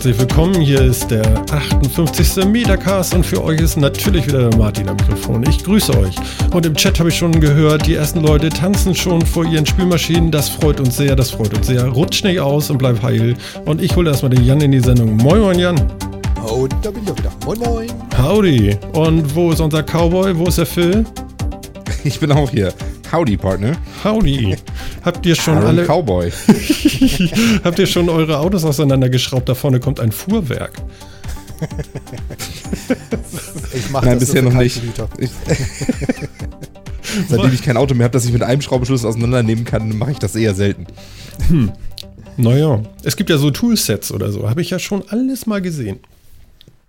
Herzlich willkommen. Hier ist der 58. Metacast und für euch ist natürlich wieder der Martin am Mikrofon. Ich grüße euch. Und im Chat habe ich schon gehört, die ersten Leute tanzen schon vor ihren Spielmaschinen. Das freut uns sehr, das freut uns sehr. Rutscht nicht aus und bleib heil. Und ich hole erstmal den Jan in die Sendung. Moin, moin, Jan. Und da bin ich auch wieder. Moin, moin. Howdy. Und wo ist unser Cowboy? Wo ist der Phil? Ich bin auch hier. Howdy, Partner. Howdy. Habt ihr schon Aaron alle. Cowboy. Habt ihr schon eure Autos auseinandergeschraubt? Da vorne kommt ein Fuhrwerk. Ich mache Nein, das bisher noch nicht. Ich, seitdem ich kein Auto mehr habe, das ich mit einem Schraubenschlüssel auseinandernehmen kann, mache ich das eher selten. Naja, es gibt ja so Toolsets oder so. Habe ich ja schon alles mal gesehen.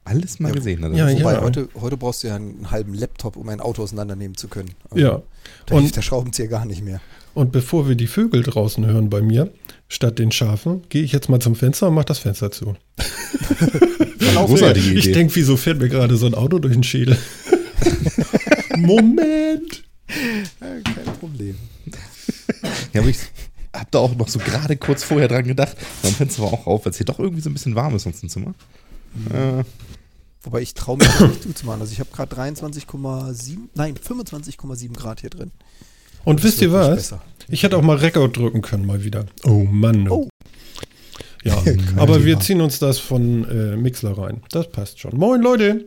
Alles mal gesehen. Also Ja, Wobei, ja. heute, heute brauchst du ja einen halben Laptop, um ein Auto auseinandernehmen zu können. Also, Ja. Da Und- hilft der Schraubenzieher gar nicht mehr. Und bevor wir die Vögel draußen hören bei mir, statt den Schafen, gehe ich jetzt mal zum Fenster und mache das Fenster zu. Großartige ich Idee. denke, wieso fährt mir gerade so ein Auto durch den Schädel? Moment! Kein Problem. Ja, aber ich habe da auch noch so gerade kurz vorher dran gedacht. Mein Fenster war auch auf, weil es hier doch irgendwie so ein bisschen warm ist sonst im Zimmer. Äh, Wobei ich traue mich das nicht zuzumachen. Also ich habe gerade 23,7, nein, 25,7 Grad hier drin. Und Das wisst ihr was? besser. Ich hätte auch mal Rekord drücken können mal wieder. Oh Mann. Oh. Ja, aber wir ziehen uns das von äh, Mixler rein. Das passt schon. Moin Leute.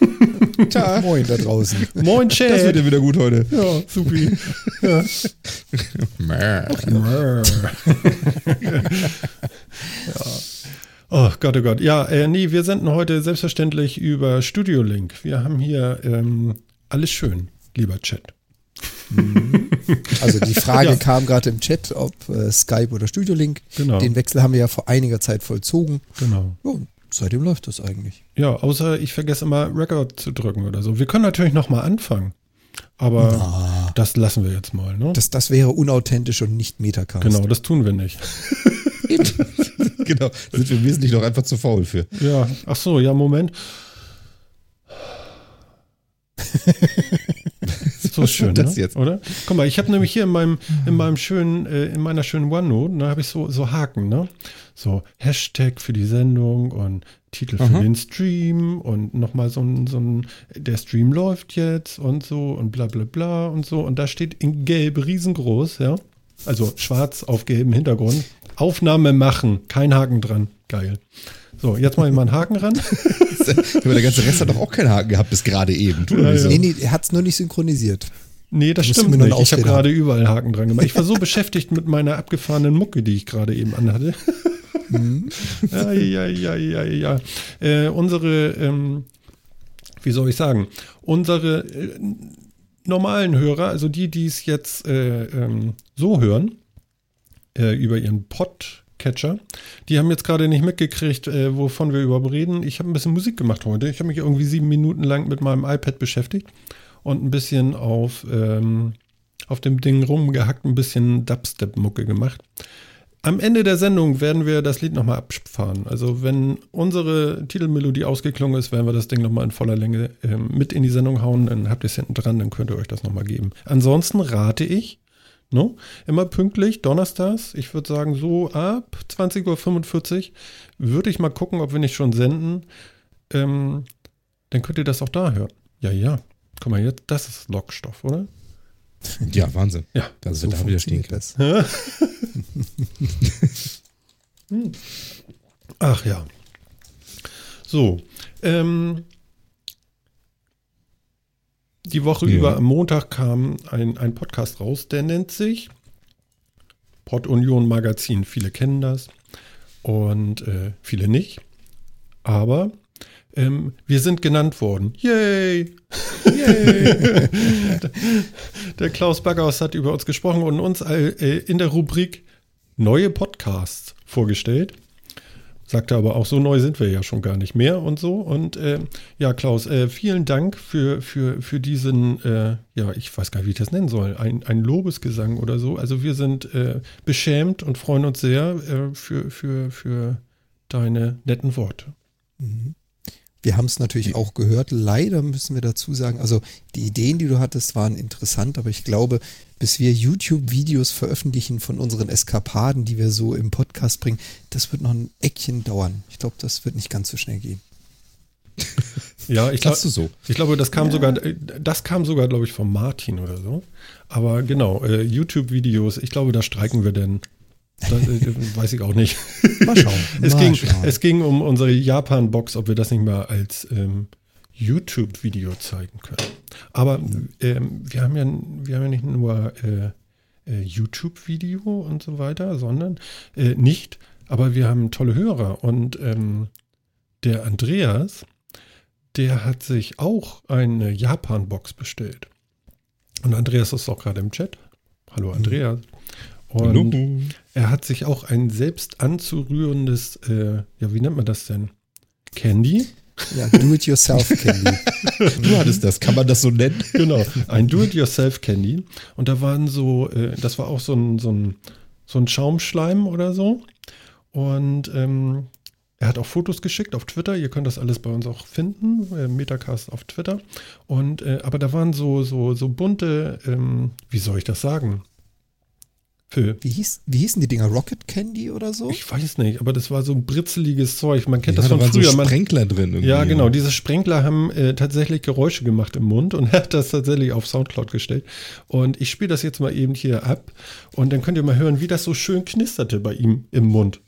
tja, Moin da draußen. Moin das wird ja wieder gut heute. Ja, supi. Ja. Ja. Oh Gott, oh Gott. Ja, äh, nee, wir senden heute selbstverständlich über Studio Link. Wir haben hier ähm, alles schön, lieber Chat. Also die Frage Ja. kam gerade im Chat, ob äh, Skype oder Studio Link. Genau. Den Wechsel haben wir ja vor einiger Zeit vollzogen. Genau. Ja, und seitdem läuft das eigentlich. Ja, außer ich vergesse immer Record zu drücken oder so. Wir können natürlich nochmal anfangen. Aber Ah, das lassen wir jetzt mal, ne? das, das wäre unauthentisch und nicht Metacast. genau, das tun wir nicht. genau, sind wir wesentlich noch einfach zu faul für. Ja, ach so, ja, Moment. So schön, Das ne? jetzt. oder? Guck mal, ich habe nämlich hier in meinem, in meinem schönen, äh, in meiner schönen OneNote, da habe ich so, so Haken, ne? So Hashtag für die Sendung und Titel für Aha. den Stream und nochmal so ein, so ein, der Stream läuft jetzt und so und bla bla bla und so. Und da steht in gelb riesengroß, ja. Also schwarz auf gelbem Hintergrund. Aufnahme machen, kein Haken dran. Geil. So, jetzt mal mal einen Haken ran. Aber der ganze Rest hat doch auch keinen Haken gehabt bis gerade eben. Doch Ja, so. Nee, nee, er hat es nur nicht synchronisiert. Nee, das du stimmt nicht. Ich habe gerade überall Haken dran gemacht. Ich war so beschäftigt mit meiner abgefahrenen Mucke, die ich gerade eben anhatte. Mhm. ja, ja, ja, ja, ja. Äh, unsere, ähm, wie soll ich sagen, unsere äh, normalen Hörer, also die, die es jetzt äh, ähm, so hören, äh, über ihren Podcatcher, die haben jetzt gerade nicht mitgekriegt, äh, wovon wir überhaupt reden. Ich habe ein bisschen Musik gemacht heute. Ich habe mich irgendwie sieben Minuten lang mit meinem iPad beschäftigt und ein bisschen auf, ähm, auf dem Ding rumgehackt, ein bisschen Dubstep-Mucke gemacht. Am Ende der Sendung werden wir das Lied nochmal abfahren. Also wenn unsere Titelmelodie ausgeklungen ist, werden wir das Ding nochmal in voller Länge ähm, mit in die Sendung hauen. Dann habt ihr es hinten dran, dann könnt ihr euch das nochmal geben. Ansonsten rate ich, no, immer pünktlich, donnerstags, ich würde sagen so ab 20.45 Uhr, würde ich mal gucken, ob wir nicht schon senden. Ähm, dann könnt ihr das auch da hören. Ja, ja. Guck mal, jetzt, das ist Lockstoff, oder? Ja, Wahnsinn. Ja. Dass wir da wieder stehen das. Ach ja. So. Ähm, die Woche Ja. über am Montag kam ein, ein Podcast raus, der nennt sich Pod Union Magazin. Viele kennen das und äh, viele nicht. Aber ähm, wir sind genannt worden. Yay! Yay! der Klaus Backhaus hat über uns gesprochen und uns äh, in der Rubrik neue Podcasts vorgestellt. Sagte aber auch, so neu sind wir ja schon gar nicht mehr und so. Und äh, ja, Klaus, äh, vielen Dank für, für, für diesen, äh, ja, ich weiß gar nicht, wie ich das nennen soll, ein, ein Lobesgesang oder so. Also wir sind äh, beschämt und freuen uns sehr äh, für, für, für deine netten Worte. Wir Wir haben es natürlich auch gehört. Leider müssen wir dazu sagen, also die Ideen, die du hattest, waren interessant, aber ich glaube, bis wir YouTube-Videos veröffentlichen von unseren Eskapaden, die wir so im Podcast bringen, das wird noch ein Eckchen dauern. Ich glaube, das wird nicht ganz so schnell gehen. Ja, ich, glaub, Sagst du so? ich glaube, das kam sogar, das kam sogar, glaube ich, von Martin oder so. Aber genau, äh, YouTube-Videos, ich glaube, da streiken wir denn. Das, äh, weiß ich auch nicht. Mal schauen. Es, mal ging, schauen. es ging um unsere Japan-Box, ob wir das nicht mal als ähm, YouTube-Video zeigen können. Aber ähm, wir, haben ja, wir haben ja nicht nur äh, äh, YouTube-Video und so weiter, sondern äh, nicht, aber wir haben tolle Hörer. Und ähm, der Andreas, der hat sich auch eine Japan-Box bestellt. Und Andreas ist auch gerade im Chat. Hallo Andreas. Und Hallo. er hat sich auch ein selbst anzurührendes, äh, ja, wie nennt man das denn? Candy? Ja, Do-it-yourself-Candy. Du hattest das, kann man das so nennen? Genau, ein Do-it-yourself-Candy. Und da waren so, äh, das war auch so ein, so, ein, so ein Schaumschleim oder so. Und ähm, er hat auch Fotos geschickt auf Twitter. Ihr könnt das alles bei uns auch finden. Äh, Metacast auf Twitter. Und, äh, aber da waren so, so, so bunte, ähm, wie soll ich das sagen? Wie, hieß, wie hießen die Dinger? Rocket Candy oder so? ich weiß nicht, aber das war so ein britzeliges Zeug. Man kennt Ja, das da von waren früher. so Man, Sprenkler drin. irgendwie, Ja, genau. Diese Sprenkler haben äh, tatsächlich Geräusche gemacht im Mund und er hat das tatsächlich auf Soundcloud gestellt. Und ich spiele das jetzt mal eben hier ab und dann könnt ihr mal hören, wie das so schön knisterte bei ihm im Mund.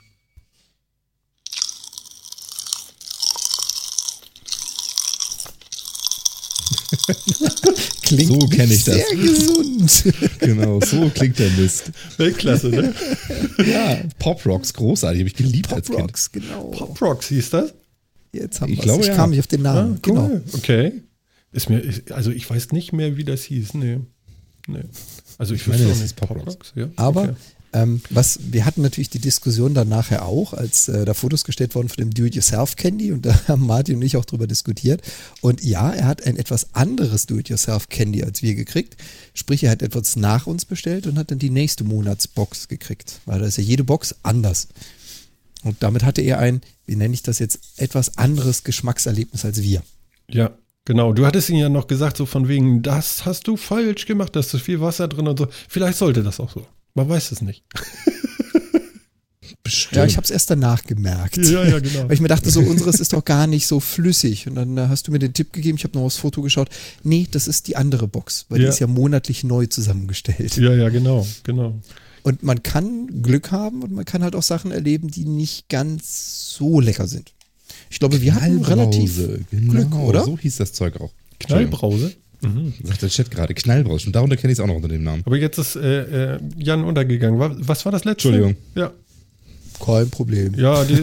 Klingt So nicht kenn ich das. Sehr gesund. Genau, so klingt der Mist. Weltklasse, ne? Ja, Pop Rocks, großartig, habe ich geliebt als Pop Kind. Rocks, genau. Pop Rocks hieß das? Jetzt haben Ich glaube, ich ja. kam nicht auf den Namen. Ah, Genau. cool. Okay. Ist mir, also ich weiß nicht mehr, wie das hieß. Nee. nee. Also ich, Ich meine, das ist Pop Rocks. Ja? Aber Okay. Ähm, was, wir hatten natürlich die Diskussion dann nachher auch, als äh, da Fotos gestellt wurden von dem Do-it-yourself-Candy und da haben Martin und ich auch drüber diskutiert. Und ja, er hat ein etwas anderes Do-it-yourself-Candy als wir gekriegt. Sprich, er hat etwas nach uns bestellt und hat dann die nächste Monatsbox gekriegt. Weil da ist ja jede Box anders. Und damit hatte er ein, wie nenne ich das jetzt, etwas anderes Geschmackserlebnis als wir. Ja, genau. Du hattest ihn ja noch gesagt, so von wegen, das hast du falsch gemacht, da ist zu viel Wasser drin und so. Vielleicht sollte das auch so. Man weiß es nicht. Bestimmt. Ja, ich habe es erst danach gemerkt. Ja, ja, genau. Weil ich mir dachte, so unseres ist doch gar nicht so flüssig. Und dann äh, hast du mir den Tipp gegeben, ich habe noch aufs Foto geschaut. Nee, das ist die andere Box, weil Ja. die ist ja monatlich neu zusammengestellt. Ja, ja, genau, genau. Und man kann Glück haben und man kann halt auch Sachen erleben, die nicht ganz so lecker sind. Ich glaube, wir hatten relativ genau, Glück, oder? So hieß das Zeug auch. Knallbrause. Mhm. Sagt der Chat gerade, Knallbrause. Und darunter kenne ich es auch noch unter dem Namen. Aber jetzt ist äh, äh, Jan untergegangen. Wa- Was war das letzte? Entschuldigung. Ja, kein Problem. ja, die,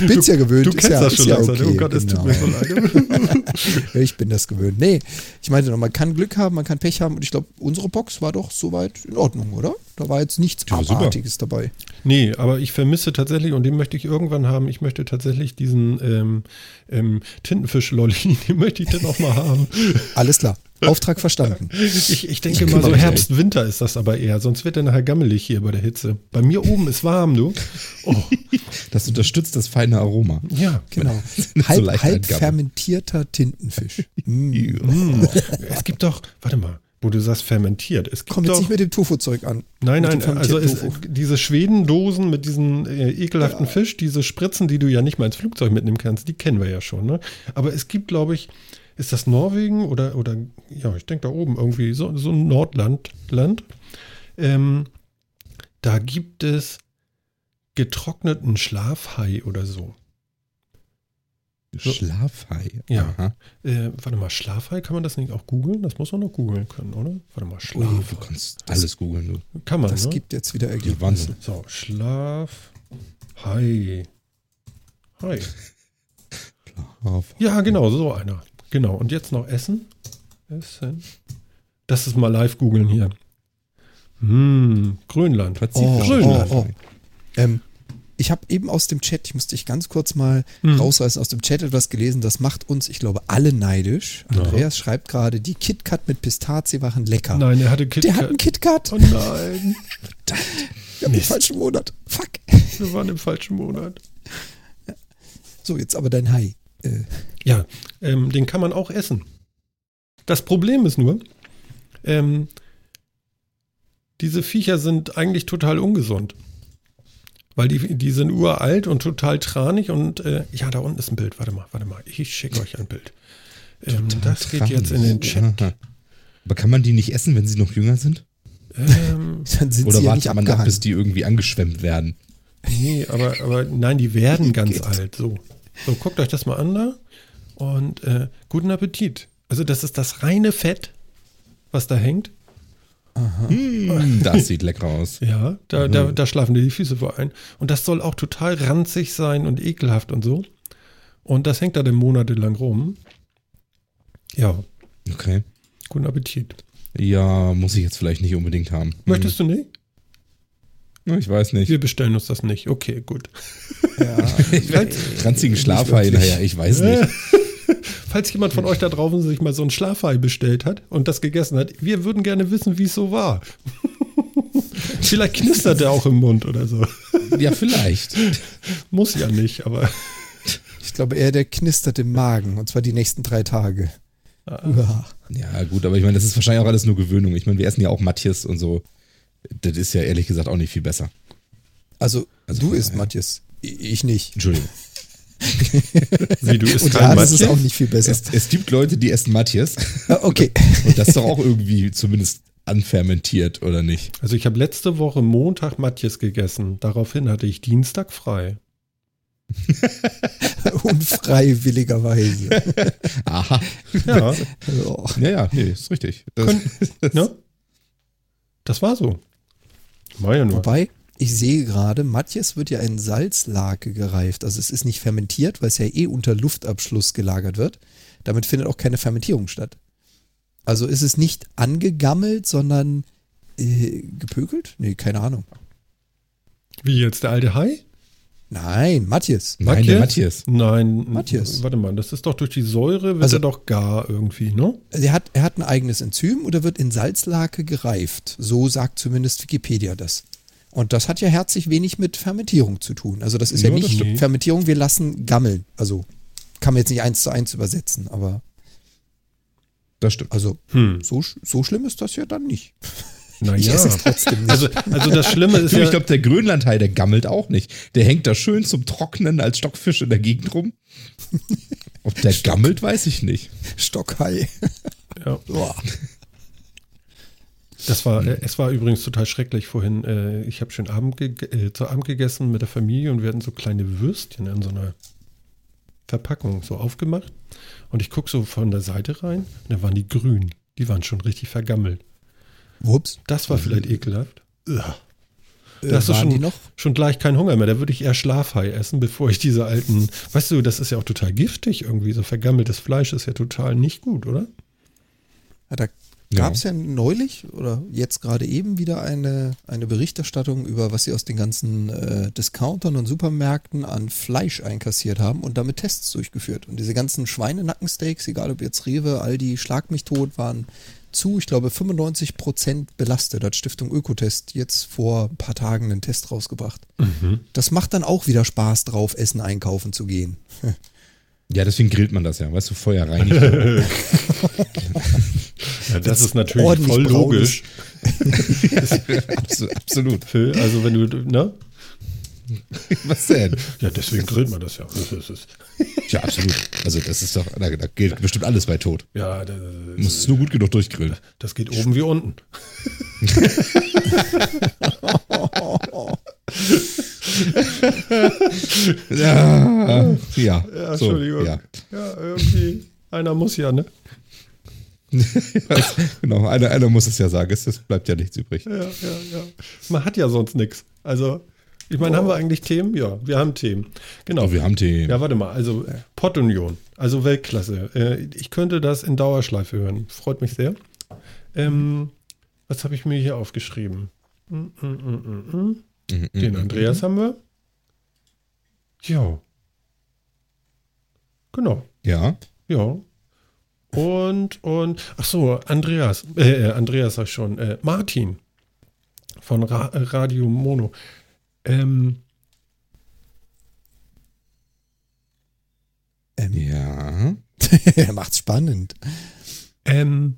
Ich bin's ja gewöhnt. du ist kennst ja, das schon ja langsam. okay, oh Gott, es tut genau. mir so leid. Ich bin das gewöhnt. Nee, ich meinte noch, man kann Glück haben, man kann Pech haben und ich glaube, unsere Box war doch soweit in Ordnung, oder? Da war jetzt nichts super. Abartiges dabei. Nee, aber ich vermisse tatsächlich, und den möchte ich irgendwann haben, ich möchte tatsächlich diesen ähm, ähm, Tintenfisch-Lolli, den möchte ich dann auch mal haben. Alles klar. Auftrag verstanden. Ich, ich denke Ich mal, so kümmere mich Herbst, Winter ist das aber eher, sonst wird er nachher gammelig hier bei der Hitze. Bei mir oben ist warm, du. Oh, Das unterstützt das feine Aroma. ja. Genau. Nicht so halb, halb fermentierter Tintenfisch. Mm. Es gibt doch, warte mal, wo du sagst fermentiert. Es gibt Komm jetzt doch, nicht mit dem Tofu-Zeug an. Nein, nein, also es, diese Schwedendosen mit diesen äh, ekelhaften Fisch, diese Spritzen, die du ja nicht mal ins Flugzeug mitnehmen kannst, die kennen wir ja schon. Ne? Aber es gibt, glaube ich, ist das Norwegen oder, oder ja, ich denke da oben irgendwie, so, so ein Nordland, Land. Ähm, da gibt es getrockneten Schlafhai oder so. So. Schlafhai. Ja. Äh, warte mal, Schlafhai, kann man das nicht auch googeln? Das muss man noch googeln können, oder? Warte mal, Ui, du Schlafhai. kannst alles googeln. Du. Kann man, Das ne? gibt jetzt wieder Ergebnisse. So, Schlaf. Hi. Hi. Schlaf. Ja, genau, so einer. Genau. Und jetzt noch Essen. Essen. Das ist mal live googeln hier. Hm, Grönland. Oh, Grönland. oh, oh. Ähm, ich habe eben aus dem Chat, ich musste dich ganz kurz mal Hm. rausreißen, aus dem Chat etwas gelesen, das macht uns, ich glaube, alle neidisch. Ja. Andreas schreibt gerade, die KitKat mit Pistazie waren lecker. Nein, er hatte Der hat KitKat. einen KitKat. Oh nein, Wir haben den falschen Monat. Fuck. wir waren im falschen Monat. So, jetzt aber dein Hai. Äh, Ja, ähm, den kann man auch essen. Das Problem ist nur, ähm, diese Viecher sind eigentlich total ungesund. Weil die, die sind uralt und total tranig und äh, ja, da unten ist ein Bild. Warte mal, warte mal. Ich schicke euch ein Bild. Ähm, das geht jetzt in den Chat. Aha. Aber kann man die nicht essen, wenn sie noch jünger sind? Ähm, dann sind Oder sie ja nicht wartet man ab, bis die irgendwie angeschwemmt werden? nee, aber, aber nein, die werden ganz alt. So. So, guckt euch das mal an da. Und äh, guten Appetit. Also, das ist das reine Fett, was da hängt. Hm, das sieht lecker aus. Ja, da, da, da schlafen dir die Füße vor ein. Und das soll auch total ranzig sein und ekelhaft und so. Und das hängt da dann monatelang rum. Ja, Okay. guten Appetit. Ja, muss ich jetzt vielleicht nicht unbedingt haben. Möchtest du nicht? Ich weiß nicht. Wir bestellen uns das nicht. Okay, gut. Ja. Ich weiß, ranzigen Schlafhai nachher, ich weiß nicht. Falls jemand von euch da draußen sich mal so ein Schlafhai bestellt hat und das gegessen hat, wir würden gerne wissen, wie es so war. Vielleicht knistert er auch im Mund oder so. Ja, vielleicht. Muss ja nicht, aber Ich glaube eher, der knistert im Magen. Und zwar die nächsten drei Tage. Uah. Ja, gut, aber ich meine, das ist wahrscheinlich auch alles nur Gewöhnung. Ich meine, wir essen ja auch Matthias und so. Das ist ja ehrlich gesagt auch nicht viel besser. Also, Also du isst. Matthias. Ich nicht. Entschuldigung. wie du isst Und kein das ist Matjes? auch nicht viel besser. Es, es gibt Leute, die essen Matthias. Ah, Okay. Und das ist doch auch irgendwie zumindest anfermentiert, oder nicht? Also ich habe letzte Woche Montag Matjes gegessen. Daraufhin hatte ich Dienstag frei. Unfreiwilligerweise. Aha. Ja. Ja, ja, nee, ist richtig. Das, Können- ne? Das war so. War ja nur. Wobei, ich sehe gerade, Matjes wird ja in Salzlake gereift. Also es ist nicht fermentiert, weil es ja eh unter Luftabschluss gelagert wird. Damit findet auch keine Fermentierung statt. Also ist es nicht angegammelt, sondern äh, gepökelt? Nee, keine Ahnung. Wie jetzt der alte Hai? Nein, Matjes. Nein, der Matthias. Nein, Matthias. Warte mal, das ist doch durch die Säure, wird Also- er doch gar irgendwie, ne? Er hat, er hat ein eigenes Enzym oder wird in Salzlake gereift. So sagt zumindest Wikipedia das. Und das hat ja herzlich wenig mit Fermentierung zu tun. Also das ist ja, Ja, nicht stimmt. Fermentierung, wir lassen gammeln. Also kann man jetzt nicht eins zu eins übersetzen, aber Das stimmt. also Hm. so, so schlimm ist das ja dann nicht. Ich Naja. esse es trotzdem nicht. Also, also das Schlimme ist Du, ja, ich glaube, der Grönlandhai, der gammelt auch nicht. Der hängt da schön zum Trocknen als Stockfisch in der Gegend rum. Ob der gammelt, weiß ich nicht. Stockhai. ja, Boah. das war, äh, es war übrigens total schrecklich vorhin. Äh, ich habe schön Abend äh, zu Abend gegessen mit der Familie und wir hatten so kleine Würstchen in so einer Verpackung so aufgemacht. Und ich gucke so von der Seite rein und da waren die grün. Die waren schon richtig vergammelt. Wups. Das war vielleicht ekelhaft. Ugh. Äh, Da hast du waren schon, die noch? schon gleich keinen Hunger mehr. Da würde ich eher Schlafhai essen, bevor ich diese alten. Weißt du, das ist ja auch total giftig irgendwie. So vergammeltes Fleisch ist ja total nicht gut, oder? Ja, da gab es ja. neulich oder jetzt gerade eben wieder eine, eine Berichterstattung über, was sie aus den ganzen äh, Discountern und Supermärkten an Fleisch einkassiert haben und damit Tests durchgeführt. Und diese ganzen Schweinenackensteaks, egal ob jetzt Rewe, Aldi, Schlag mich tot, waren zu, ich glaube, 95 Prozent belastet. Hat Stiftung Ökotest jetzt vor ein paar Tagen einen Test rausgebracht. Das macht dann auch wieder Spaß drauf, Essen einkaufen zu gehen. Ja, deswegen grillt man das ja. Weißt du, Feuer reinigt. Ja, das ist natürlich voll logisch. Absolut. Also wenn du, ne? Was denn? Ja, deswegen grillt man das ja. Das ist, das, Ja, absolut. Also das ist doch, da, da gilt bestimmt alles bei Tod. ja, das, Du musst es nur gut genug durchgrillen. das geht oben wie unten. Ja, ja. Ja, so, Entschuldigung. ja. ja, irgendwie. Einer muss ja, ne? Genau, einer, einer muss es ja sagen. Es, es bleibt ja nichts übrig. Ja, ja, ja. Man hat ja sonst nichts. Also, ich meine, haben wir eigentlich Themen? Ja, wir haben Themen. Genau. Oh, wir haben Tee. Ja, warte mal. Also, Pottunion. Also Weltklasse. Äh, ich könnte das in Dauerschleife hören. Freut mich sehr. Ähm, was habe ich mir hier aufgeschrieben? Mm, mm, mm, mm, mm. Mhm, Den mhm, Andreas haben wir. Ja. Genau. Ja. Ja. Und, und, ach so, Andreas, äh, äh, Andreas sag ich schon, äh, Martin von Ra Radio Mono. Ähm, Ähm, Ja. er macht's spannend. Ähm,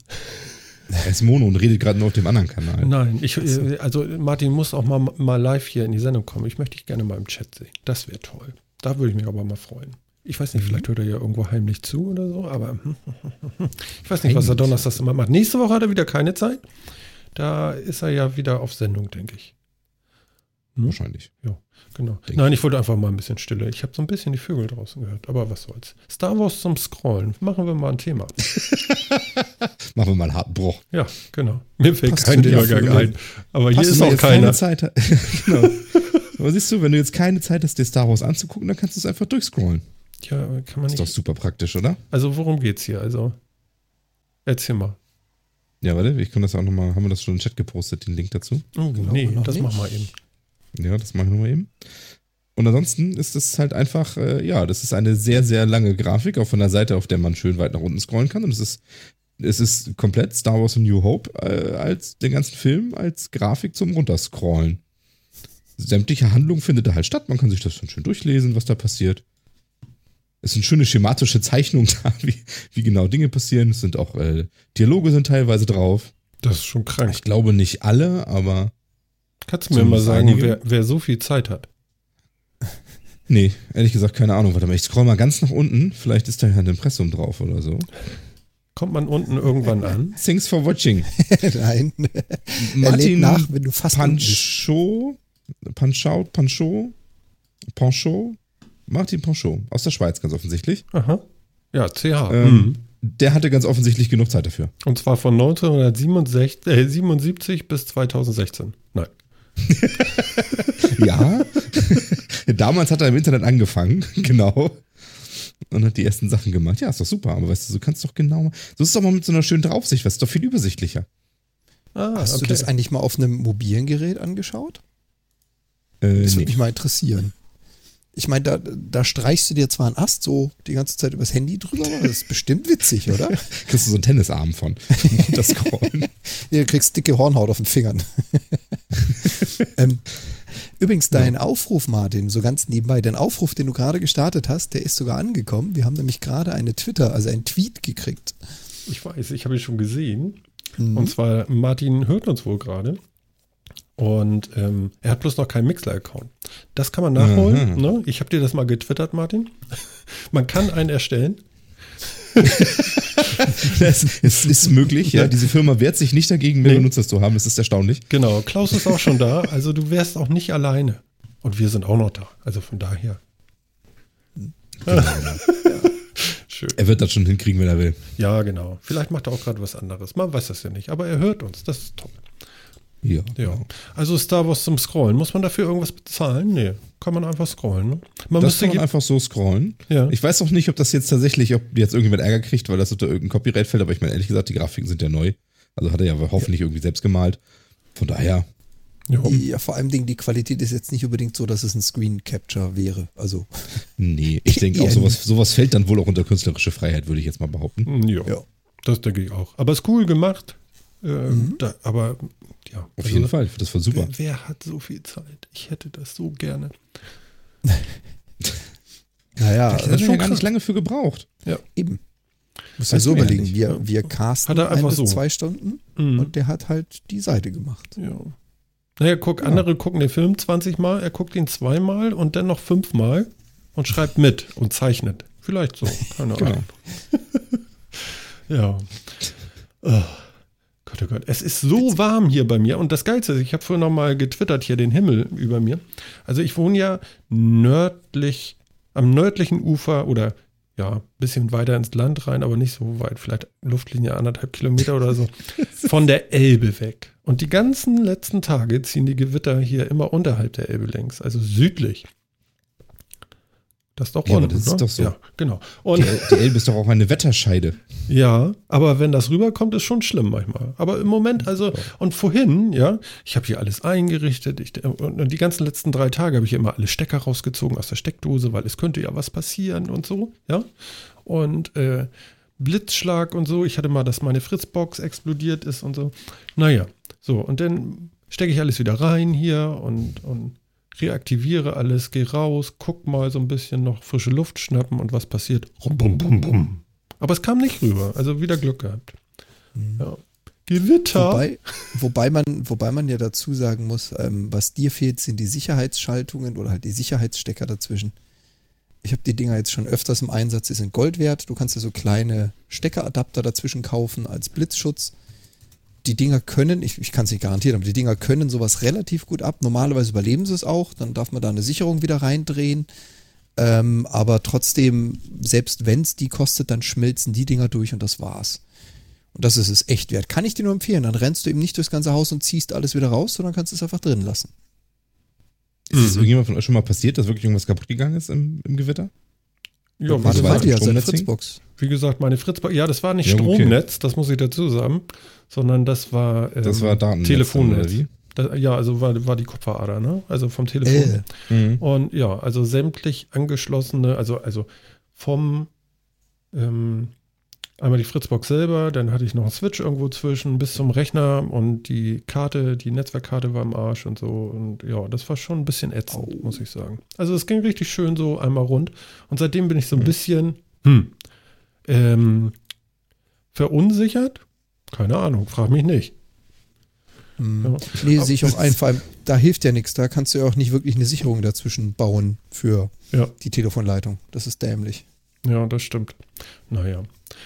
Er ist Mono und redet gerade nur auf dem anderen Kanal. nein, ich, äh, also Martin muss auch mal, mal live hier in die Sendung kommen. Ich möchte dich gerne mal im Chat sehen. Das wäre toll. Da würde ich mich aber mal freuen. Ich weiß nicht, Mhm. vielleicht hört er ja irgendwo heimlich zu oder so, aber ich weiß nicht, was er donnerstags immer macht. Nächste Woche hat er wieder keine Zeit. Da ist er ja wieder auf Sendung, denke ich. Wahrscheinlich. Ja, genau. Denk Nein, ich wollte einfach mal ein bisschen Stille. Ich habe so ein bisschen die Vögel draußen gehört, aber was soll's. Star Wars zum Scrollen. Machen wir mal ein Thema. Machen wir mal einen harten Bruch. Ja, genau. Mir fällt Passt kein Übergang ein. Aber hier ist auch jetzt keiner. keine Zeit. genau. Aber siehst du, wenn du jetzt keine Zeit hast, dir Star Wars anzugucken, dann kannst du es einfach durchscrollen. Ja, kann man Ist doch nicht. super praktisch, oder? Also worum geht's hier? Also erzähl mal. Ja, warte, ich kann das auch nochmal, haben wir das schon im Chat gepostet, den Link dazu? Oh, Glaube nee, das nicht. machen wir eben. Ja, das mache ich nochmal eben. Und ansonsten ist es halt einfach, äh, ja, das ist eine sehr, sehr lange Grafik auf einer Seite, auf der man schön weit nach unten scrollen kann. Und es ist, es ist komplett Star Wars A New Hope äh, als den ganzen Film als Grafik zum Runterscrollen. Sämtliche Handlung findet da halt statt. Man kann sich das dann schön durchlesen, was da passiert. Es sind schöne schematische Zeichnungen da, wie, wie genau Dinge passieren. Es sind auch äh, Dialoge sind teilweise drauf. Das ist schon krank. Ich glaube nicht alle, aber Kannst du mir mal sagen, wer, wer so viel Zeit hat? Nee, ehrlich gesagt, keine Ahnung. Warte mal, ich scroll mal ganz nach unten. Vielleicht ist da ja ein Impressum drauf oder so. Kommt man unten irgendwann an? Thanks for watching. Nein. er Martin nach, wenn du fast. Pancho, Panchaut, Pancho, Pancho, Martin Pancho, aus der Schweiz ganz offensichtlich. Aha. Ja, CH. Ähm, Mhm. Der hatte ganz offensichtlich genug Zeit dafür. Und zwar von 1977 äh, 77 bis 2016. Nein. Ja, damals hat er im Internet angefangen, genau. Und hat die ersten Sachen gemacht. Ja, ist doch super, aber weißt du, du kannst doch genau mal. So ist es doch mal mit so einer schönen Draufsicht, was ist doch viel übersichtlicher. Ah, Hast okay. du das eigentlich mal auf einem mobilen Gerät angeschaut? Äh, Das würde nee. mich mal interessieren. Ich meine, da, da streichst du dir zwar einen Ast so die ganze Zeit übers Handy drüber, aber das ist bestimmt witzig, oder? Kriegst du so einen Tennisarm von. Das Scrollen. Ja, du kriegst dicke Hornhaut auf den Fingern. ähm, übrigens, dein Aufruf, Martin, so ganz nebenbei, dein Aufruf, den du gerade gestartet hast, der ist sogar angekommen. Wir haben nämlich gerade eine Twitter, also einen Tweet gekriegt. Ich weiß, ich habe ihn schon gesehen. Mhm. Und zwar, Martin hört uns wohl gerade. Und ähm, er hat bloß noch keinen Mixler-Account. Das kann man nachholen. Mhm. Ne? Ich habe dir das mal getwittert, Martin. Man kann einen erstellen. Es, es ist möglich, ja. Diese Firma wehrt sich nicht dagegen, mehr Nee. Benutzer zu haben. Das ist erstaunlich. Genau, Klaus ist auch schon da. Also du wärst auch nicht alleine. Und wir sind auch noch da. Also von daher. Schön. Er wird das schon hinkriegen, wenn er will. Ja, genau. Vielleicht macht er auch gerade was anderes. Man weiß das ja nicht. Aber er hört uns. Das ist toll. Ja. Ja. Also Star Wars zum Scrollen. Muss man dafür irgendwas bezahlen? Nee. Kann man einfach scrollen. Ne? Man Das müsste kann man einfach so scrollen. Ja. Ich weiß auch nicht, ob das jetzt tatsächlich, ob jetzt irgendjemand Ärger kriegt, weil das unter irgendein Copyright fällt, aber ich meine, ehrlich gesagt, die Grafiken sind ja neu. Also hat er ja hoffentlich irgendwie selbst gemalt. Von daher, ja. Ja, vor allem Dingen, die Qualität ist jetzt nicht unbedingt so, dass es ein Screen Capture wäre. Also, nee, ich denke auch, sowas, sowas fällt dann wohl auch unter künstlerische Freiheit, würde ich jetzt mal behaupten. Ja. Ja. Das denke ich auch. Aber ist cool gemacht. Äh, da, aber ja. Auf also, jeden Fall, das war super. Wer, wer hat so viel Zeit? Ich hätte das so gerne. naja, Da das hat ist schon ja gar nicht lange für gebraucht. eben. Muss ja so ja überlegen, nicht. wir, wir casten Hat er einfach ein bis so. zwei Stunden Mhm. und der hat halt die Seite gemacht. Ja. Naja, guck, andere gucken den Film 20 Mal, er guckt ihn zweimal und dann noch fünfmal und schreibt mit und zeichnet. Vielleicht so, keine Genau. Ahnung. ja. Gott, oh Gott. Es ist so warm hier bei mir. Und das Geilste ist, ich habe vorhin noch mal getwittert hier den Himmel über mir. Also ich wohne ja nördlich, am nördlichen Ufer oder ja, ein bisschen weiter ins Land rein, aber nicht so weit, vielleicht Luftlinie anderthalb Kilometer oder so, von der Elbe weg. Und die ganzen letzten Tage ziehen die Gewitter hier immer unterhalb der Elbe längs, also südlich. Das ist doch Ja, aber unten, das ist ne? doch so. Ja, genau. Und Die, die Elbe ist doch auch eine Wetterscheide. ja, aber wenn das rüberkommt, ist schon schlimm manchmal. Aber im Moment, also, und vorhin, ja, ich habe hier alles eingerichtet. Ich, und die ganzen letzten drei Tage habe ich immer alle Stecker rausgezogen aus der Steckdose, weil es könnte ja was passieren und so, ja. Und äh, Blitzschlag und so. Ich hatte mal, dass meine Fritzbox explodiert ist und so. Naja, so, und dann stecke ich alles wieder rein hier und, und reaktiviere alles, gehe raus, guck mal so ein bisschen noch frische Luft schnappen und was passiert? Rum, bum, bum, bum. Aber es kam nicht rüber. Also wieder Glück gehabt. Ja. Gewitter. Wobei, wobei, man, wobei man ja dazu sagen muss, ähm, was dir fehlt, sind die Sicherheitsschaltungen oder halt die Sicherheitsstecker dazwischen. Ich habe die Dinger jetzt schon öfters im Einsatz, die sind Gold wert. Du kannst ja so kleine Steckeradapter dazwischen kaufen als Blitzschutz. Die Dinger können, ich, ich kann es nicht garantieren, aber die Dinger können sowas relativ gut ab. Normalerweise überleben sie es auch, dann darf man da eine Sicherung wieder reindrehen. Ähm, aber trotzdem, selbst wenn es die kostet, dann schmelzen die Dinger durch und das war's. Und das ist es echt wert. Kann ich dir nur empfehlen. Dann rennst du eben nicht durchs ganze Haus und ziehst alles wieder raus, sondern kannst es einfach drin lassen. Ist es irgendjemand von euch schon mal passiert, dass wirklich irgendwas kaputt gegangen ist im, im Gewitter? Ja, Warte, Warte, war warte, das ja, seine? Fritzbox. Wie gesagt, meine Fritzbox. Ja, das war nicht Ja, okay. Stromnetz, das muss ich dazu sagen, sondern das war, ähm, Das war Datennetz. Telefonnetz. Das, ja, also war, war die Kupferader, ne? Also vom Telefon. Äh, Mhm. Und ja, also sämtlich angeschlossene, also, also vom ähm, einmal die Fritzbox selber, dann hatte ich noch einen Switch irgendwo zwischen bis zum Rechner und die Karte, die Netzwerkkarte war im Arsch und so. Und ja, das war schon ein bisschen ätzend, muss ich sagen. Also es ging richtig schön so einmal rund. Und seitdem bin ich so ein bisschen hm, ähm, verunsichert. Keine Ahnung, frag mich nicht. hm. Ja. Nee, sehe ich auch ein. Vor allem, da hilft ja nichts. Da kannst du ja auch nicht wirklich eine Sicherung dazwischen bauen für Ja, die Telefonleitung. Das ist dämlich. ja, das stimmt. Naja.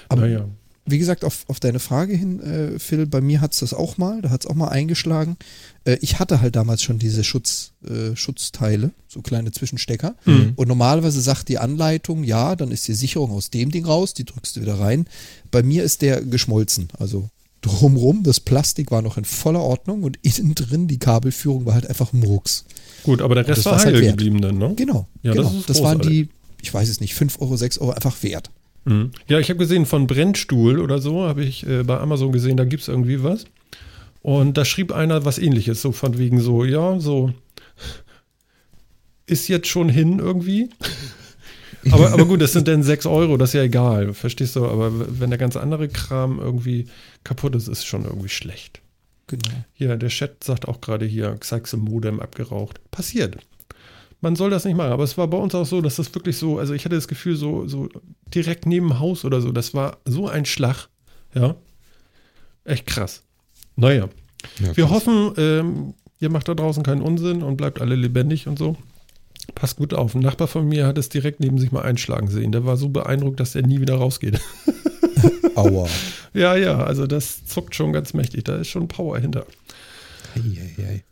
Aber naja. Wie gesagt, auf, auf deine Frage hin, äh, Phil, bei mir hat es das auch mal, da hat es auch mal eingeschlagen. Äh, ich hatte halt damals schon diese Schutz, äh, Schutzteile, so kleine Zwischenstecker. Mhm. Und normalerweise sagt die Anleitung, ja, dann ist die Sicherung aus dem Ding raus, die drückst du wieder rein. Bei mir ist der geschmolzen. Also drumrum, das Plastik war noch in voller Ordnung und innen drin die Kabelführung war halt einfach Murks. Gut, aber der Rest war halt heil wert. geblieben dann, ne? Genau, Ja, genau. das das waren die, ich weiß es nicht, 5 Euro, 6 Euro einfach wert. Mhm. Ja, ich habe gesehen, von Brennstuhl oder so, habe ich äh, bei Amazon gesehen, da gibt es irgendwie was. Und da schrieb einer was ähnliches, so von wegen so, ja, so ist jetzt schon hin irgendwie. aber, aber gut, das sind dann 6 Euro, das ist ja egal, verstehst du? Aber wenn der ganze andere Kram irgendwie kaputt ist, ist es schon irgendwie schlecht. Genau. Hier, der Chat sagt auch gerade hier, Xaxe Modem abgeraucht. Passiert. Man soll das nicht machen, aber es war bei uns auch so, dass das wirklich so, also ich hatte das Gefühl, so, so direkt neben dem Haus oder so, das war so ein Schlag. Ja. Echt krass. Naja. Ja, Wir krass. hoffen, ähm, ihr macht da draußen keinen Unsinn und bleibt alle lebendig und so. Passt gut auf. Ein Nachbar von mir hat es direkt neben sich mal einschlagen sehen. Der war so beeindruckt, dass er nie wieder rausgeht. Aua. ja, ja, also das zuckt schon ganz mächtig. Da ist schon Power hinter. Eieiei.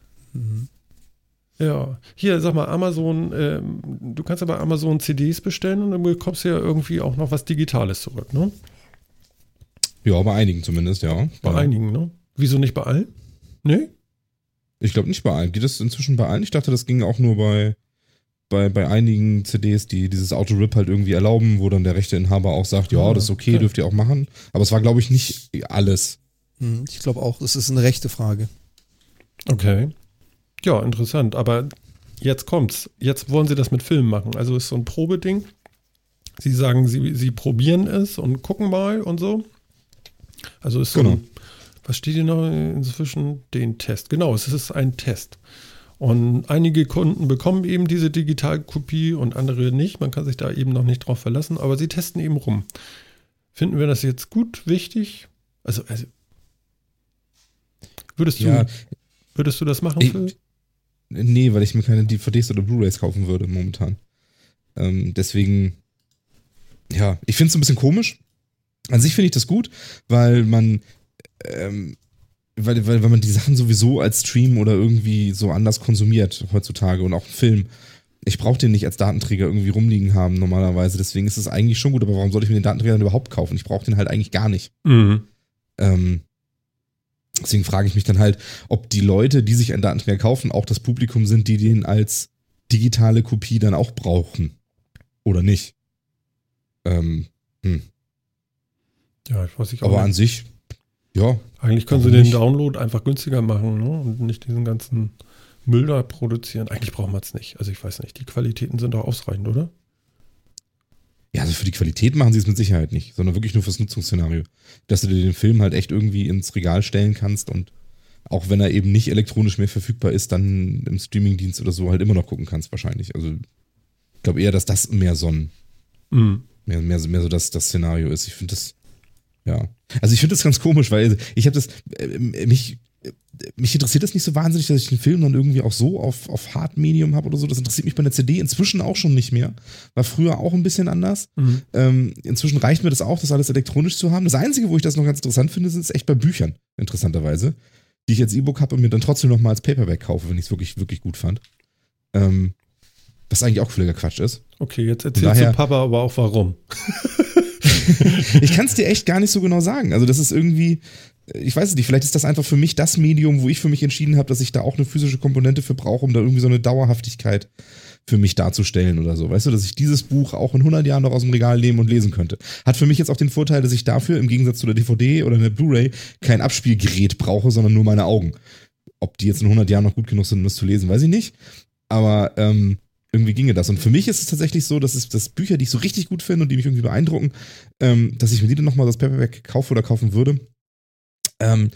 Ja, hier, sag mal, Amazon, ähm, du kannst ja bei Amazon CDs bestellen und dann bekommst du ja irgendwie auch noch was Digitales zurück, ne? Ja, bei einigen zumindest, ja. Bei ja. einigen, ne? Wieso nicht bei allen? Nee? Ich glaube nicht bei allen. Geht das inzwischen bei allen? Ich dachte, das ging auch nur bei, bei, bei einigen CDs, die dieses Auto-Rip halt irgendwie erlauben, wo dann der Rechteinhaber auch sagt, ja, Ah, das ist okay, okay. dürft ihr auch machen. Aber es war, glaube ich, nicht alles. Hm, Ich glaube auch, das ist eine rechte Frage. Okay. Ja, interessant. Aber jetzt kommt's. Jetzt wollen sie das mit Filmen machen. Also ist so ein Probeding. Sie sagen, sie, sie probieren es und gucken mal und so. Also ist so Genau. ein, was steht hier noch inzwischen? Den Test. Genau, es ist ein Test. Und einige Kunden bekommen eben diese Digitalkopie und andere nicht. Man kann sich da eben noch nicht drauf verlassen, aber sie testen eben rum. Finden wir das jetzt gut, wichtig? Also, also würdest du, Ja, würdest du das machen? Ich- Phil? Nee, weil ich mir keine DVDs oder Blu-Rays kaufen würde momentan. Ähm, deswegen, ja, ich finde es ein bisschen komisch. An sich finde ich das gut, weil man, ähm, weil, weil, weil man die Sachen sowieso als Stream oder irgendwie so anders konsumiert heutzutage und auch Film. Ich brauche den nicht als Datenträger irgendwie rumliegen haben normalerweise. Deswegen ist es eigentlich schon gut, aber warum soll ich mir den Datenträger dann überhaupt kaufen? Ich brauche den halt eigentlich gar nicht. Mhm. Ähm, deswegen frage ich mich dann halt, ob die Leute, die sich einen Datenträger kaufen, auch das Publikum sind, die den als digitale Kopie dann auch brauchen. Oder nicht. Ähm, hm. Ja, ich weiß nicht. Aber auch an nicht. sich, ja, Eigentlich können sie den nicht? Download einfach günstiger machen ne? und nicht diesen ganzen Müll da produzieren. Eigentlich braucht man es nicht. Also ich weiß nicht. Die Qualitäten sind doch ausreichend, oder? Ja, also für die Qualität machen sie es mit Sicherheit nicht, sondern wirklich nur fürs Nutzungsszenario. Dass du dir den Film halt echt irgendwie ins Regal stellen kannst und auch wenn er eben nicht elektronisch mehr verfügbar ist, dann im Streamingdienst oder so halt immer noch gucken kannst, wahrscheinlich. Also ich glaube eher, dass das mehr so ein Mhm. mehr, mehr, mehr so das, das Szenario ist. Ich finde das, ja. Also ich finde das ganz komisch, weil ich habe das, äh, mich, mich interessiert das nicht so wahnsinnig, dass ich den Film dann irgendwie auch so auf, auf Hard-Medium habe oder so. Das interessiert mich bei der CD inzwischen auch schon nicht mehr. War früher auch ein bisschen anders. Mhm. Ähm, inzwischen reicht mir das auch, das alles elektronisch zu haben. Das Einzige, wo ich das noch ganz interessant finde, ist echt bei Büchern, interessanterweise. Die ich als E-Book habe und mir dann trotzdem noch mal als Paperback kaufe, wenn ich es wirklich, wirklich gut fand. Ähm, was eigentlich auch völliger Quatsch ist. Okay, jetzt erzählst Daher- du Papa aber auch warum. ich kann es dir echt gar nicht so genau sagen. Also das ist irgendwie, ich weiß es nicht, vielleicht ist das einfach für mich das Medium, wo ich für mich entschieden habe, dass ich da auch eine physische Komponente für brauche, um da irgendwie so eine Dauerhaftigkeit für mich darzustellen oder so. Weißt du, dass ich dieses Buch auch in 100 Jahren noch aus dem Regal nehmen und lesen könnte. Hat für mich jetzt auch den Vorteil, dass ich dafür im Gegensatz zu der DVD oder einer Blu-ray kein Abspielgerät brauche, sondern nur meine Augen. Ob die jetzt in 100 Jahren noch gut genug sind, um das zu lesen, weiß ich nicht. Aber ähm, irgendwie ginge das. Und für mich ist es tatsächlich so, dass es dass Bücher, die ich so richtig gut finde und die mich irgendwie beeindrucken, ähm, dass ich mir die dann nochmal das Paperback kaufe oder kaufen würde. Ähm,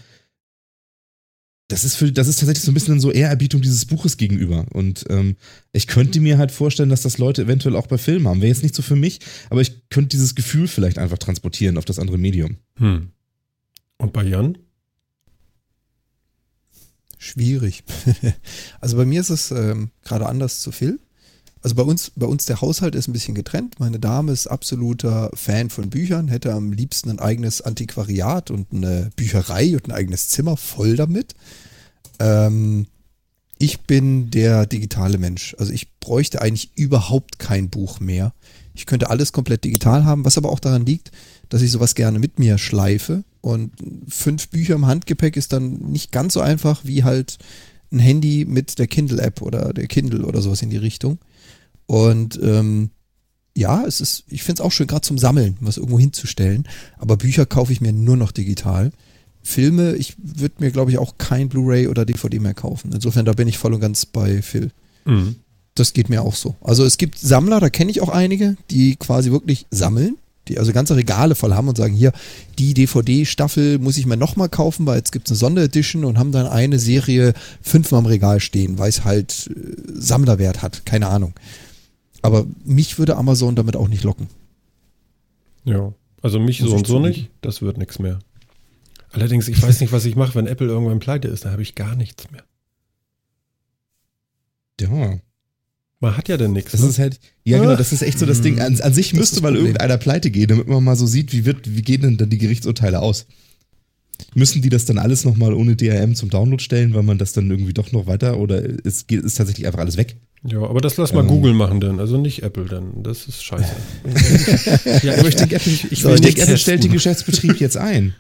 das ist für, das ist tatsächlich so ein bisschen so Ehrerbietung dieses Buches gegenüber. Und ähm, ich könnte mir halt vorstellen, dass das Leute eventuell auch bei Filmen haben. Wäre jetzt nicht so für mich, aber ich könnte dieses Gefühl vielleicht einfach transportieren auf das andere Medium. Hm. Und bei Jan? Schwierig. also bei mir ist es ähm, gerade anders zu Phil. Also bei uns, bei uns der Haushalt ist ein bisschen getrennt. Meine Dame ist absoluter Fan von Büchern, hätte am liebsten ein eigenes Antiquariat und eine Bücherei und ein eigenes Zimmer voll damit. Ähm, ich bin der digitale Mensch. Also ich bräuchte eigentlich überhaupt kein Buch mehr. Ich könnte alles komplett digital haben, was aber auch daran liegt, dass ich sowas gerne mit mir schleife. Und fünf Bücher im Handgepäck ist dann nicht ganz so einfach wie halt ein Handy mit der Kindle-App oder der Kindle oder sowas in die Richtung. Und ähm, ja, es ist, ich finde es auch schön, gerade zum Sammeln, was irgendwo hinzustellen. Aber Bücher kaufe ich mir nur noch digital. Filme, ich würde mir, glaube ich, auch kein Blu-ray oder DVD mehr kaufen. Insofern, da bin ich voll und ganz bei Phil. Mhm. Das geht mir auch so. Also es gibt Sammler, da kenne ich auch einige, die quasi wirklich sammeln, die also ganze Regale voll haben und sagen, hier, die DVD-Staffel muss ich mir nochmal kaufen, weil jetzt gibt es eine Sonderedition und haben dann eine Serie fünfmal im Regal stehen, weil es halt äh, Sammlerwert hat, keine Ahnung. Aber mich würde Amazon damit auch nicht locken. Ja. Also mich so und so nicht. Das wird nichts mehr. Allerdings, ich weiß nicht, was ich mache, wenn Apple irgendwann pleite ist. Da habe ich gar nichts mehr. Ja. Man hat ja dann nichts. Das ne? ist halt, ja genau, das ist echt so das Ding. An, an sich Das müsste mal irgendeiner pleite gehen, damit man mal so sieht, wie wird, wie gehen denn dann die Gerichtsurteile aus? Müssen die das dann alles nochmal ohne DRM zum Download stellen, weil man das dann irgendwie doch noch weiter oder ist, geht- ist tatsächlich einfach alles weg? ja, aber das lass mal Ähm. Google machen dann. Also nicht Apple dann. Das ist scheiße. ja, Aber ich denke, Apple, ich, ich ich will denke, nicht Apple stellt den Geschäftsbetrieb jetzt ein.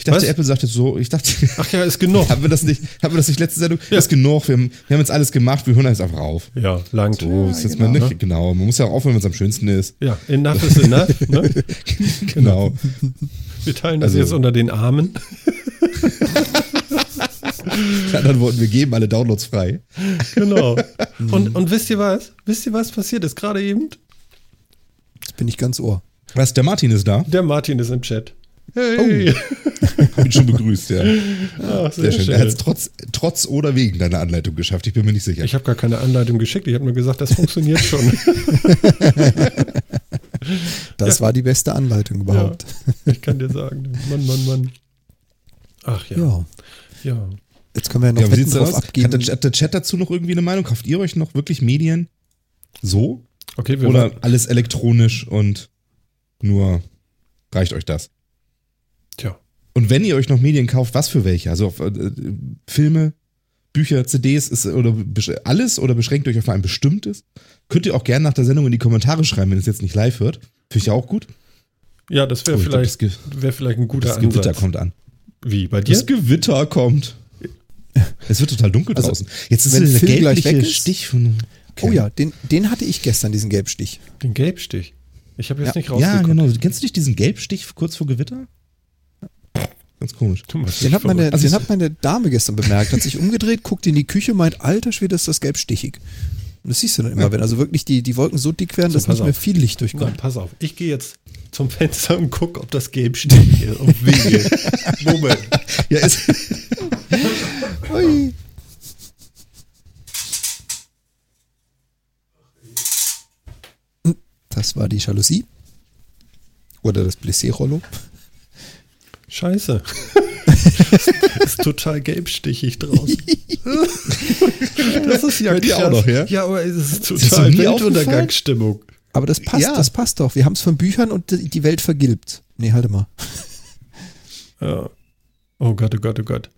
Ich dachte, Was? Apple sagt jetzt so, ich dachte, Ach ja, ist genug. haben wir das nicht, haben wir das nicht letzte Sendung? Ja. Ist genug, wir haben, wir haben jetzt alles gemacht, wir hören jetzt einfach auf. Ja, langt. So, ist jetzt genau. mal nicht, genau. Man muss ja auch aufhören, wenn es am schönsten ist. Ja, enough is enough. Ne? Genau. Wir teilen das Also- jetzt unter den Armen. In anderen Worten, wir geben alle Downloads frei. Genau. Und, und wisst ihr was? Wisst ihr, was passiert ist gerade eben? Jetzt bin ich ganz ohr. Was, der Martin ist da? Der Martin ist im Chat. Hey. Hab ihn schon begrüßt, ja. Ach, Sehr schön. Er hat es trotz, trotz oder wegen deiner Anleitung geschafft. Ich bin mir nicht sicher. Ich habe gar keine Anleitung geschickt. Ich habe nur gesagt, das funktioniert schon. Das war die beste Anleitung überhaupt. ich kann dir sagen. Mann, Mann, Mann. Ach ja. Ja. Ja. Jetzt können wir ja noch ja, wie Wetten drauf abgeben. Hat der, hat der Chat dazu noch irgendwie eine Meinung? Kauft ihr euch noch wirklich Medien? So? Okay, wir Oder waren, alles elektronisch und nur reicht euch das? Tja. Und wenn ihr euch noch Medien kauft, was für welche? Also auf, äh, Filme, Bücher, CDs ist, oder alles oder beschränkt euch auf ein bestimmtes? Könnt ihr auch gerne nach der Sendung in die Kommentare schreiben, wenn es jetzt nicht live wird. Finde ich auch gut. Ja, das wäre Oh, glaub, vielleicht, das, wär vielleicht ein guter das Gewitter Ansatz. kommt an. Wie, bei dir? Das Gewitter kommt. Es wird total dunkel Also, draußen. Jetzt ist der gelbliche Stich von. Oh ja, den, den hatte ich gestern, diesen Gelbstich. Den Gelbstich. Ich habe jetzt Ja. nicht Ja, rausgeguckt. genau. Kennst du nicht diesen Gelbstich kurz vor Gewitter? Ganz komisch. Den hat, meine. Also den hat meine Dame gestern bemerkt, hat sich umgedreht, guckt in die Küche, meint, alter Schwede, ist das gelb stichig. Und das siehst du dann immer, wenn also wirklich die, die Wolken so dick werden, So, dass nicht mehr auf. viel Licht durchkommt. pass auf. Ich gehe jetzt zum Fenster und gucke, ob das Gelbstich ist. Und wehe. Moment. Ja, ist, Ui. Das war die Jalousie. Oder das Blessé-Rollo. Scheiße. das ist total gelbstichig draußen. das ist ja krass. auch noch, ja? Ja, aber es ist total Weltuntergangsstimmung. Aber das passt, Ja. das passt doch. Wir haben es von Büchern und die die Welt vergilbt. Nee, halte mal. Ja. Oh Gott, oh Gott, oh Gott.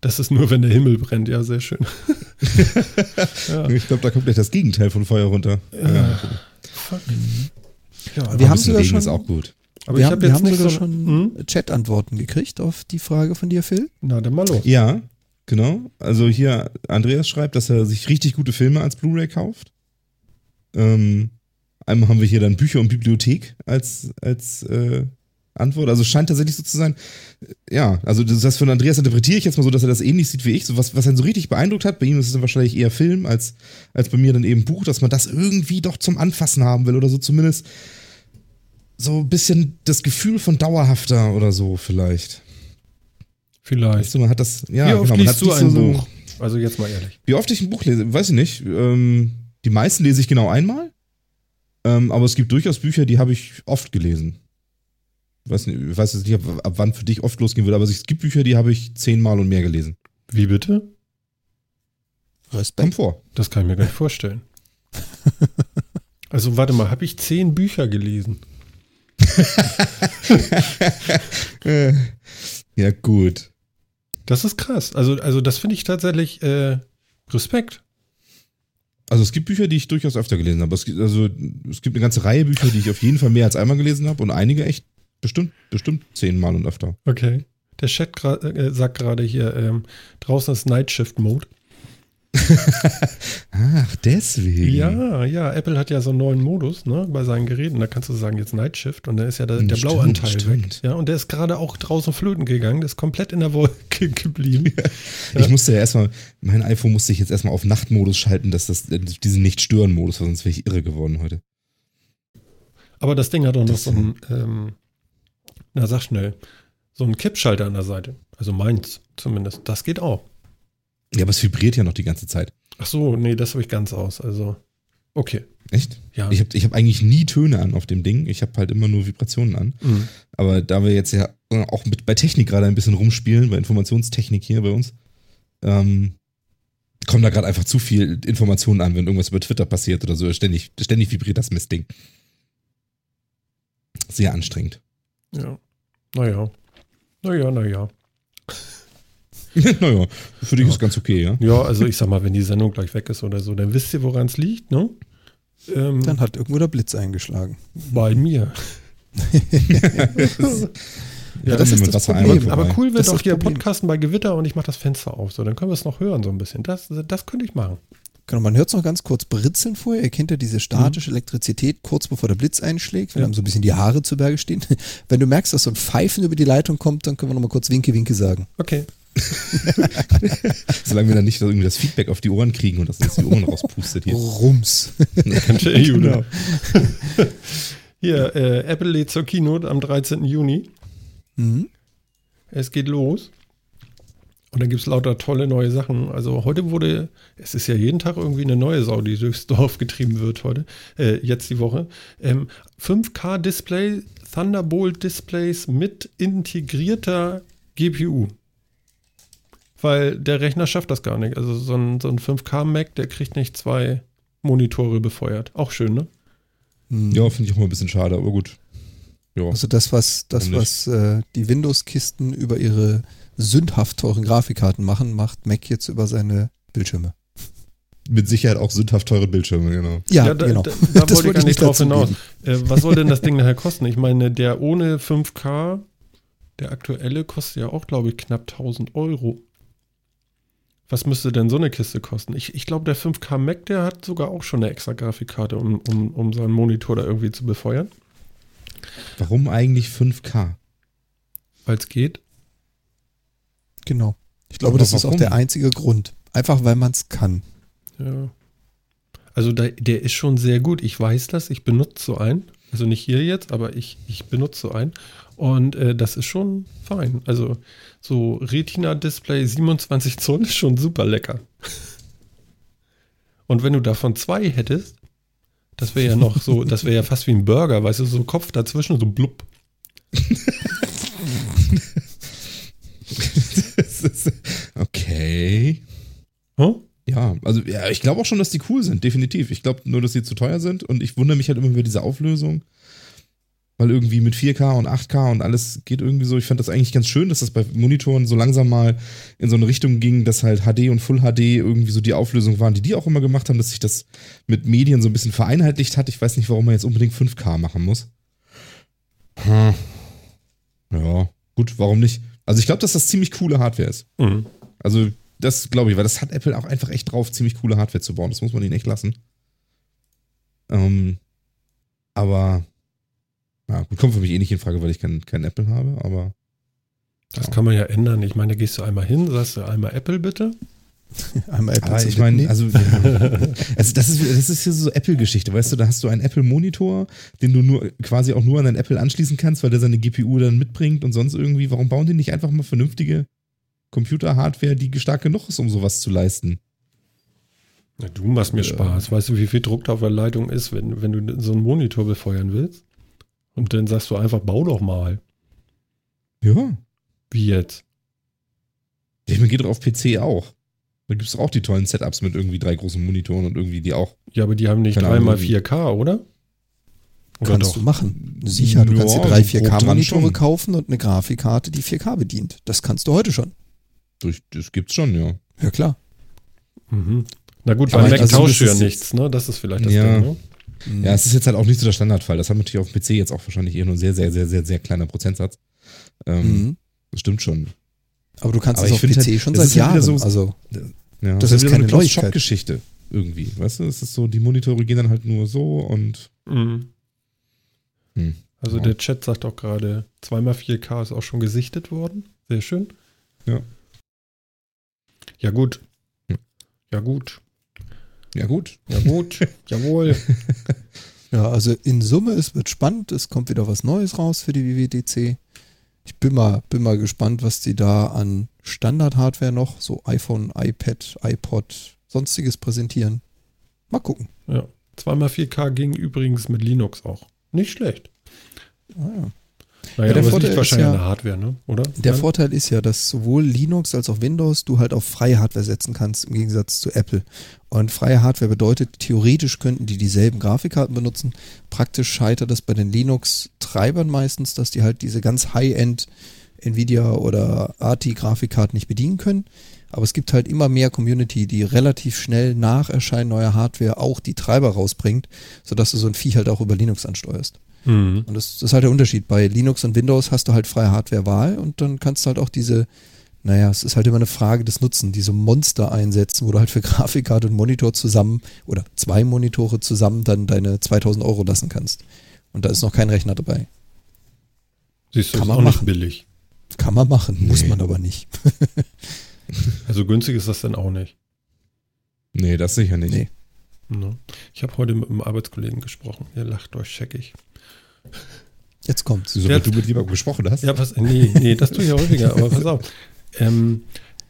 Das ist nur, wenn der Himmel brennt. Ja, sehr schön. ja. Ich glaube, da kommt gleich das Gegenteil von Feuer runter. Ja. Fuck. Wir Ja, aber, haben sogar Regen schon- ist auch gut. Aber wir ich haben, habe wir jetzt haben nicht sogar so. schon Hm? Chat-Antworten gekriegt auf die Frage von dir, Phil. Na, dann mal los. Ja, genau. Also hier, Andreas schreibt, dass er sich richtig gute Filme als Blu-ray kauft. Ähm, einmal haben wir hier dann Bücher und Bibliothek als, als äh, Antwort. Also scheint tatsächlich so zu sein. Ja, also das, das von Andreas interpretiere ich jetzt mal so, dass er das ähnlich sieht wie ich. So was, was ihn so richtig beeindruckt hat, bei ihm ist es dann wahrscheinlich eher Film als, als bei mir dann eben Buch, dass man das irgendwie doch zum Anfassen haben will oder so zumindest so ein bisschen das Gefühl von dauerhafter oder so vielleicht. Vielleicht. Weißt du, man hat das, ja, Wie oft genau, man hat liest du nicht ein so, Buch? Also jetzt mal ehrlich. Wie oft ich ein Buch lese, weiß ich nicht. Ähm, die meisten lese ich genau einmal. Ähm, aber es gibt durchaus Bücher, die habe ich oft gelesen. Ich weiß, nicht, ich weiß jetzt nicht, ab, ab wann für dich oft losgehen würde, aber es gibt Bücher, die habe ich zehnmal und mehr gelesen. Wie bitte? Respekt. Kommt vor. Das kann ich mir gar nicht vorstellen. Also warte mal, habe ich zehn Bücher gelesen? Ja, gut. Das ist krass. Also, also das finde ich tatsächlich äh, Respekt. Also es gibt Bücher, die ich durchaus öfter gelesen habe. Es gibt, also, es gibt eine ganze Reihe Bücher, die ich auf jeden Fall mehr als einmal gelesen habe und einige echt bestimmt, bestimmt zehnmal und öfter. Okay. Der Chat äh, sagt gerade hier, ähm, draußen ist Night Shift Mode. Ach, deswegen. Ja, ja, Apple hat ja so einen neuen Modus ne, bei seinen Geräten. Da kannst du sagen, jetzt Night Shift und da ist ja der, der Stimmt, Blauanteil weg. stimmt. Ja, und der ist gerade auch draußen flöten gegangen. Der ist komplett in der Wolke geblieben. Ich musste ja erstmal, mein iPhone musste ich jetzt erstmal auf Nachtmodus schalten, dass das äh, diesen Nicht-Stören-Modus, weil sonst wäre ich irre geworden heute. Aber das Ding hat auch noch Das- so einen, ähm, na sag schnell, so einen Kippschalter an der Seite. Also meins zumindest. Das geht auch. Ja, aber es vibriert ja noch die ganze Zeit. Ach so, nee, das habe ich ganz aus. Also, okay. Echt? Ja. Ich habe ich hab eigentlich nie Töne an auf dem Ding. Ich habe halt immer nur Vibrationen an. Mhm. Aber da wir jetzt ja auch mit bei Technik gerade ein bisschen rumspielen, bei Informationstechnik hier bei uns, ähm, kommen da gerade einfach zu viel Informationen an, wenn irgendwas über Twitter passiert oder so. Ständig, ständig vibriert das Mistding. Sehr anstrengend. Ja. Naja. Naja, naja. naja, für dich ist ganz okay, ja. Ja, also ich sag mal, wenn die Sendung gleich weg ist oder so, dann wisst ihr, woran es liegt, ne? Ähm, Dann hat irgendwo der Blitz eingeschlagen. bei mir. Ja, das dann ist das Problem. Aber cool wird Das das hier Problem. Podcasten bei Gewitter und ich mache das Fenster auf. So, dann können wir es noch hören so ein bisschen. Das, das könnte ich machen. Genau, man hört es noch ganz kurz britzeln vorher. Ihr kennt ja diese statische Elektrizität kurz bevor der Blitz einschlägt, wenn Ja. einem so ein bisschen die Haare zu Berge stehen. Wenn du merkst, dass so ein Pfeifen über die Leitung kommt, dann können wir noch mal kurz Winke, Winke sagen. Okay. Solange wir dann nicht irgendwie das Feedback auf die Ohren kriegen und das uns die Ohren rauspustet hier. Rums. Gut, Genau. Hier, äh, Apple lädt zur Keynote am 13. Juni. Mhm. Es geht los. Und dann gibt es lauter tolle neue Sachen. Also heute wurde, es ist ja jeden Tag irgendwie eine neue Sau, die durchs Dorf getrieben wird heute, äh, jetzt die Woche. Ähm, 5K-Display, Thunderbolt-Displays mit integrierter GPU. Weil der Rechner schafft das gar nicht. Also so ein, so ein 5K-Mac, der kriegt nicht zwei Monitore befeuert. Auch schön, ne? Mhm. Ja, finde ich auch mal ein bisschen schade, aber gut. Ja. Also das, was, das, was äh, die Windows-Kisten über ihre sündhaft teuren Grafikkarten machen, macht Mac jetzt über seine Bildschirme. Mit Sicherheit auch sündhaft teure Bildschirme, genau. Ja, da, genau. da, da Das wollte ich gar nicht drauf hinaus. Äh, was soll denn das Ding nachher kosten? Ich meine, der ohne 5K, der aktuelle, kostet ja auch, glaube ich, knapp 1000 Euro. Was müsste denn so eine Kiste kosten? Ich, ich glaube, der 5K Mac, der hat sogar auch schon eine extra Grafikkarte, um, um, um seinen Monitor da irgendwie zu befeuern, Warum eigentlich 5K? weil es geht. Genau. Ich glaube, Aber das ist auch warum? der einzige Grund. Einfach weil man es kann. Ja. Also da, der ist schon sehr gut. Ich weiß das. Ich benutze so einen. Also nicht hier jetzt, aber ich, ich benutze so einen. Und äh, das ist schon fein. Also so Retina-Display 27 Zoll ist schon super lecker. Und wenn du davon zwei hättest, das wäre ja noch so, das wäre ja fast wie ein Burger, weißt du, so Kopf dazwischen, so blub. Ist- okay. Hm? Ja, also ja, ich glaube auch schon, dass die cool sind, definitiv. Ich glaube nur, dass sie zu teuer sind und ich wundere mich halt immer über diese Auflösung. Weil irgendwie mit 4K und 8K und alles geht irgendwie so. Ich fand das eigentlich ganz schön, dass das bei Monitoren so langsam mal in so eine Richtung ging, dass halt HD und Full HD irgendwie so die Auflösung waren, die die auch immer gemacht haben, dass sich das mit Medien so ein bisschen vereinheitlicht hat. Ich weiß nicht, warum man jetzt unbedingt 5K machen muss. Hm. Ja, gut, warum nicht? Also ich glaube, dass das ziemlich coole Hardware ist. Mhm. Also, das glaube ich, weil das hat Apple auch einfach echt drauf, ziemlich coole Hardware zu bauen. Das muss man ihnen echt lassen. Ähm, aber, ja, gut, kommt für mich eh nicht in Frage, weil ich kein, kein Apple habe, aber Das kann man ja ändern. Ich meine, da gehst du einmal hin, sagst du einmal Apple bitte. Einmal Apple Aber zum ich meine, also, ja. also das ist das ist hier so Apple-Geschichte, weißt du, da hast du einen Apple-Monitor, den du nur quasi auch nur an dein Apple anschließen kannst, weil der seine GPU dann mitbringt und sonst irgendwie. Warum bauen die nicht einfach mal vernünftige Computer-Hardware, die stark genug ist, um sowas zu leisten? Ja, du machst mir Ja. Spaß. Weißt du, wie viel Druck da auf der Leitung ist, wenn, wenn du so einen Monitor befeuern willst? Und dann sagst du einfach, bau doch mal. Ja. Wie jetzt? Ich meine, geht doch auf PC auch. Da gibt es auch die tollen Setups mit irgendwie drei großen Monitoren und irgendwie die auch. Ja, aber die haben nicht Keine 3 mal Ahnung, 4K, oder? Oder Kannst doch? du machen. Sicher, du kannst dir Ja, drei so grob dran 4K-Monitore schon. kaufen und eine Grafikkarte, die 4K bedient. Das kannst du heute schon. Durch, das gibt's schon, ja. Ja, klar. Mhm. Na gut, Aber beim Mac also tauschst du das ja ist- nichts, ne? Das ist vielleicht das Ja. Ding, ne? Mhm. Ja, es ist jetzt halt auch nicht so der Standardfall. Das hat natürlich auf dem PC jetzt auch wahrscheinlich eher nur ein sehr, sehr, sehr, sehr, sehr kleiner Prozentsatz. Ähm, Mhm. Das stimmt schon. Aber du kannst Aber es auf PC halt, schon das seit ist ja wieder Jahren. so- also, Ja, Das ist ist keine so eine. Shop-Geschichte irgendwie. Weißt du, es ist so, die Monitore gehen dann halt nur so und. Mhm. Hm. Also Ja. der Chat sagt auch gerade, 2x 4K ist auch schon gesichtet worden. Sehr schön. Ja. Ja gut. Hm. Ja gut. Ja, gut. Ja gut. Jawohl. ja, also in Summe, es wird spannend. Es kommt wieder was Neues raus für die WWDC. Ich bin mal, bin mal gespannt, was die da an Standard-Hardware noch, so iPhone, iPad, iPod, sonstiges präsentieren. Mal gucken. Ja. 2x 4K ging übrigens mit Linux auch. Nicht schlecht. Ah, ja. Naja, der aber es Vorteil ist wahrscheinlich ja- der Hardware, ne? Oder? Der Vorteil ist ja, dass sowohl Linux als auch Windows du halt auf freie Hardware setzen kannst, im Gegensatz zu Apple. Und freie Hardware bedeutet, theoretisch könnten die dieselben Grafikkarten benutzen. Praktisch scheitert es bei den Linux-Treibern meistens, dass die halt diese ganz High-End Nvidia oder ARTI-Grafikkarten nicht bedienen können. Aber es gibt halt immer mehr Community, die relativ schnell nach Erscheinen neuer Hardware auch die Treiber rausbringt, sodass du so ein Vieh halt auch über Linux ansteuerst. Mhm. Und das, das ist halt der Unterschied. Bei Linux und Windows hast du halt freie Hardware-Wahl und dann kannst du halt auch diese, naja, es ist halt immer eine Frage des Nutzen, diese Monster einsetzen, wo du halt für Grafikkarte und Monitor zusammen oder zwei Monitore zusammen dann deine 2000 Euro lassen kannst. Und da ist noch kein Rechner dabei. Siehst du, Kann ist man auch nicht machen. billig. Kann man machen, muss Nee. man aber nicht. Also günstig ist das dann auch nicht. Nee, das sicher nicht. Nee. Ne? Ich habe heute mit einem Arbeitskollegen gesprochen. Ihr lacht euch scheckig. Jetzt kommt's. Wieso, Der- du mit jemandem gesprochen hast? Ja, was? Nee, nee, das tue ich ja häufiger, aber pass auf. Ähm,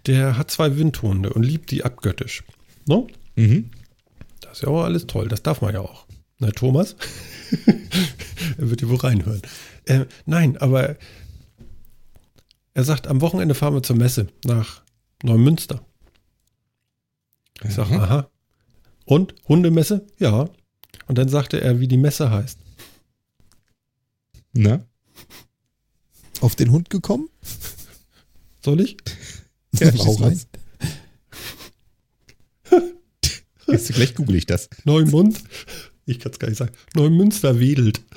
der hat zwei Windhunde und liebt die abgöttisch. No? Mhm. Das ist ja auch alles toll. Das darf man ja auch. Na, Thomas? er wird hier wohl reinhören. Äh, nein, aber er sagt, am Wochenende fahren wir zur Messe nach Neumünster. Ich sage, Aha. aha. Und? Hundemesse? Ja. Und dann sagte er, wie die Messe heißt. Na? Auf den Hund gekommen? Soll ich? Ja, schieß rein. Jetzt gleich google ich das. Neumund? Ich kann es gar nicht sagen. Neumünster wedelt.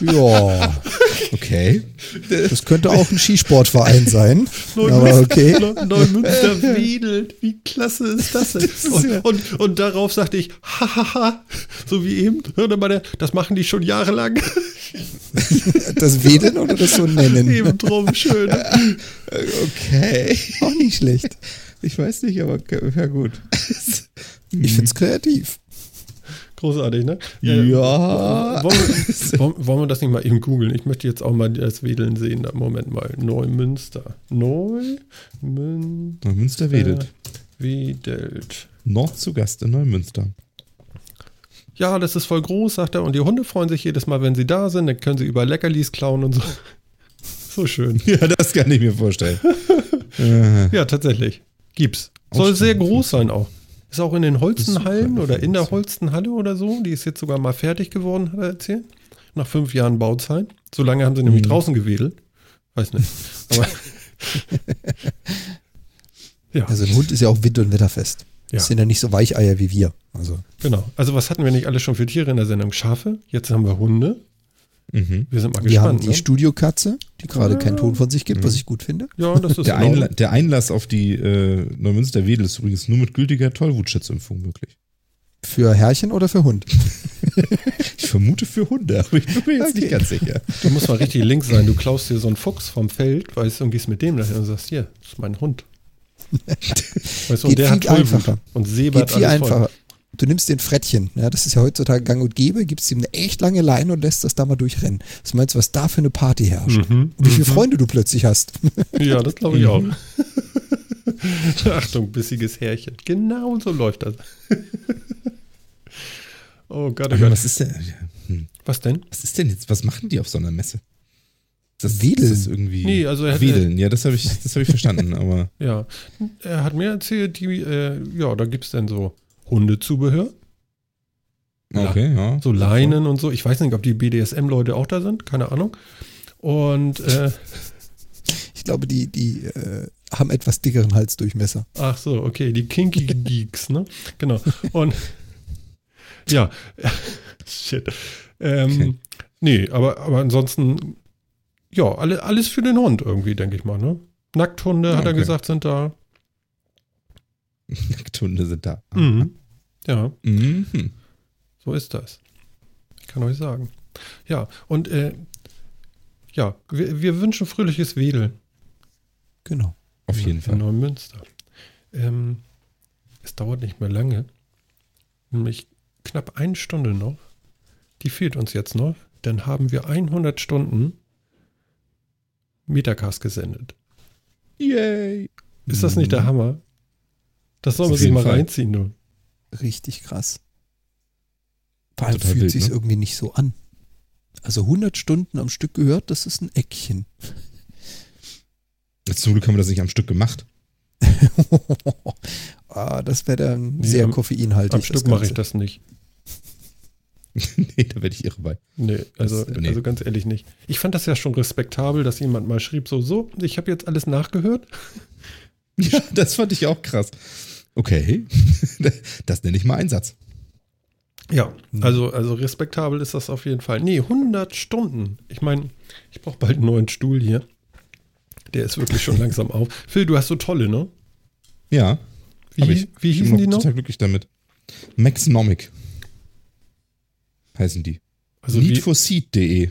Ja, Okay. das könnte auch ein Skisportverein sein. Aber okay. Neu- Neumünster wedelt. Wie klasse ist das denn? und, und, und darauf sagte ich, hahaha, so wie eben. Hör mal, der- das machen die schon jahrelang. Das Wedeln oder das so nennen? eben drum, schön. Okay. Auch nicht schlecht. Ich weiß nicht, aber ja gut. Ich find's kreativ. Großartig, ne? Ja. Wollen wir, wollen, wir das nicht mal eben googeln? Ich möchte jetzt auch mal das Wedeln sehen. Moment mal. Neumünster. Neumünster Neumünster wedelt. wedelt. Nord zu Gast in Neumünster. ja, das ist voll groß, sagt er. Und die Hunde freuen sich jedes Mal, wenn sie da sind. Dann können sie über Leckerlis klauen und so. So schön. Ja, das kann ich mir vorstellen. Ja, tatsächlich. Gibt's. Soll sehr groß sein auch. Ist auch in den Holstenhallen super, oder in der groß. Holstenhalle oder so. Die ist jetzt sogar mal fertig geworden, hat er erzählt. Nach fünf Jahren Bauzeit. So lange haben sie nämlich Mhm. draußen gewedelt. Weiß nicht. Aber. ja, Also ein Hund ist ja auch wind- und wetterfest. Ja. Das sind ja nicht so Weicheier wie wir. Also genau. Also, was hatten wir nicht alles schon für Tiere in der Sendung? Schafe. Jetzt haben wir Hunde. Mhm. Wir sind mal wir haben gespannt. die Ne? Studiokatze, die gerade keinen Ton von sich gibt, Mhm. was ich gut finde. Ja, das ist Der, Ordnung. Einla der Einlass auf die äh, Neumünster Wedel ist übrigens nur mit gültiger Tollwutschutzimpfung möglich. Für Herrchen oder für Hund? Ich vermute für Hunde, aber ich bin mir jetzt nicht Okay. ganz sicher. Du musst mal richtig links sein. Du klaust dir so einen Fuchs vom Feld, weißt du, und gehst mit dem dahin und sagst, hier, das ist mein Hund. Weißt du, und der hat Tollwut einfacher. und säbert Geht viel alles voll. Du nimmst den Frettchen, ja, das ist ja heutzutage gang und gäbe, gibst ihm eine echt lange Leine und lässt das da mal durchrennen. Was meinst du, was da für eine Party herrscht? Mhm, Und wie viele Freunde du plötzlich hast? Ja, das glaube ich auch. Mhm. Achtung, bissiges Härchen. Genau so läuft das. oh Gott, oh Gott. was ist denn, hm, Was denn? was ist denn jetzt, was machen die auf so einer Messe? Das, Wedeln. Ist irgendwie Nee, also er hat- Wedeln, ja, das habe ich, das hab ich verstanden, aber Ja, er hat mir erzählt, die, äh, ja, da gibt es dann so Hundezubehör, okay, ja. so Leinen und so. Ich weiß nicht, ob die BDSM-Leute auch da sind, keine Ahnung. Und, äh, Ich glaube, die, die äh, haben etwas dickeren Halsdurchmesser. ach so, okay, die Kinky Geeks, ne? Genau. Und, ja, shit. Ähm, Okay. Nee, aber, aber ansonsten, ja, alle, alles für den Hund irgendwie, denke ich mal, ne? Nackthunde, Ja, hat er okay. gesagt, sind da. Nackthunde sind da. Mhm. Ja, Mhm. so ist das. Ich kann euch sagen. Ja, und äh, ja, wir, wir wünschen fröhliches Wedeln. Genau. Auf jeden in Fall. Neumünster. Ähm, es dauert nicht mehr lange. Nämlich knapp eine Stunde noch. Die fehlt uns jetzt noch. Dann haben wir 100 Stunden Metacast gesendet. Yay. Ist das nicht der Hammer? Das soll man sich mal Fall. reinziehen, du. Richtig krass. Vor allem Total fühlt wild, sich ne? irgendwie nicht so an. Also 100 Stunden am Stück gehört, das ist ein Eckchen. Jetzt zum Glück haben wir das nicht am Stück gemacht. ah, das wäre dann Nee, sehr am- koffeinhaltig. Am Stück mache ich das nicht. nee, da werde ich irre bei. Nee, also, Das- nee. also ganz ehrlich nicht. Ich fand das ja schon respektabel, dass jemand mal schrieb, so, so, ich habe jetzt alles nachgehört. Ja, das fand ich auch krass. Okay, das nenne ich mal Einsatz. Ja, also, also respektabel ist das auf jeden Fall. Nee, 100 Stunden. Ich meine, ich brauche bald einen neuen Stuhl hier. Der ist wirklich schon langsam auf. Phil, du hast so tolle, ne? Ja, Wie, ich. wie Ich bin hießen die noch? total glücklich damit. Maxnomic heißen die. Also wie, Needforseed.de.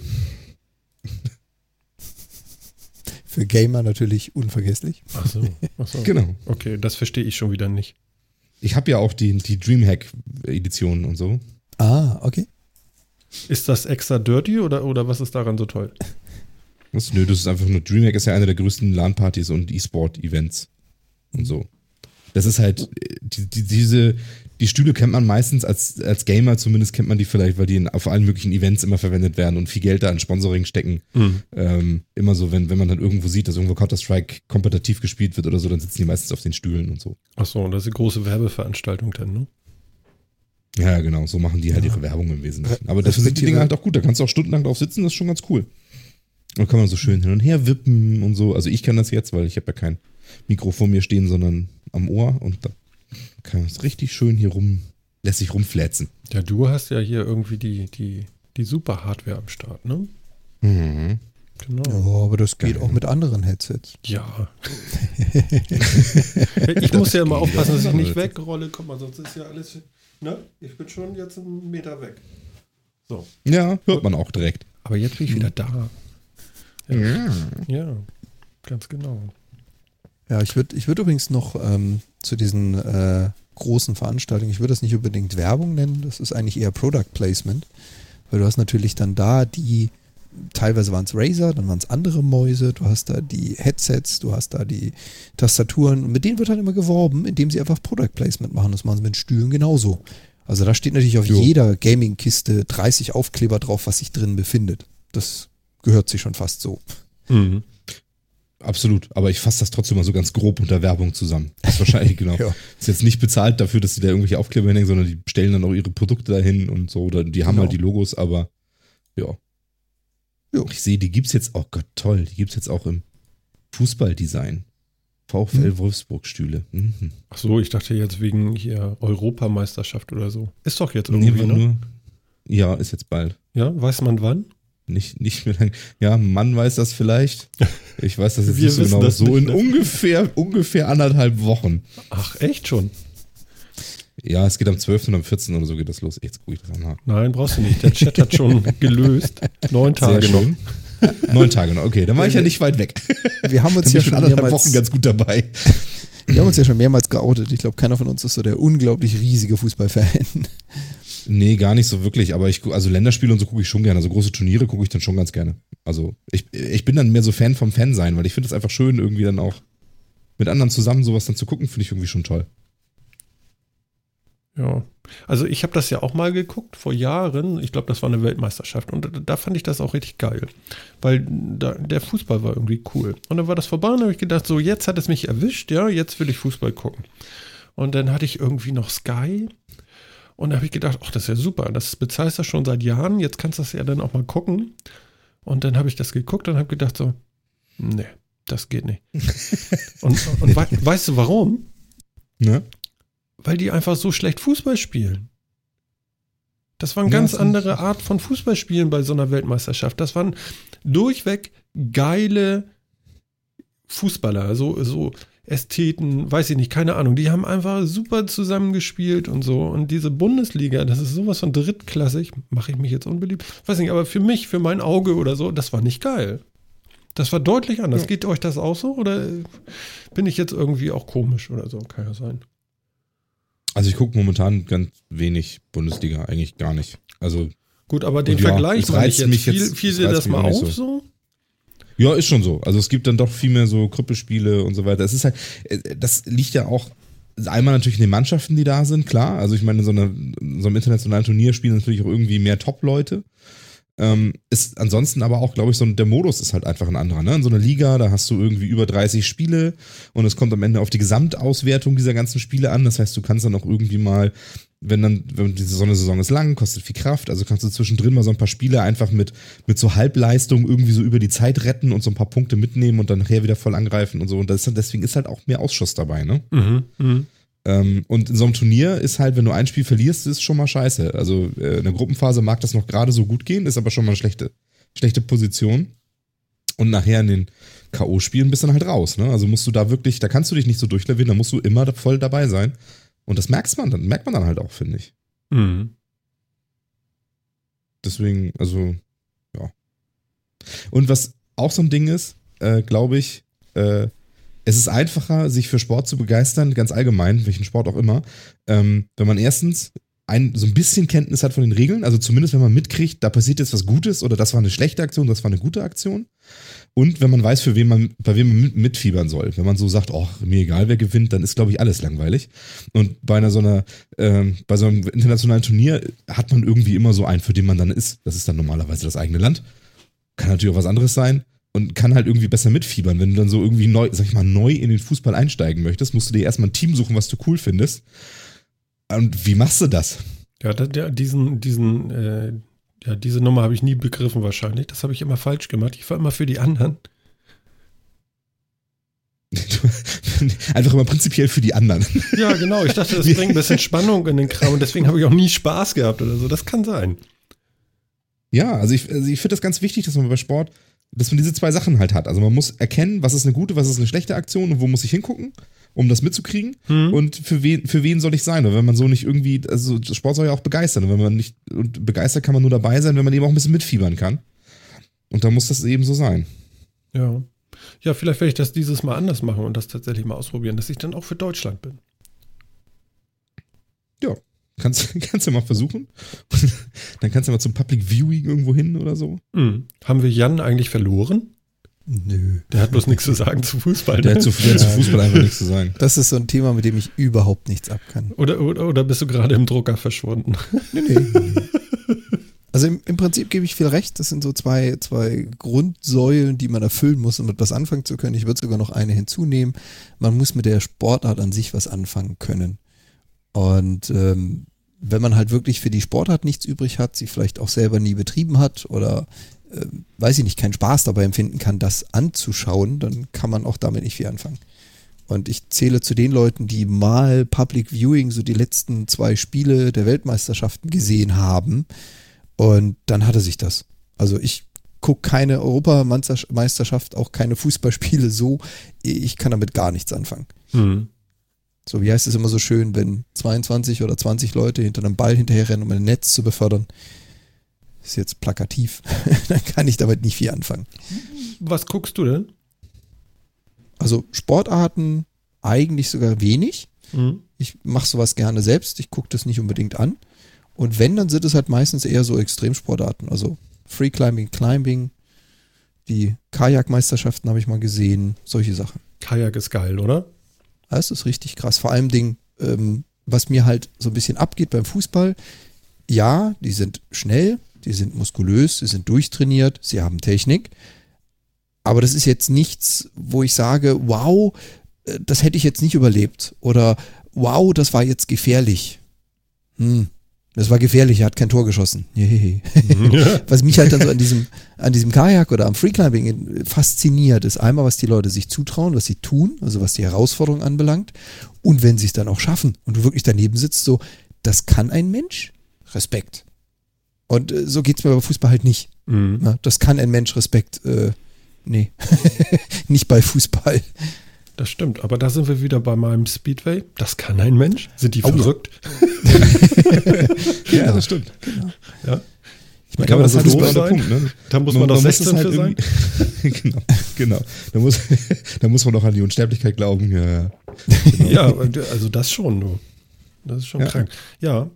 Für Gamer natürlich unvergesslich. ach so, ach so. Genau. Okay, das verstehe ich schon wieder nicht. Ich habe ja auch die, die Dreamhack-Editionen und so. Ah, okay. Ist das extra dirty oder, oder was ist daran so toll? Was? Nö, das ist einfach nur. Dreamhack ist ja eine der größten LAN-Partys und E-Sport-Events und so. Das ist halt, äh, die, die, diese, die Stühle kennt man meistens als, als Gamer, zumindest kennt man die vielleicht, weil die in, auf allen möglichen Events immer verwendet werden und viel Geld da in Sponsoring stecken. Hm. Ähm, immer so, wenn, wenn man dann irgendwo sieht, dass irgendwo Counter-Strike kompetitiv gespielt wird oder so, dann sitzen die meistens auf den Stühlen und so. Ach so, das ist eine große Werbeveranstaltung dann, ne? Ja, genau, so machen die halt Ja. ihre Werbung im Wesentlichen. Aber dafür sind die Dinger halt auch gut, da kannst du auch stundenlang drauf sitzen, das ist schon ganz cool. Und kann man so schön hin und her wippen und so. Also ich kann das jetzt, weil ich habe ja kein Mikro vor mir stehen, sondern am Ohr und da kann es richtig schön hier rum, lässt sich rumflätzen. Ja, du hast ja hier irgendwie die, die, die super Hardware am Start, ne? Mhm. Genau. Ja, aber das geht Geil. auch mit anderen Headsets. Ja. ich muss ja immer aufpassen, dass ich nicht wegrolle. Guck mal, sonst ist ja alles. Ne? Ich bin schon jetzt einen Meter weg. So. Ja, hört man auch direkt. Aber jetzt bin ich wieder da. Ja, ganz genau. Ja, ich würde ich würd übrigens noch ähm, zu diesen äh, großen Veranstaltungen, ich würde das nicht unbedingt Werbung nennen, das ist eigentlich eher Product Placement, weil du hast natürlich dann da die, teilweise waren es Razer, dann waren es andere Mäuse, du hast da die Headsets, du hast da die Tastaturen und mit denen wird halt immer geworben, indem sie einfach Product Placement machen. Das machen sie mit Stühlen genauso. Also da steht natürlich auf Jo. jeder Gaming-Kiste 30 Aufkleber drauf, was sich drin befindet. Das gehört sich schon fast so. Mhm. Absolut, aber ich fasse das trotzdem mal so ganz grob unter Werbung zusammen. Das ist wahrscheinlich, genau. Ja. Ist jetzt nicht bezahlt dafür, dass sie da irgendwelche Aufkleber hinhängen, sondern die stellen dann auch ihre Produkte dahin und so, oder die haben Genau. halt die Logos, aber ja. Jo. Ich sehe, die gibt's jetzt, oh Gott, toll, die gibt's jetzt auch im Fußballdesign. VfL Wolfsburg-Stühle. Mhm. Ach so, ich dachte jetzt wegen hier Europameisterschaft oder so. Ist doch jetzt Nee, irgendwie, war ne? nur, ja, ist jetzt bald. Ja, weiß man wann? Nicht, nicht mehr lang. Ja, Mann weiß das vielleicht. Ich weiß das jetzt Wir nicht so genau. das So nicht, in ne? ungefähr, ungefähr anderthalb Wochen. Ach, echt schon? Ja, es geht am 12. und am 14. oder so geht das los. Jetzt gucke ich das nach. Nein, brauchst du nicht. Der Chat hat schon gelöst. Neun Tage noch. Neun Tage noch. Okay, dann war ich ja nicht weit weg. Wir haben uns ja schon anderthalb mehrmals, Wochen ganz gut dabei. wir haben uns ja schon mehrmals geoutet. Ich glaube, keiner von uns ist so der unglaublich riesige Fußballfan. Nee, gar nicht so wirklich. Aber ich, also Länderspiele und so gucke ich schon gerne. Also große Turniere gucke ich dann schon ganz gerne. Also ich, ich bin dann mehr so Fan vom Fan sein, weil ich finde es einfach schön, irgendwie dann auch mit anderen zusammen sowas dann zu gucken, finde ich irgendwie schon toll. Ja. Also ich habe das ja auch mal geguckt vor Jahren. Ich glaube, das war eine Weltmeisterschaft. Und da, fand ich das auch richtig geil. Weil da, der Fußball war irgendwie cool. Und dann war das vorbei und habe ich gedacht, so jetzt hat es mich erwischt, ja, jetzt will ich Fußball gucken. Und dann hatte ich irgendwie noch Sky. Und da habe ich gedacht, ach, das ist ja super. Das bezahlst du schon seit Jahren. Jetzt kannst du das ja dann auch mal gucken. Und dann habe ich das geguckt und habe gedacht so, nee, das geht nicht. und und wei weißt du warum? Ne? Weil die einfach so schlecht Fußball spielen. Das war eine Ja, ganz andere Art von Fußballspielen bei so einer Weltmeisterschaft. Das waren durchweg geile Fußballer, so, so Ästheten, weiß ich nicht, keine Ahnung. Die haben einfach super zusammengespielt und so. Und diese Bundesliga, das ist sowas von drittklassig, mache ich mich jetzt unbeliebt. Weiß nicht, aber für mich, für mein Auge oder so, das war nicht geil. Das war deutlich anders. Ja. Geht euch das auch so? Oder bin ich jetzt irgendwie auch komisch oder so? Kann ja sein. Also ich gucke momentan ganz wenig Bundesliga, eigentlich gar nicht. Also Gut, aber den ja, Vergleich meine reizt ich jetzt. mich Fiel, jetzt- fiel es dir das mal auf so. so? Ja, ist schon so. Also es gibt dann doch viel mehr so Krüppelspiele und so weiter. Es ist halt, äh, das liegt ja auch einmal natürlich in den Mannschaften, die da sind, klar. Also ich meine, in so, einer, in so einem internationalen Turnier spielen natürlich auch irgendwie mehr Top-Leute. Ähm, ist ansonsten aber auch, glaube ich, so ein, der Modus ist halt einfach ein anderer. Ne? In so einer Liga, da hast du irgendwie über 30 Spiele und es kommt am Ende auf die Gesamtauswertung dieser ganzen Spiele an. Das heißt, du kannst dann auch irgendwie mal, wenn dann, wenn diese so eine Saison ist lang, kostet viel Kraft, also kannst du zwischendrin mal so ein paar Spiele einfach mit, mit so Halbleistung irgendwie so über die Zeit retten und so ein paar Punkte mitnehmen und dann nachher wieder voll angreifen und so. Und das ist, deswegen ist halt auch mehr Ausschuss dabei, ne? Mhm, mhm. Ähm, und in so einem Turnier ist halt, wenn du ein Spiel verlierst, ist schon mal scheiße. Also äh, in der Gruppenphase mag das noch gerade so gut gehen, ist aber schon mal eine schlechte, schlechte Position. Und nachher in den K.O.-Spielen bist du dann halt raus. Ne? Also musst du da wirklich, da kannst du dich nicht so durchlavieren, da musst du immer voll dabei sein. Und das merkst man dann, merkt man dann halt auch, finde ich. Mhm. Deswegen, also, ja. Und was auch so ein Ding ist, äh, glaube ich, äh, es ist einfacher, sich für Sport zu begeistern, ganz allgemein, welchen Sport auch immer, ähm, wenn man erstens ein, so ein bisschen Kenntnis hat von den Regeln, also zumindest wenn man mitkriegt, da passiert jetzt was Gutes oder das war eine schlechte Aktion, das war eine gute Aktion. Und wenn man weiß, für wen man, bei wem man mit, mitfiebern soll. Wenn man so sagt, oh, mir egal, wer gewinnt, dann ist, glaube ich, alles langweilig. Und bei einer so einer, ähm, bei so einem internationalen Turnier hat man irgendwie immer so einen, für den man dann ist. Das ist dann normalerweise das eigene Land. Kann natürlich auch was anderes sein und kann halt irgendwie besser mitfiebern. Wenn du dann so irgendwie neu, sag ich mal, neu in den Fußball einsteigen möchtest, musst du dir erstmal ein Team suchen, was du cool findest. Und wie machst du das? Ja, diesen, diesen, äh, ja, diese Nummer habe ich nie begriffen wahrscheinlich. Das habe ich immer falsch gemacht. Ich war immer für die anderen. Einfach immer prinzipiell für die anderen. Ja, genau. Ich dachte, das bringt ein bisschen Spannung in den Kram und deswegen habe ich auch nie Spaß gehabt oder so. Das kann sein. Ja, also ich, also ich finde das ganz wichtig, dass man bei Sport, dass man diese zwei Sachen halt hat. Also man muss erkennen, was ist eine gute, was ist eine schlechte Aktion und wo muss ich hingucken, um das mitzukriegen. Hm. Und für wen, für wen soll ich sein? Und wenn man so nicht irgendwie, also Sport soll ja auch begeistern. Und wenn man nicht, und begeistert kann man nur dabei sein, wenn man eben auch ein bisschen mitfiebern kann. Und da muss das eben so sein. Ja. Ja, vielleicht werde ich das dieses Mal anders machen und das tatsächlich mal ausprobieren, dass ich dann auch für Deutschland bin. Ja. Kannst, kannst du mal versuchen. Dann kannst du mal zum Public Viewing irgendwo hin oder so. Hm. Haben wir Jan eigentlich verloren? Nö. Der hat bloß nichts zu sagen zu Fußball. Der Ne? hat zu, der hat zu Fußball einfach nichts zu sagen. Das ist so ein Thema, mit dem ich überhaupt nichts ab kann. Oder, oder, oder bist du gerade im Drucker verschwunden? Nee, nee. Also im, im Prinzip gebe ich viel recht. Das sind so zwei, zwei Grundsäulen, die man erfüllen muss, um etwas anfangen zu können. Ich würde sogar noch eine hinzunehmen. Man muss mit der Sportart an sich was anfangen können. Und ähm, wenn man halt wirklich für die Sportart nichts übrig hat, sie vielleicht auch selber nie betrieben hat oder äh, weiß ich nicht, keinen Spaß dabei empfinden kann, das anzuschauen, dann kann man auch damit nicht viel anfangen. Und ich zähle zu den Leuten, die mal Public Viewing, so die letzten zwei Spiele der Weltmeisterschaften gesehen haben. Und dann hatte sich das. Also ich gucke keine Europameisterschaft, auch keine Fußballspiele so. Ich kann damit gar nichts anfangen. Hm. So, wie heißt es immer so schön, wenn 22 oder 20 Leute hinter einem Ball hinterherrennen, um ein Netz zu befördern. Ist jetzt plakativ. dann kann ich damit nicht viel anfangen. Was guckst du denn? Also Sportarten eigentlich sogar wenig. Hm. Ich mache sowas gerne selbst. Ich gucke das nicht unbedingt an. Und wenn, dann sind es halt meistens eher so Extremsportarten. Also Free Climbing, Climbing, die Kajakmeisterschaften habe ich mal gesehen, solche Sachen. Kajak ist geil, oder? Das ist richtig krass. Vor allem Ding, ähm, was mir halt so ein bisschen abgeht beim Fußball. Ja, die sind schnell, die sind muskulös, sie sind durchtrainiert, sie haben Technik. Aber das ist jetzt nichts, wo ich sage, wow, äh, das hätte ich jetzt nicht überlebt. Oder wow, das war jetzt gefährlich. Hm, das war gefährlich, er hat kein Tor geschossen. Was mich halt dann so an diesem, an diesem Kajak oder am Freeclimbing fasziniert, ist einmal, was die Leute sich zutrauen, was sie tun, also was die Herausforderung anbelangt. Und wenn sie es dann auch schaffen und du wirklich daneben sitzt, so, das kann ein Mensch? Respekt. Und äh, so geht's mir bei Fußball halt nicht. Mhm. Na, das kann ein Mensch Respekt, äh, nee, nicht bei Fußball. Das stimmt, aber da sind wir wieder bei meinem Speedway. Das kann ein Mensch. Sind die Oh ja. verrückt? Ja, das stimmt. Ja. Ich meine, Kann aber man das so super- sein? ne? Da muss man, doch es 16 halt für sein. genau, genau. Da muss, da muss man doch an die Unsterblichkeit glauben. Ja, ja. Ja, also das schon, du. Das ist schon Ja. krank. Ja.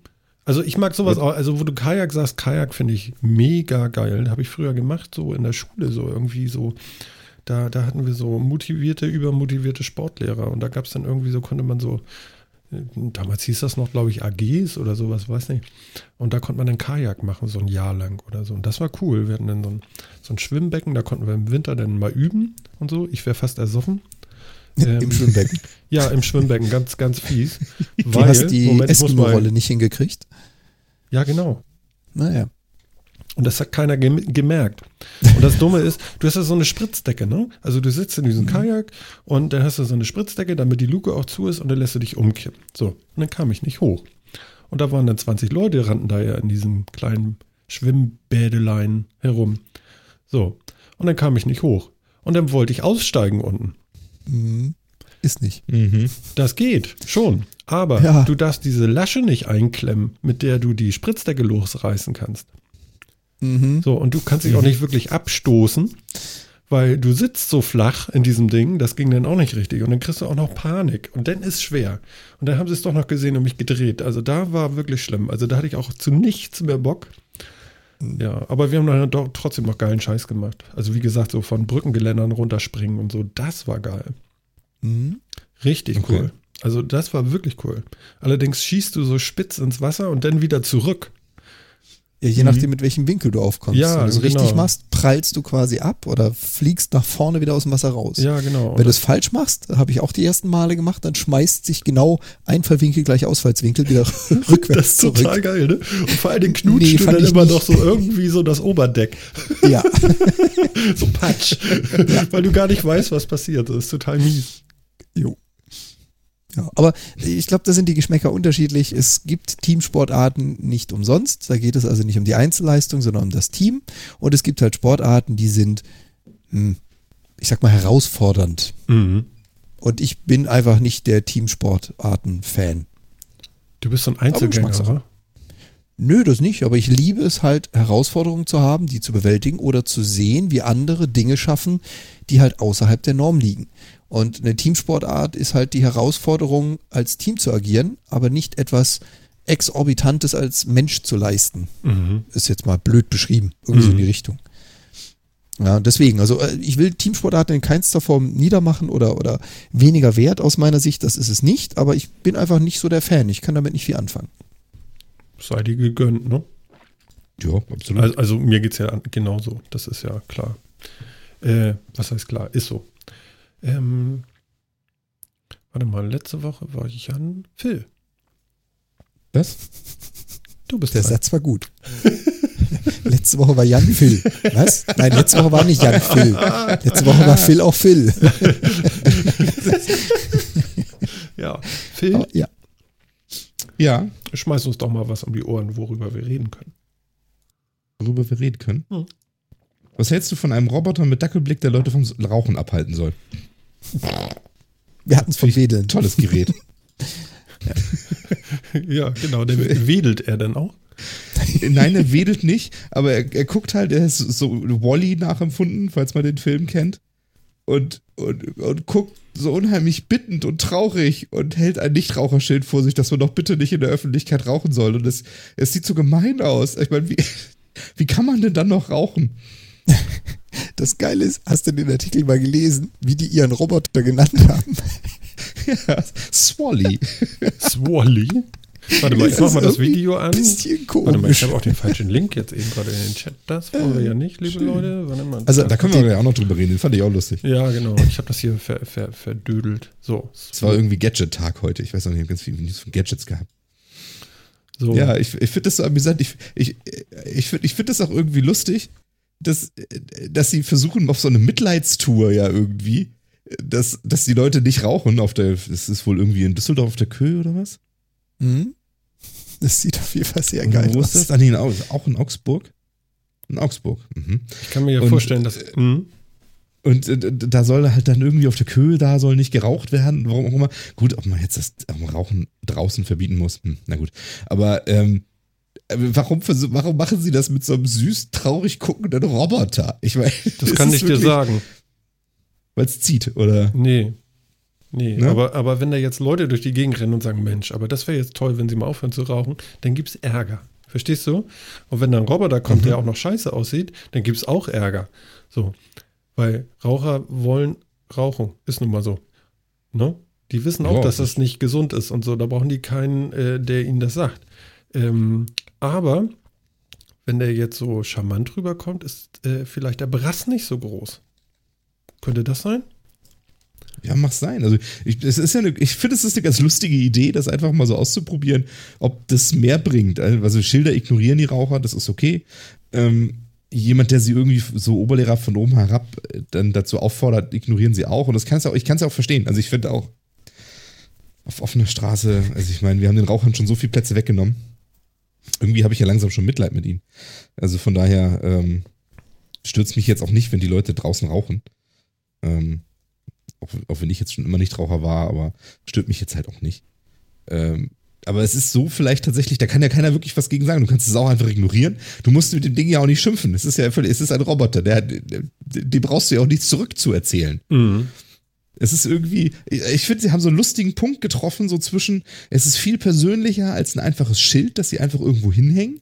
Also ich mag sowas auch, also wo du Kajak sagst, Kajak finde ich mega geil. Habe ich früher gemacht, so in der Schule, so irgendwie so. Da, da hatten wir so motivierte, übermotivierte Sportlehrer und da gab es dann irgendwie so, konnte man so, äh, damals hieß das noch, glaube ich, AGs oder sowas, weiß nicht. Und da konnte man dann Kajak machen, so ein Jahr lang oder so. Und das war cool. Wir hatten dann so ein, so ein Schwimmbecken, da konnten wir im Winter dann mal üben und so. Ich wäre fast ersoffen. Ähm, Im Schwimmbecken. Ja, im Schwimmbecken, ganz, ganz fies. Du hast die Eskimo-Rolle nicht hingekriegt. Ja, genau. Naja. Und das hat keiner gem gemerkt. Und das Dumme ist, du hast ja so eine Spritzdecke, ne? Also du sitzt in diesem Kajak und dann hast du so eine Spritzdecke, damit die Luke auch zu ist und dann lässt du dich umkippen. So, und dann kam ich nicht hoch. Und da waren dann 20 Leute, die rannten da ja in diesem kleinen Schwimmbädelein herum. So, und dann kam ich nicht hoch. Und dann wollte ich aussteigen unten. Hm, Ist nicht. Mhm. Das geht schon. Aber Ja. du darfst diese Lasche nicht einklemmen, mit der du die Spritzdecke losreißen kannst. Mhm. So, und du kannst dich auch nicht wirklich abstoßen, weil du sitzt so flach in diesem Ding, das ging dann auch nicht richtig. Und dann kriegst du auch noch Panik. Und dann ist schwer. Und dann haben sie es doch noch gesehen und mich gedreht. Also da war wirklich schlimm. Also da hatte ich auch zu nichts mehr Bock. Ja, aber wir haben dann doch trotzdem noch geilen Scheiß gemacht. Also wie gesagt, so von Brückengeländern runterspringen und so, das war geil. Mhm. Richtig Okay. cool. Also das war wirklich cool. Allerdings schießt du so spitz ins Wasser und dann wieder zurück. Ja, je nachdem, mit welchem Winkel du aufkommst. Mhm. Ja, Wenn du es genau. richtig machst, prallst du quasi ab oder fliegst nach vorne wieder aus dem Wasser raus. Ja, genau. Wenn du es falsch machst, habe ich auch die ersten Male gemacht, dann schmeißt sich genau Einfallwinkel gleich Ausfallswinkel wieder rückwärts Das ist zurück. total geil, ne? Und vor allen Dingen knutscht Nee, du dann immer nicht. noch so irgendwie so das Oberdeck. Ja, So patsch. Weil du gar nicht weißt, was passiert. Das ist total mies. jo. Ja, aber ich glaube, da sind die Geschmäcker unterschiedlich. Es gibt Teamsportarten nicht umsonst. Da geht es also nicht um die Einzelleistung, sondern um das Team. Und es gibt halt Sportarten, die sind, hm, ich sag mal, herausfordernd. Und ich bin einfach nicht der Teamsportarten-Fan. Du bist so ein Einzelgänger, oder? Nö, das nicht, aber ich liebe es halt, Herausforderungen zu haben, die zu bewältigen oder zu sehen, wie andere Dinge schaffen, die halt außerhalb der Norm liegen. Und eine Teamsportart ist halt die Herausforderung, als Team zu agieren, aber nicht etwas Exorbitantes als Mensch zu leisten. Mhm. Ist jetzt mal blöd beschrieben, irgendwie so in Mhm. die Richtung. Ja, deswegen, also äh, ich will Teamsportarten in keinster Form niedermachen oder, oder weniger wert aus meiner Sicht, das ist es nicht, aber ich bin einfach nicht so der Fan, ich kann damit nicht viel anfangen. Sei dir gegönnt, ne? Ja, absolut. Also, also mir geht es ja genauso, das ist ja klar. Äh, was heißt klar? Ist so. Ähm, warte mal, letzte Woche war ich an Phil. Was? Du bist Der dran. Satz war gut. letzte Woche war Jan Phil. Was? Nein, letzte Woche war nicht Jan Phil. Letzte Woche war Phil auch Phil. Ja, Phil, Aber, ja. Ja, schmeiß uns doch mal was um die Ohren, worüber wir reden können. worüber wir reden können. Hm. Was hältst du von einem Roboter mit Dackelblick, der Leute vom Rauchen abhalten soll? Wir hatten es vom Wedeln. Tolles Gerät. ja, genau, der wedelt er denn auch? Nein, er wedelt nicht, aber er, er guckt halt, er ist so Wally nachempfunden, falls man den Film kennt. Und, und, und guckt so unheimlich bittend und traurig und hält ein Nichtraucherschild vor sich, dass man doch bitte nicht in der Öffentlichkeit rauchen soll. Und es, es sieht so gemein aus. Ich meine, wie, wie kann man denn dann noch rauchen? Das Geile ist, hast du den Artikel mal gelesen, wie die ihren Roboter genannt haben? Ja, Swally. Swally? Warte mal, ich mach mal das Video an. Bisschen Warte mal, ich komisch. habe auch den falschen Link jetzt eben gerade in den Chat. Das wollen wir ja nicht, liebe Leute. Warte mal. Also, Da können wir ja auch noch drüber reden, den fand ich auch lustig. ja, genau. Ich habe das hier ver, ver, verdödelt. So. Es war irgendwie Gadget-Tag heute. Ich weiß noch nicht, ich habe ganz viele News von Gadgets gehabt. so. Ja, ich, ich finde das so amüsant. Ich, ich, ich finde ich find das auch irgendwie lustig, dass, dass sie versuchen auf so eine Mitleidstour ja irgendwie, dass, dass die Leute nicht rauchen auf der, das ist wohl irgendwie in Düsseldorf auf der Köhe oder was? Hm? Das sieht auf jeden Fall sehr geil wo aus. ist das? Ah, nee, auch in Augsburg? In Augsburg. Mhm. Ich kann mir ja Und, vorstellen, dass. Hm? Und äh, da soll halt dann irgendwie auf der Köhe, da soll nicht geraucht werden, warum auch immer. Gut, ob man jetzt das Rauchen draußen verbieten muss, hm, na gut. Aber ähm, äh, warum, warum machen sie das mit so einem süß, traurig guckenden Roboter? Ich meine, Das kann ich dir sagen. Weil es zieht, oder? Nee. Nee, Ne? aber, aber wenn da jetzt Leute durch die Gegend rennen und sagen, Mensch, aber das wäre jetzt toll, wenn sie mal aufhören zu rauchen, dann gibt's Ärger. Verstehst du? Und wenn da ein Roboter kommt, Mhm. der auch noch scheiße aussieht, dann gibt's auch Ärger. So. Weil Raucher wollen Rauchen. Ist nun mal so. Ne? Die wissen auch, Ja, dass das- das nicht gesund ist und so. Da brauchen die keinen, äh, der ihnen das sagt. Ähm, aber wenn der jetzt so charmant rüberkommt, ist äh, vielleicht der Brass nicht so groß. Könnte das sein? Ja, mach sein. Also ich, es ist ja eine, ich finde, es ist eine ganz lustige Idee, das einfach mal so auszuprobieren, ob das mehr bringt. Also Schilder ignorieren die Raucher, das ist okay. Ähm, jemand, der sie irgendwie so Oberlehrer von oben herab äh, dann dazu auffordert, ignorieren sie auch. Und das kannst du auch, ich kann es auch verstehen. Also ich finde auch auf offener Straße, also ich meine, wir haben den Rauchern schon so viele Plätze weggenommen. Irgendwie habe ich ja langsam schon Mitleid mit ihnen. Also von daher ähm, stürzt mich jetzt auch nicht, wenn die Leute draußen rauchen. Ähm, auch, auch wenn ich jetzt schon immer Nichtraucher war, aber stört mich jetzt halt auch nicht. Ähm, aber es ist so vielleicht tatsächlich, da kann ja keiner wirklich was gegen sagen. Du kannst es auch einfach ignorieren. Du musst mit dem Ding ja auch nicht schimpfen. Es ist ja völlig, es ist ein Roboter, der, der, dem brauchst du ja auch nichts zurückzuerzählen. Mhm. Es ist irgendwie, ich finde, sie haben so einen lustigen Punkt getroffen, so zwischen, es ist viel persönlicher als ein einfaches Schild, das sie einfach irgendwo hinhängen.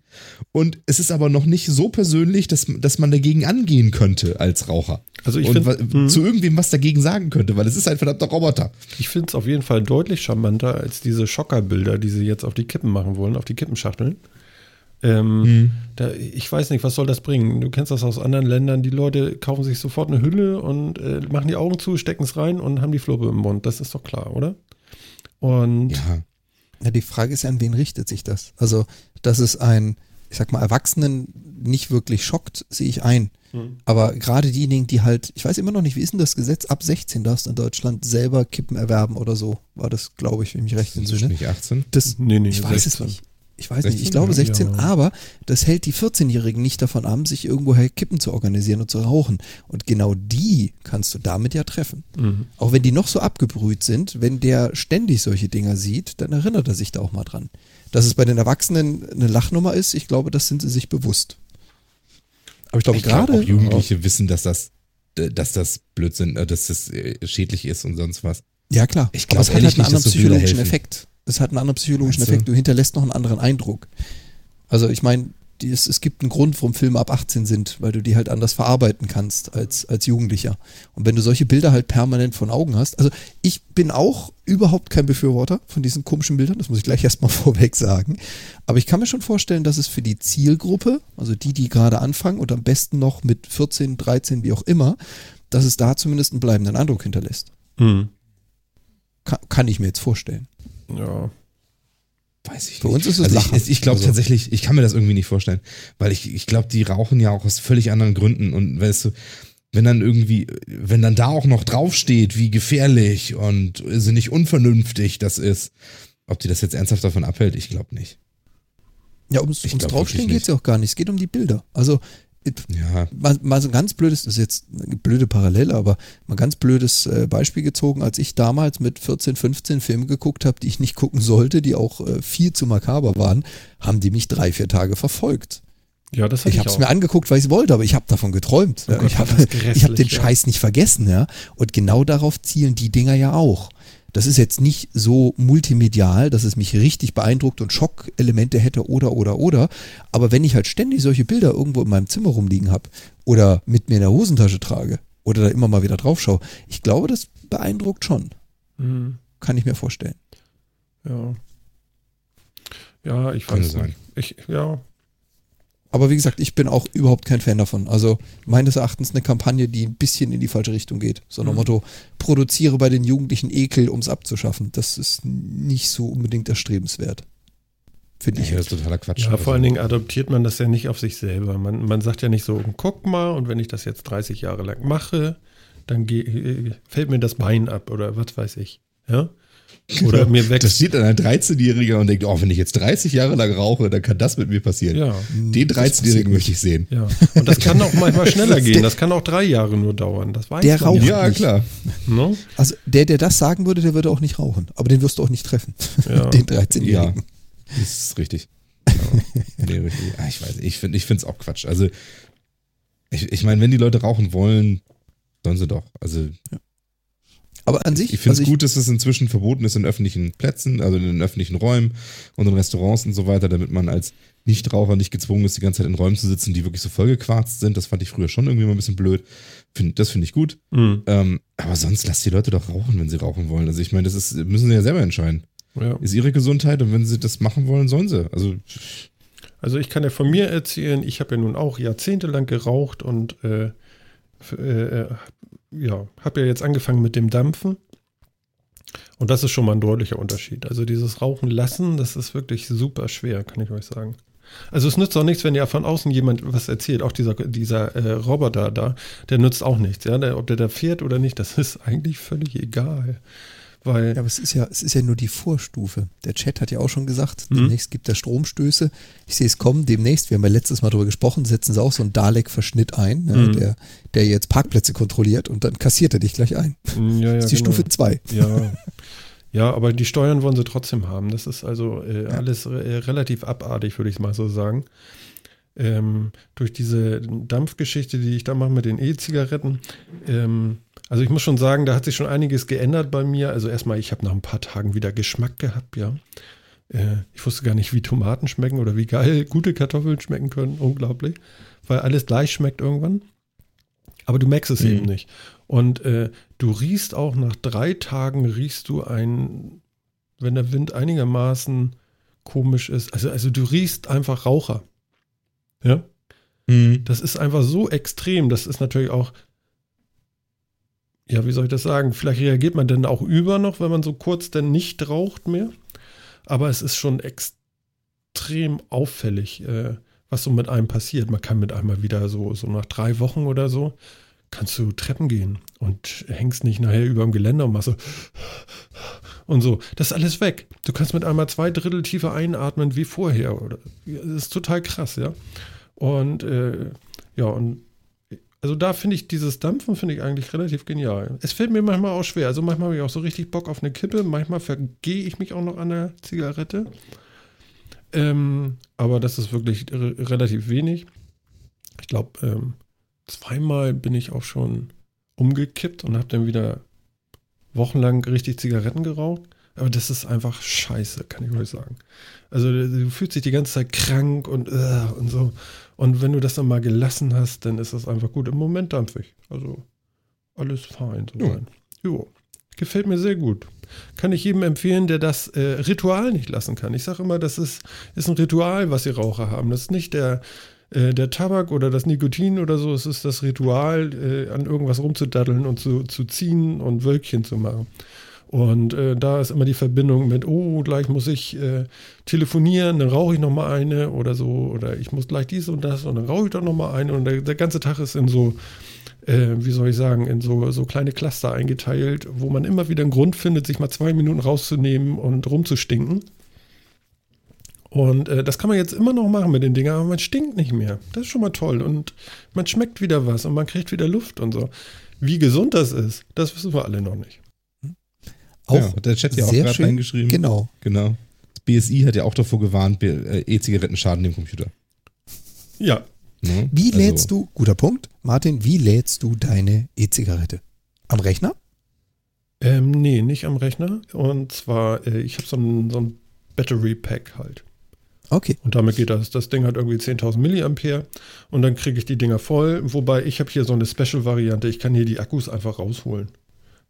Und es ist aber noch nicht so persönlich, dass, dass man dagegen angehen könnte als Raucher. Also ich und find- wa- mhm. zu irgendwem was dagegen sagen könnte, weil es ist ein verdammter Roboter. Ich finde es auf jeden Fall deutlich charmanter als diese Schockerbilder, die sie jetzt auf die Kippen machen wollen, auf die Kippenschachteln. Ähm, da, ich weiß nicht, was soll das bringen? Du kennst das aus anderen Ländern. Die Leute kaufen sich sofort eine Hülle und äh, machen die Augen zu, stecken es rein und haben die Fluppe im Mund. Das ist doch klar, oder? Und Ja. Ja, die Frage ist ja, an wen richtet sich das? Also, dass es ein, ich sag mal, Erwachsenen nicht wirklich schockt, sehe ich ein. Hm. Aber gerade diejenigen, die halt, ich weiß immer noch nicht, wie ist denn das Gesetz? Ab 16 darfst du in Deutschland selber Kippen erwerben oder so. War das, glaube ich, wenn ich mich recht entsinne. nicht 18. Das, nee, nee, ich weiß 16. es nicht. Ich weiß 16? nicht, ich glaube Ja, 16, ja. aber das hält die 14-Jährigen nicht davon ab, sich irgendwoher Kippen zu organisieren und zu rauchen. Und genau die kannst du damit ja treffen. Mhm. Auch wenn die noch so abgebrüht sind, wenn der ständig solche Dinger sieht, dann erinnert er sich da auch mal dran. Dass es bei den Erwachsenen eine Lachnummer ist, ich glaube, das sind sie sich bewusst. Aber ich glaube, Ich glaube, gerade auch Jugendliche wissen, dass das, dass das Blödsinn, äh, dass das äh, schädlich ist und sonst was. Ja, klar. Ich Aber glaub es hat halt einen anderen so psychologischen. Effekt. Es hat einen anderen psychologischen? Effekt. Du hinterlässt noch einen anderen Eindruck. Also ich meine, es, es gibt einen Grund, warum Filme ab 18 sind, weil du die halt anders verarbeiten kannst als, als Jugendlicher. Und wenn du solche Bilder halt permanent von Augen hast, also ich bin auch überhaupt kein Befürworter von diesen komischen Bildern, das muss ich gleich erstmal vorweg sagen. Aber ich kann mir schon vorstellen, dass es für die Zielgruppe, also die, die gerade anfangen und am besten noch mit 14, 13, wie auch immer, dass es da zumindest einen bleibenden Eindruck hinterlässt. Hm. Kann, kann ich mir jetzt vorstellen. Ja. Weiß ich Für nicht. uns ist es also ich, ich glaube Also- tatsächlich, ich kann mir das irgendwie nicht vorstellen, weil ich, ich glaube, die rauchen ja auch aus völlig anderen Gründen und weißt du, wenn dann irgendwie, wenn dann da auch noch draufsteht, wie gefährlich und sinnig unvernünftig das ist, ob die das jetzt ernsthaft davon abhält, ich glaube nicht. Ja, ums, ums Draufstehen geht es ja auch gar nicht. Es geht um die Bilder. Also Ja, mal, mal so ein ganz blödes, das ist jetzt eine blöde Parallele, aber mal ein ganz blödes äh, Beispiel gezogen, als ich damals mit 14, 15 Filme geguckt habe, die ich nicht gucken sollte, die auch äh, viel zu makaber waren, haben die mich drei, vier Tage verfolgt. Ja, das Ich ich, habe es mir angeguckt, weil ich wollte, aber ich habe davon geträumt. Oh ja. Gott, ich habe hab den ja. Scheiß nicht vergessen, ja. Und genau darauf zielen die Dinger ja auch. Das ist jetzt nicht so multimedial, dass es mich richtig beeindruckt und Schockelemente hätte oder oder oder. Aber wenn ich halt ständig solche Bilder irgendwo in meinem Zimmer rumliegen habe oder mit mir in der Hosentasche trage oder da immer mal wieder drauf schaue, ich glaube, das beeindruckt schon. Hm. Kann ich mir vorstellen. Ja. Ja, ich Kann weiß sein. nicht. Ich, ja, Aber wie gesagt, ich bin auch überhaupt kein Fan davon. Also meines Erachtens eine Kampagne, die ein bisschen in die falsche Richtung geht. So nach Mhm. Motto, produziere bei den Jugendlichen Ekel, um es abzuschaffen. Das ist nicht so unbedingt erstrebenswert. Finde ich. das ist totaler Quatsch. ja, Also, vor allen Dingen adoptiert man das ja nicht auf sich selber. Man, man sagt ja nicht so, guck mal, und wenn ich das jetzt 30 Jahre lang mache, dann geh, äh, fällt mir das Bein ab oder was weiß ich. Ja? Oder mir Da wächst. steht dann ein 13-Jähriger und denkt, oh, wenn ich jetzt 30 Jahre lang rauche, dann kann das mit mir passieren. Ja, Den Das 13-Jährigen passiert möchte ich sehen. ja. Und das kann auch manchmal schneller gehen. Das kann auch drei Jahre nur dauern. Das weiß Der raucht Ja, nicht. klar. Ne? Also der, der das sagen würde, der würde auch nicht rauchen. Aber den wirst du auch nicht treffen. Ja. Den 13-Jährigen. Das ist richtig. Ja. nee, richtig. Ah, ich weiß, ich finde es auch Quatsch. Also, ich, ich meine, wenn die Leute rauchen wollen, sollen sie doch. Also, Aber an sich, ich finde es also gut, dass es inzwischen verboten ist in öffentlichen Plätzen, also in den öffentlichen Räumen und in Restaurants und so weiter, damit man als Nichtraucher nicht gezwungen ist, die ganze Zeit in Räumen zu sitzen, die wirklich so vollgequarzt sind. Das fand ich früher schon irgendwie mal ein bisschen blöd. Find, das finde ich gut. Mhm. Ähm, aber sonst lasst die Leute doch rauchen, wenn sie rauchen wollen. Also ich meine, das ist, müssen sie ja selber entscheiden. Ja. Ist ihre Gesundheit und wenn sie das machen wollen, sollen sie. Also Also ich kann ja von mir erzählen, ich habe ja nun auch jahrzehntelang geraucht und äh, äh, äh, ja, habe ja jetzt angefangen mit dem Dampfen. Und das ist schon mal ein deutlicher Unterschied. Also dieses Rauchen lassen, das ist wirklich super schwer, kann ich euch sagen. Also es nützt auch nichts, wenn ja von außen jemand was erzählt. Auch dieser, dieser äh, Roboter da, der nützt auch nichts. Ja? Der, ob der da fährt oder nicht, das ist eigentlich völlig egal. Weil Ja, aber es ist ja, es ist ja nur die Vorstufe. Der Chat hat ja auch schon gesagt, Mhm. demnächst gibt es Stromstöße. Ich sehe es kommen, demnächst, wir haben ja letztes Mal darüber gesprochen, setzen sie auch so einen Dalek-Verschnitt ein, ja, Mhm. der, der jetzt Parkplätze kontrolliert und dann kassiert er dich gleich ein. ja, ja, das ist die genau. Stufe 2. Ja. Ja, aber die Steuern wollen sie trotzdem haben. Das ist also äh, alles äh, relativ abartig, würde ich mal so sagen. Ähm, durch diese Dampfgeschichte, die ich da mache mit den E-Zigaretten. Ähm, also ich muss schon sagen, da hat sich schon einiges geändert bei mir. Also erstmal, ich habe nach ein paar Tagen wieder Geschmack gehabt, ja. Äh, ich wusste gar nicht, wie Tomaten schmecken oder wie geil gute Kartoffeln schmecken können. Unglaublich. Weil alles gleich schmeckt irgendwann. Aber du merkst es Mhm. eben nicht. Und äh, du riechst auch nach drei Tagen, riechst du ein, wenn der Wind einigermaßen komisch ist. Also, also du riechst einfach Raucher. Ja. Das ist einfach so extrem. Das ist natürlich auch, ja, wie soll ich das sagen? Vielleicht reagiert man dann auch über noch, wenn man so kurz dann nicht raucht mehr. Aber es ist schon extrem auffällig, äh, was so mit einem passiert. Man kann mit einmal wieder so, so nach drei Wochen oder so, kannst du Treppen gehen und hängst nicht nachher über dem Geländer und machst so und so. Das ist alles weg. Du kannst mit einmal zwei Drittel tiefer einatmen wie vorher. Das ist total krass, ja. Und äh, ja, und also da finde ich dieses Dampfen finde ich eigentlich relativ genial. Es fällt mir manchmal auch schwer. Also manchmal habe ich auch so richtig Bock auf eine Kippe. Manchmal vergehe ich mich auch noch an der Zigarette. Ähm, aber das ist wirklich re relativ wenig. Ich glaube, ähm, zweimal bin ich auch schon umgekippt und habe dann wieder wochenlang richtig Zigaretten geraucht. Aber das ist einfach scheiße, kann ich euch sagen. Also du fühlst dich die ganze Zeit krank und, äh, und so. Und wenn du das dann mal gelassen hast, dann ist das einfach gut. Im Moment dampfig. Also alles fein. So Ja. Jo. Gefällt mir sehr gut. Kann ich jedem empfehlen, der das äh, Ritual nicht lassen kann. Ich sage immer, das ist, ist ein Ritual, was die Raucher haben. Das ist nicht der, äh, der Tabak oder das Nikotin oder so. Es ist das Ritual, äh, an irgendwas rumzudaddeln und zu, zu ziehen und Wölkchen zu machen. Und äh, da ist immer die Verbindung mit, oh, gleich muss ich äh, telefonieren, dann rauche ich noch mal eine oder so, oder ich muss gleich dies und das und dann rauche ich doch noch mal eine und der, der ganze Tag ist in so, äh, wie soll ich sagen, in so, so kleine Cluster eingeteilt, wo man immer wieder einen Grund findet, sich mal zwei Minuten rauszunehmen und rumzustinken. Und äh, das kann man jetzt immer noch machen mit den Dingern, aber man stinkt nicht mehr. Das ist schon mal toll und man schmeckt wieder was und man kriegt wieder Luft und so. Wie gesund das ist, das wissen wir alle noch nicht. Auch ja, der Chat ja auch gerade reingeschrieben. Genau. Genau. Das BSI hat ja auch davor gewarnt, äh, E-Zigaretten schaden dem Computer. Ja, Ne? Wie Also, lädst du, guter Punkt, Martin, wie lädst du deine E-Zigarette? Am Rechner? Ähm, nee, nicht am Rechner. Und zwar, äh, ich habe so ein, so ein Battery Pack halt. Okay. Und damit geht das. Das Ding hat irgendwie 10.000 Milliampere und dann kriege ich die Dinger voll. Wobei ich habe hier so eine Special-Variante. Ich kann hier die Akkus einfach rausholen.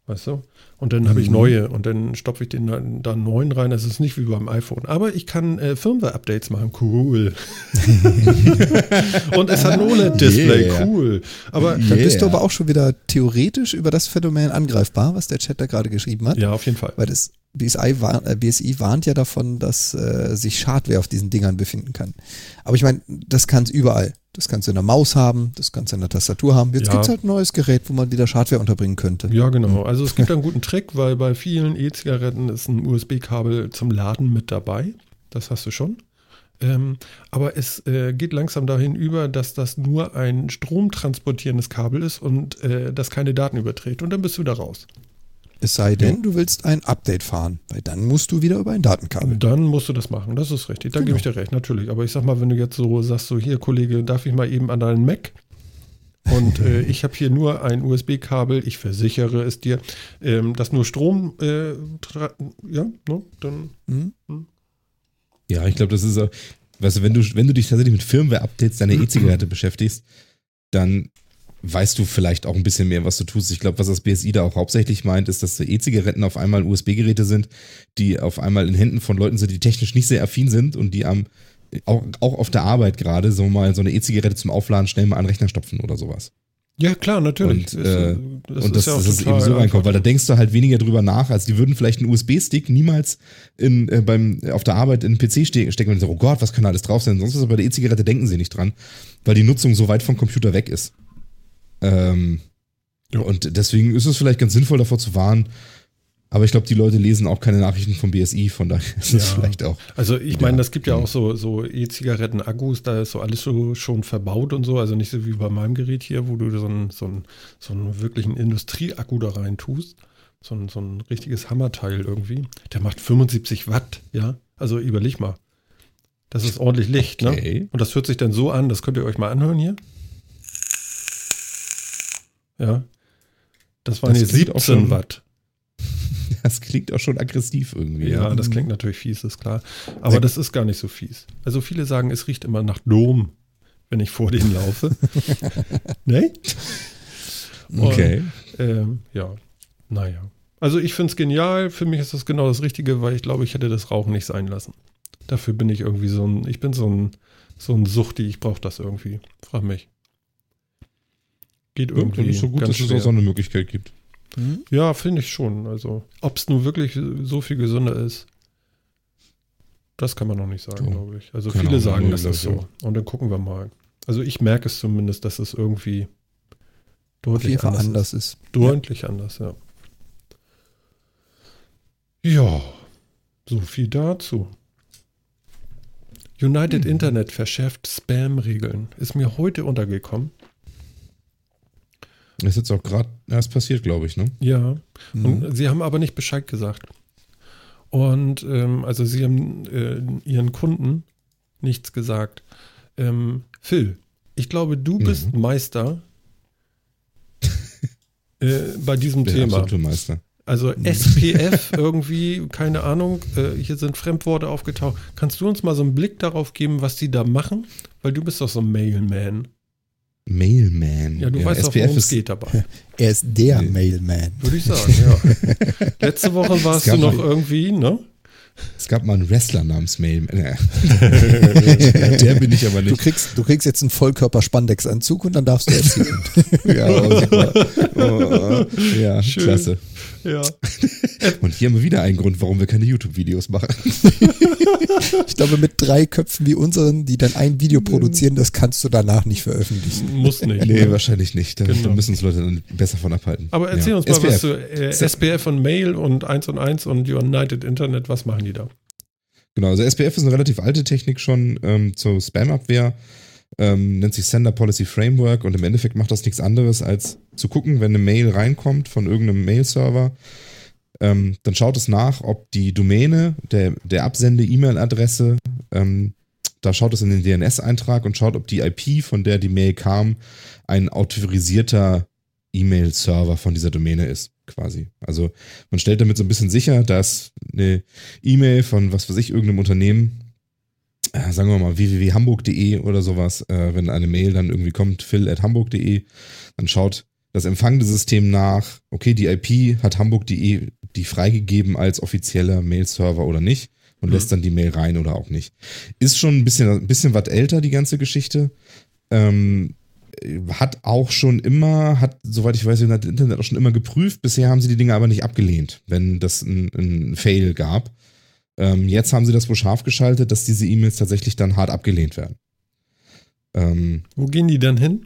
Weißt du? Und dann habe ich Mhm. neue und dann stopfe ich den dann, dann neuen rein. Das ist nicht wie beim iPhone. Aber ich kann äh, Firmware-Updates machen. Cool. und es hat ein OLED-Display. Yeah. Cool. Aber Dann bist du Yeah. aber auch schon wieder theoretisch über das Phänomen angreifbar, was der Chat da gerade geschrieben hat. ja, auf jeden Fall. Weil das BSI, warn, äh, BSI warnt ja davon, dass äh, sich Schadware auf diesen Dingern befinden kann. Aber ich meine, das kann es überall. Das kannst du in der Maus haben, das kannst du in der Tastatur haben. Jetzt Ja. gibt's halt ein neues Gerät, wo man wieder Schadware unterbringen könnte. Ja, genau. Also es gibt einen guten Trick, weil bei vielen E-Zigaretten ist ein USB-Kabel zum Laden mit dabei. Das hast du schon. Ähm, aber es äh, geht langsam dahin über, dass das nur ein stromtransportierendes Kabel ist und äh, das keine Daten überträgt. Und dann bist du da raus. Es sei denn, du willst ein Update fahren, weil dann musst du wieder über ein Datenkabel. Und dann musst du das machen. Das ist richtig. Da Genau. gebe ich dir recht, natürlich. Aber ich sag mal, wenn du jetzt so sagst, so hier, Kollege, darf ich mal eben an deinen Mac? Und äh, ich habe hier nur ein USB-Kabel, ich versichere es dir, ähm, das nur Strom, äh, ja, ne, dann Hm? Ja, ich glaube, das ist, weißt du, wenn du, wenn du dich tatsächlich mit Firmware-Updates deiner E-Zigarette beschäftigst, dann weißt du vielleicht auch ein bisschen mehr, was du tust. Ich glaube, was das BSI da auch hauptsächlich meint, ist, dass E-Zigaretten auf einmal USB-Geräte sind, die auf einmal in Händen von Leuten sind, die technisch nicht sehr affin sind und die am auch, auch auf der Arbeit gerade so mal so eine E-Zigarette zum Aufladen schnell mal an den Rechner stopfen oder sowas. Ja, klar, natürlich. Und, Ist, äh, das und das, ja es total eben so reinkommt, weil da denkst du halt weniger drüber nach, als die würden vielleicht einen USB-Stick niemals in, äh, beim, auf der Arbeit in den PC ste stecken und sagen, oh Gott, was kann da alles drauf sein? Sonst was, aber bei der E-Zigarette denken sie nicht dran, weil die Nutzung so weit vom Computer weg ist. Ähm, Ja. Und deswegen ist es vielleicht ganz sinnvoll, davor zu warnen. Aber ich glaube, die Leute lesen auch keine Nachrichten vom BSI, von daher ist es Ja. vielleicht auch. Also ich meine, das gibt ja auch so, so E-Zigaretten-Akkus, da ist so alles so schon verbaut und so, also nicht so wie bei meinem Gerät hier, wo du so einen, so einen, so einen wirklichen Industrieakku da rein tust. So ein, so ein richtiges Hammerteil irgendwie. Der macht 75 Watt, ja. Also überleg mal. Das ist ordentlich Licht, Okay. ne? Und das hört sich dann so an, das könnt ihr euch mal anhören hier. Ja. Das waren Das auch 17 schon- Watt. Das klingt auch schon aggressiv irgendwie. Ja, das klingt natürlich fies, ist klar. Aber das ist gar nicht so fies. Also viele sagen, es riecht immer nach Dom, wenn ich vor denen laufe. ne? Okay. Ähm, ja, naja. Also ich finde es genial. Für mich ist das genau das Richtige, weil ich glaube, ich hätte das Rauchen nicht sein lassen. Dafür bin ich irgendwie so ein, ich bin so ein, so ein Suchti, ich brauche das irgendwie. Frag mich. Geht Ja, irgendwie. ist so gut, dass es schwer. auch so eine Möglichkeit gibt. Hm? Ja, finde ich schon. Also, ob es nun wirklich so viel gesünder ist, das kann man noch nicht sagen, Ja. glaube ich. Also Keine viele sagen, nee, das ist so. Und dann gucken wir mal. Also ich merke es zumindest, dass es irgendwie deutlich anders, anders ist. ist. Deutlich anders, ja. Ja, so viel dazu. United Hm. Internet verschärft Spam-Regeln. Ist mir heute untergekommen. Das ist jetzt auch gerade erst passiert, glaube ich, ne? Ja. Mhm. Und sie haben aber nicht Bescheid gesagt. Und ähm, also sie haben äh, ihren Kunden nichts gesagt. Ähm, Phil, ich glaube, du Mhm. bist Meister äh, bei diesem Der Thema. absolute Meister. Also SPF irgendwie, keine Ahnung, äh, hier sind Fremdworte aufgetaucht. Kannst du uns mal so einen Blick darauf geben, was die da machen? Weil du bist doch so ein Mailman. Mailman. Ja, du weißt doch, worum es geht dabei. Er ist der Nee. Mailman. Würde ich sagen, ja. Letzte Woche warst du noch irgendwie, ne? Es gab mal einen Wrestler namens Mailman. Äh, Der bin ich aber Du nicht. kriegst, du kriegst jetzt einen Vollkörper-Spandex-Anzug und dann darfst du erzählen. Ja, oh, super. Oh, ja Schön. klasse. Ja. Und hier haben wir wieder einen Grund, warum wir keine YouTube-Videos machen. Ich glaube, mit drei Köpfen wie unseren, die dann ein Video produzieren, das kannst du danach nicht veröffentlichen. Muss nicht. Nee, ne? wahrscheinlich nicht. Da, Genau. müssen uns Leute dann besser von abhalten. Aber erzähl Ja. uns mal SPF. was zu äh, SPF und Mail und 1 und 1 und United Internet. Was machen die da? Genau, also SPF ist eine relativ alte Technik schon ähm, zur Spam-Abwehr. Ähm, nennt sich Sender Policy Framework und im Endeffekt macht das nichts anderes, als zu gucken, wenn eine Mail reinkommt von irgendeinem Mail-Server, ähm, dann schaut es nach, ob die Domäne der, der Absende-E-Mail-Adresse, ähm, da schaut es in den DNS-Eintrag und schaut, ob die IP, von der die Mail kam, ein autorisierter E-Mail-Server von dieser Domäne ist, quasi. Also man stellt damit so ein bisschen sicher, dass eine E-Mail von was weiß ich, irgendeinem Unternehmen, äh, sagen wir mal www.hamburg.de oder sowas, äh, wenn eine Mail dann irgendwie kommt, phil.hamburg.de, dann schaut das empfangende System nach, okay, die IP hat hamburg.de die freigegeben als offizieller Mail-Server oder nicht und Mhm. lässt dann die Mail rein oder auch nicht. Ist schon ein bisschen, ein bisschen was älter, die ganze Geschichte. Ähm, hat auch schon immer, hat, soweit ich weiß, United Internet auch schon immer geprüft. Bisher haben sie die Dinge aber nicht abgelehnt, wenn das ein, ein Fail gab. Ähm, jetzt haben sie das wohl scharf geschaltet, dass diese E-Mails tatsächlich dann hart abgelehnt werden. Ähm, Wo gehen die dann hin?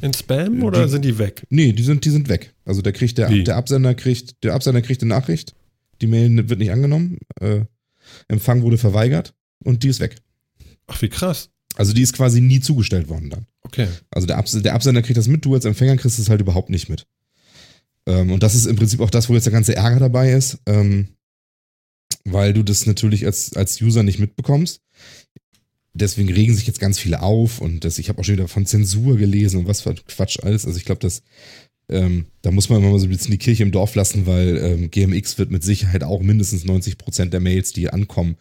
In Spam oder Die- sind die weg? nee, die sind, die sind weg. Also der kriegt der, Wie? der Absender kriegt, der Absender kriegt eine Nachricht, die Mail wird nicht angenommen, äh, Empfang wurde verweigert und die ist weg. Ach, wie krass. Also die ist quasi nie zugestellt worden dann. Okay. Also der, Abs der Absender kriegt das mit, du als Empfänger kriegst es halt überhaupt nicht mit. Ähm, und das ist im Prinzip auch das, wo jetzt der ganze Ärger dabei ist, ähm, weil du das natürlich als, als User nicht mitbekommst. Deswegen regen sich jetzt ganz viele auf und das, ich habe auch schon wieder von Zensur gelesen und was für Quatsch alles. Also ich glaube, das ähm, da muss man immer mal so ein bisschen die Kirche im Dorf lassen, weil ähm, GMX wird mit Sicherheit auch mindestens 90 Prozent der Mails, die ankommen,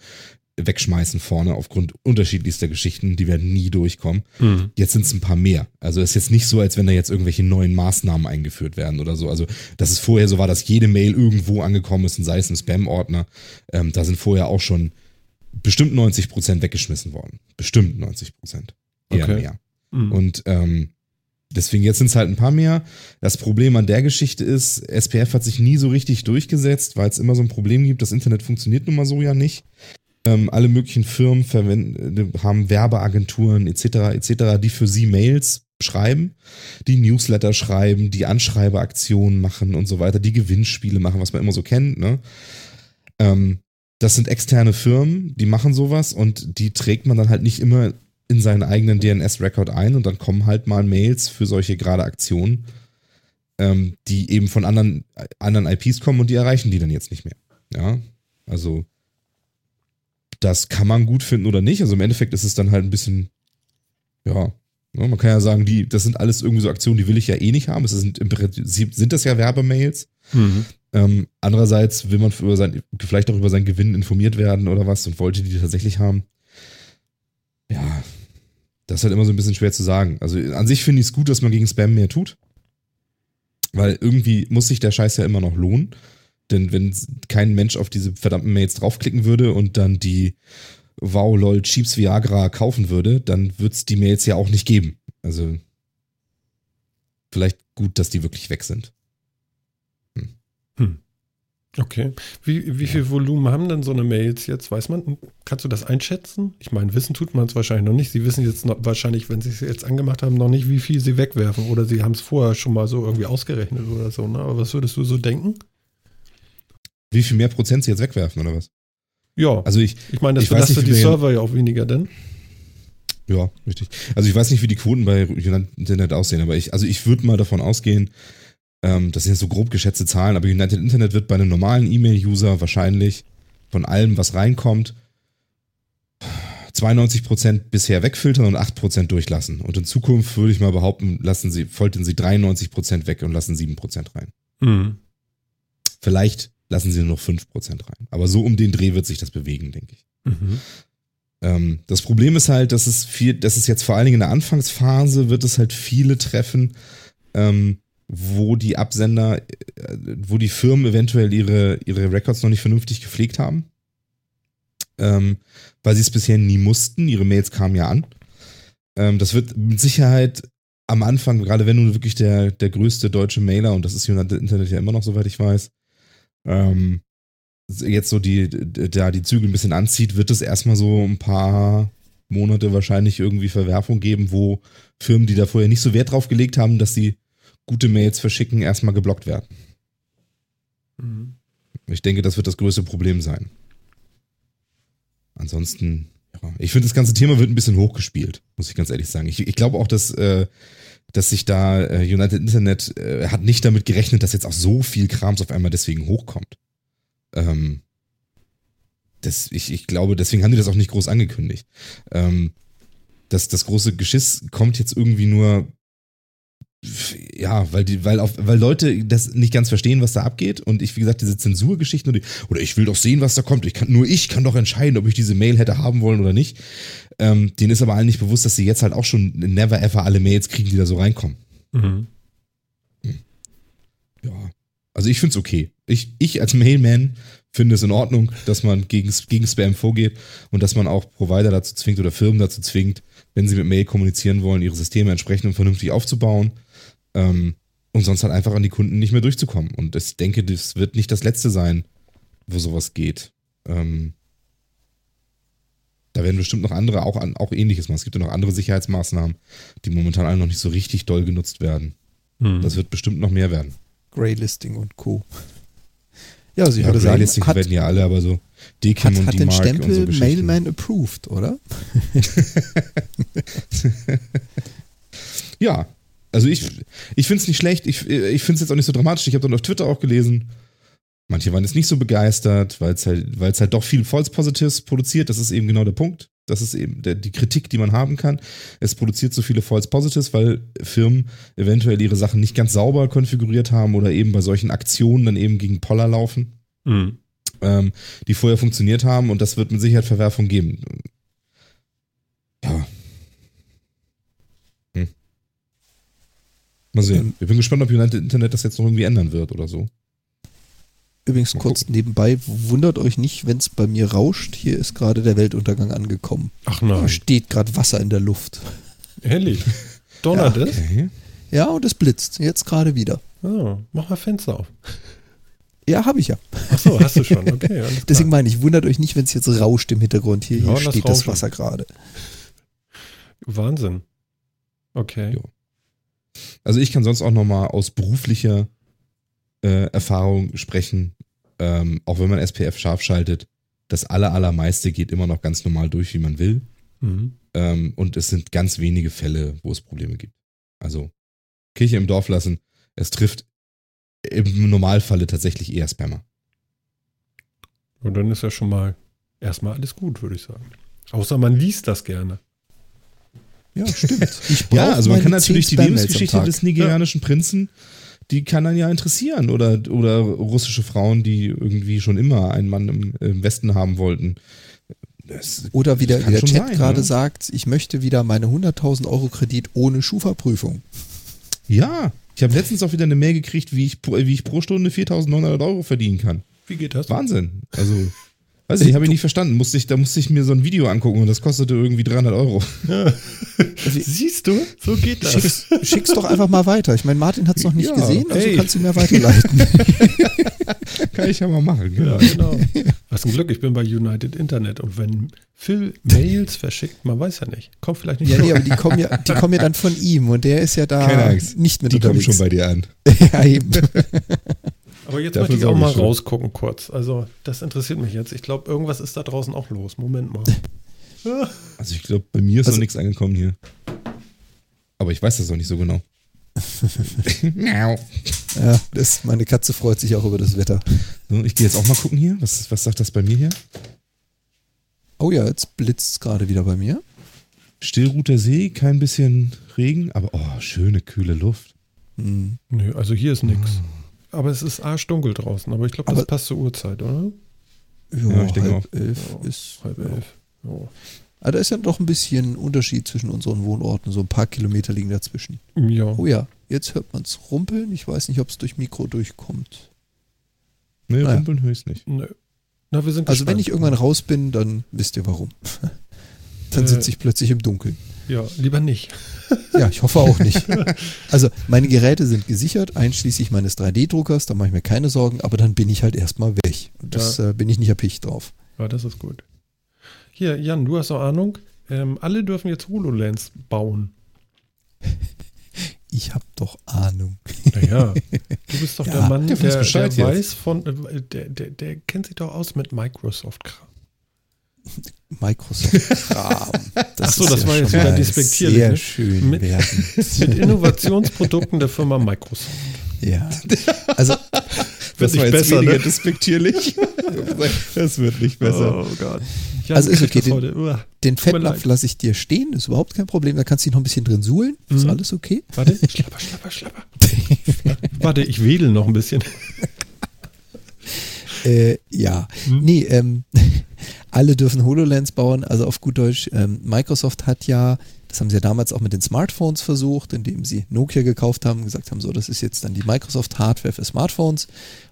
wegschmeißen vorne aufgrund unterschiedlichster Geschichten. Die werden nie durchkommen. Mhm. Jetzt sind es ein paar mehr. Also es ist jetzt nicht so, als wenn da jetzt irgendwelche neuen Maßnahmen eingeführt werden oder so. Also dass es vorher so war, dass jede Mail irgendwo angekommen ist und sei es im Spam-Ordner. Ähm, da sind vorher auch schon bestimmt 90 Prozent weggeschmissen worden. Bestimmt 90 Prozent. Eher Okay. mehr. Mhm. Und ähm, deswegen jetzt sind es halt ein paar mehr. Das Problem an der Geschichte ist, SPF hat sich nie so richtig durchgesetzt, weil es immer so ein Problem gibt. Das Internet funktioniert nun mal so ja nicht. Ähm, alle möglichen Firmen verwenden, äh, haben Werbeagenturen etc. etc., die für sie Mails schreiben, die Newsletter schreiben, die Anschreibeaktionen machen und so weiter, die Gewinnspiele machen, was man immer so kennt. Ne? Ähm, das sind externe Firmen, die machen sowas und die trägt man dann halt nicht immer in seinen eigenen DNS-Record ein und dann kommen halt mal Mails für solche gerade Aktionen, ähm, die eben von anderen, anderen IPs kommen und die erreichen die dann jetzt nicht mehr. Ja, also das kann man gut finden oder nicht. Also im Endeffekt ist es dann halt ein bisschen, ja, ne, man kann ja sagen, die, das sind alles irgendwie so Aktionen, die will ich ja eh nicht haben. Es sind im Prinzip sind das ja Werbemails. Mhm. Ähm, andererseits will man über sein, vielleicht auch über seinen Gewinn informiert werden oder was und wollte die tatsächlich haben. Ja, das ist halt immer so ein bisschen schwer zu sagen. Also an sich finde ich es gut, dass man gegen Spam mehr tut. Weil irgendwie muss sich der Scheiß ja immer noch lohnen. Denn wenn kein Mensch auf diese verdammten Mails draufklicken würde und dann die Wow, lol, Cheaps Viagra kaufen würde, dann wird es die Mails ja auch nicht geben. Also vielleicht gut, dass die wirklich weg sind. Okay. Wie, wie viel Volumen haben denn so eine Mails jetzt? Weiß man? Kannst du das einschätzen? Ich meine, wissen tut man es wahrscheinlich noch nicht. Sie wissen jetzt noch, wahrscheinlich, wenn sie es jetzt angemacht haben, noch nicht, wie viel sie wegwerfen. Oder sie haben es vorher schon mal so irgendwie ausgerechnet oder so. Ne? Aber was würdest du so denken? Wie viel mehr Prozent sie jetzt wegwerfen oder was? Ja, Also ich, ich meine, das belastet die Server ja auch weniger, denn. Ja, richtig. Also ich weiß nicht, wie die Quoten bei United Internet aussehen, aber ich, also ich würde mal davon ausgehen, ähm, das sind jetzt so grob geschätzte Zahlen, aber United Internet wird bei einem normalen E-Mail-User wahrscheinlich von allem, was reinkommt, 92% bisher wegfiltern und 8% durchlassen. Und in Zukunft würde ich mal behaupten, lassen sie, foltern sie 93% weg und lassen 7% rein. Mhm. Vielleicht lassen sie nur noch 5% rein. Aber so um den Dreh wird sich das bewegen, denke ich. Mhm. Ähm, das Problem ist halt, dass es viel, dass es jetzt vor allen Dingen in der Anfangsphase wird es halt viele treffen, ähm, wo die Absender, äh, wo die Firmen eventuell ihre, ihre Records noch nicht vernünftig gepflegt haben. Ähm, weil sie es bisher nie mussten. Ihre Mails kamen ja an. Das wird mit Sicherheit am Anfang, gerade wenn du wirklich der, der größte deutsche Mailer, und das ist United Internet ja immer noch, soweit ich weiß, ähm, jetzt so die, da die Zügel ein bisschen anzieht, wird es erstmal so ein paar Monate wahrscheinlich irgendwie Verwerfung geben, wo Firmen, die da vorher nicht so Wert drauf gelegt haben, dass sie gute Mails verschicken, erstmal geblockt werden. Mhm. Ich denke, das wird das größte Problem sein. Ansonsten, ja, ich finde, das ganze Thema wird ein bisschen hochgespielt, muss ich ganz ehrlich sagen. Ich, ich glaube auch, dass, äh, dass sich da äh, United Internet äh, hat nicht damit gerechnet, dass jetzt auch so viel Krams auf einmal deswegen hochkommt. Ähm, das, ich, ich glaube, deswegen haben die das auch nicht groß angekündigt. Ähm, das, das große Geschiss kommt jetzt irgendwie nur ja, weil die, weil auf, weil Leute das nicht ganz verstehen, was da abgeht und ich, wie gesagt, diese Zensurgeschichten oder, oder ich will doch sehen, was da kommt. Ich kann, nur ich kann doch entscheiden, ob ich diese Mail hätte haben wollen oder nicht. Ähm, denen ist aber allen nicht bewusst, dass sie jetzt halt auch schon never ever alle Mails kriegen, die da so reinkommen. Mhm. Ja. Also ich find's okay. Ich, ich als Mailman finde es in Ordnung, dass man gegen, gegen Spam vorgeht und dass man auch Provider dazu zwingt oder Firmen dazu zwingt, wenn sie mit Mail kommunizieren wollen, ihre Systeme entsprechend und vernünftig aufzubauen ähm, und sonst halt einfach an die Kunden nicht mehr durchzukommen. Und ich denke, das wird nicht das letzte sein, wo sowas geht. Ähm, da werden bestimmt noch andere auch, an, auch ähnliches machen. Es gibt ja noch andere Sicherheitsmaßnahmen, die momentan alle noch nicht so richtig doll genutzt werden. Mhm. Das wird bestimmt noch mehr werden. Graylisting und Co. Ja, also ich Ja, würde sagen, Graylisting hat, werden ja alle, aber so DKIM hat, und hat die den Mark und Stempel so Geschichten. Mailman approved, oder? Ja, also ich, ich finde es nicht schlecht. Ich, ich finde es jetzt auch nicht so dramatisch. Ich habe dann auf Twitter auch gelesen, manche waren jetzt nicht so begeistert, weil es halt, weil's halt doch viel False Positives produziert. Das ist eben genau der Punkt. Das ist eben der, die Kritik, die man haben kann. Es produziert so viele False Positives, weil Firmen eventuell ihre Sachen nicht ganz sauber konfiguriert haben oder eben bei solchen Aktionen dann eben gegen Poller laufen, Mhm. ähm, die vorher funktioniert haben und das wird mit Sicherheit Verwerfung geben. Ja. Mal sehen. Ich bin gespannt, ob United Internet das jetzt noch irgendwie ändern wird oder so. Übrigens Mal kurz nebenbei, wundert euch nicht, wenn es bei mir rauscht. Hier ist gerade der Weltuntergang angekommen. Ach Da nein, steht gerade Wasser in der Luft. ehrlich. Donnert es? Okay. Ja, und es blitzt. Jetzt gerade wieder. Ah, mach mal Fenster auf. Ja, habe ich ja. Ach so, hast du schon. Okay. Deswegen meine ich, wundert euch nicht, wenn es jetzt rauscht im Hintergrund. Hier, Ja, hier steht das rauschen. Wasser gerade. Wahnsinn. Okay. Jo. Also ich kann sonst auch nochmal aus beruflicher äh, Erfahrung sprechen, ähm, auch wenn man SPF scharf schaltet, das aller, allermeiste geht immer noch ganz normal durch, wie man will. Mhm. Ähm, und es sind ganz wenige Fälle, wo es Probleme gibt. Also Kirche im Dorf lassen, es trifft im Normalfalle tatsächlich eher Spammer. Und dann ist ja schon mal erstmal alles gut, würde ich sagen. Außer man liest das gerne. Ja, stimmt. Ich Ja, also man kann natürlich 10 die Lebensgeschichte des nigerianischen Prinzen, die kann dann ja interessieren. Oder, oder russische Frauen, die irgendwie schon immer einen Mann im, im Westen haben wollten. Das, Oder wie der, wie der Chat gerade ne? sagt, ich möchte wieder meine 100.000 Euro Kredit ohne Schufa-Prüfung. Ja, ich habe letztens auch wieder eine Mail gekriegt, wie ich, pro- wie ich pro Stunde 4.900 Euro verdienen kann. Wie geht das? Wahnsinn. Also, weiß ich, habe ich nicht verstanden. Musste ich, da musste ich mir so ein Video angucken und das kostete irgendwie 300 Euro. Siehst du? So geht das. Schick's, schick's doch einfach mal weiter. Ich meine, Martin hat es noch nicht Ja, gesehen, also hey. kannst du mir weiterleiten. Kann ich ja mal machen. Ja, Genau. genau. Was ein Glück, ich bin bei United Internet und wenn Phil Mails verschickt, man weiß ja nicht, kommt vielleicht nicht ja, nee, aber die kommen ja, die kommen ja dann von ihm und der ist ja da Keine Angst. nicht mit Die kommen unterwegs. schon bei dir an. ja, eben. Aber jetzt Dafür möchte ich auch mal rausgucken kurz. Also, das interessiert mich jetzt. Ich glaube, irgendwas ist da draußen auch los. Moment mal. Ah, Also ich glaube, bei mir ist Also- noch nichts angekommen hier. Aber ich weiß das auch nicht so genau. Ja, das, meine Katze freut sich auch über das Wetter. so, ich gehe jetzt auch mal gucken hier. Was, was sagt das bei mir hier? Oh ja, jetzt blitzt es gerade wieder bei mir. Stillruter See, kein bisschen Regen, aber oh, schöne, kühle Luft. Hm. Nö, also hier ist nix. Aber es ist arschdunkel draußen. Aber ich glaube, das Aber- passt zur Uhrzeit, oder? Ja, ich denke halb elf Ja, ist Halb ja. elf. Ja. Aber da ist ja doch ein bisschen Unterschied zwischen unseren Wohnorten. So ein paar Kilometer liegen dazwischen. ja. Oh ja, jetzt hört man es rumpeln. Ich weiß nicht, ob es durch Mikro durchkommt. Nee, Naja. rumpeln höre ich nicht. Nö. Na, wir sind Also wenn gespannt. ich irgendwann raus bin, dann wisst ihr warum. Dann Äh. sitze ich plötzlich im Dunkeln. Ja, lieber nicht. Ja, ich hoffe auch nicht. Also meine Geräte sind gesichert, einschließlich meines 3D-Druckers, da mache ich mir keine Sorgen, aber dann bin ich halt erstmal weg. Und das äh, bin ich nicht erpicht drauf. Ja, das ist gut. Hier, Jan, du hast noch Ahnung. Ähm, alle dürfen jetzt HoloLens bauen. Ich habe doch Ahnung. Naja, du bist doch Ja, der Mann, der der, weiß der, weiß von, äh, der, der, der kennt sich doch aus mit Microsoft-Kram. Microsoft-Kram. Ach so, das war schon jetzt wieder despektierlich, Sehr ne? schön Mit- werden. Mit Innovationsprodukten der Firma Microsoft. Ja. Also Wird nicht war jetzt besser, weniger ne? despektierlich. das wird nicht besser. Oh Gott. Jan Also ist okay, den-. Uah. den Fettnapf lasse ich dir stehen, ist überhaupt kein Problem. Da kannst du dich noch ein bisschen drin suhlen. Ist Mhm. alles okay. Warte, schlapper, schlapper, schlapper. Warte, ich wedel noch ein bisschen. Äh, ja. Hm? Nee, ähm, alle dürfen HoloLens bauen. Also auf gut Deutsch, ähm, Microsoft hat ja, das haben sie ja damals auch mit den Smartphones versucht, indem sie Nokia gekauft haben, gesagt haben, so, das ist jetzt dann die Microsoft-Hardware für Smartphones.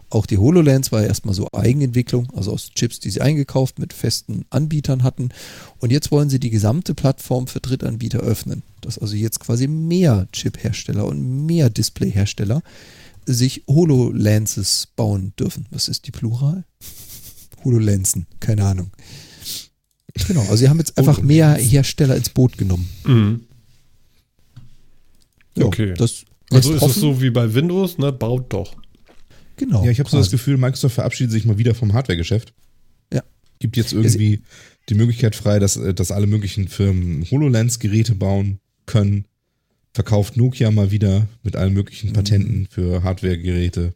Auch die HoloLens war ja erstmal so Eigenentwicklung, also aus Chips, die sie eingekauft mit festen Anbietern hatten. Und jetzt wollen sie die gesamte Plattform für Drittanbieter öffnen. Dass also jetzt quasi mehr Chip-Hersteller und mehr Display-Hersteller sich HoloLenses bauen dürfen. Was ist die Plural? HoloLensen, keine Ahnung. Genau, also sie haben jetzt einfach mehr Hersteller ins Boot genommen. Mhm. Ja, Okay. Das Also ist es hoffen. so wie bei Windows, ne? Baut doch. Genau. Ja, ich habe so das quasi. Gefühl, Microsoft verabschiedet sich mal wieder vom Hardware-Geschäft. Ja. Gibt jetzt irgendwie die Möglichkeit frei, dass, äh, dass alle möglichen Firmen HoloLens-Geräte bauen können. Verkauft Nokia mal wieder mit allen möglichen Patenten für Hardware-Geräte.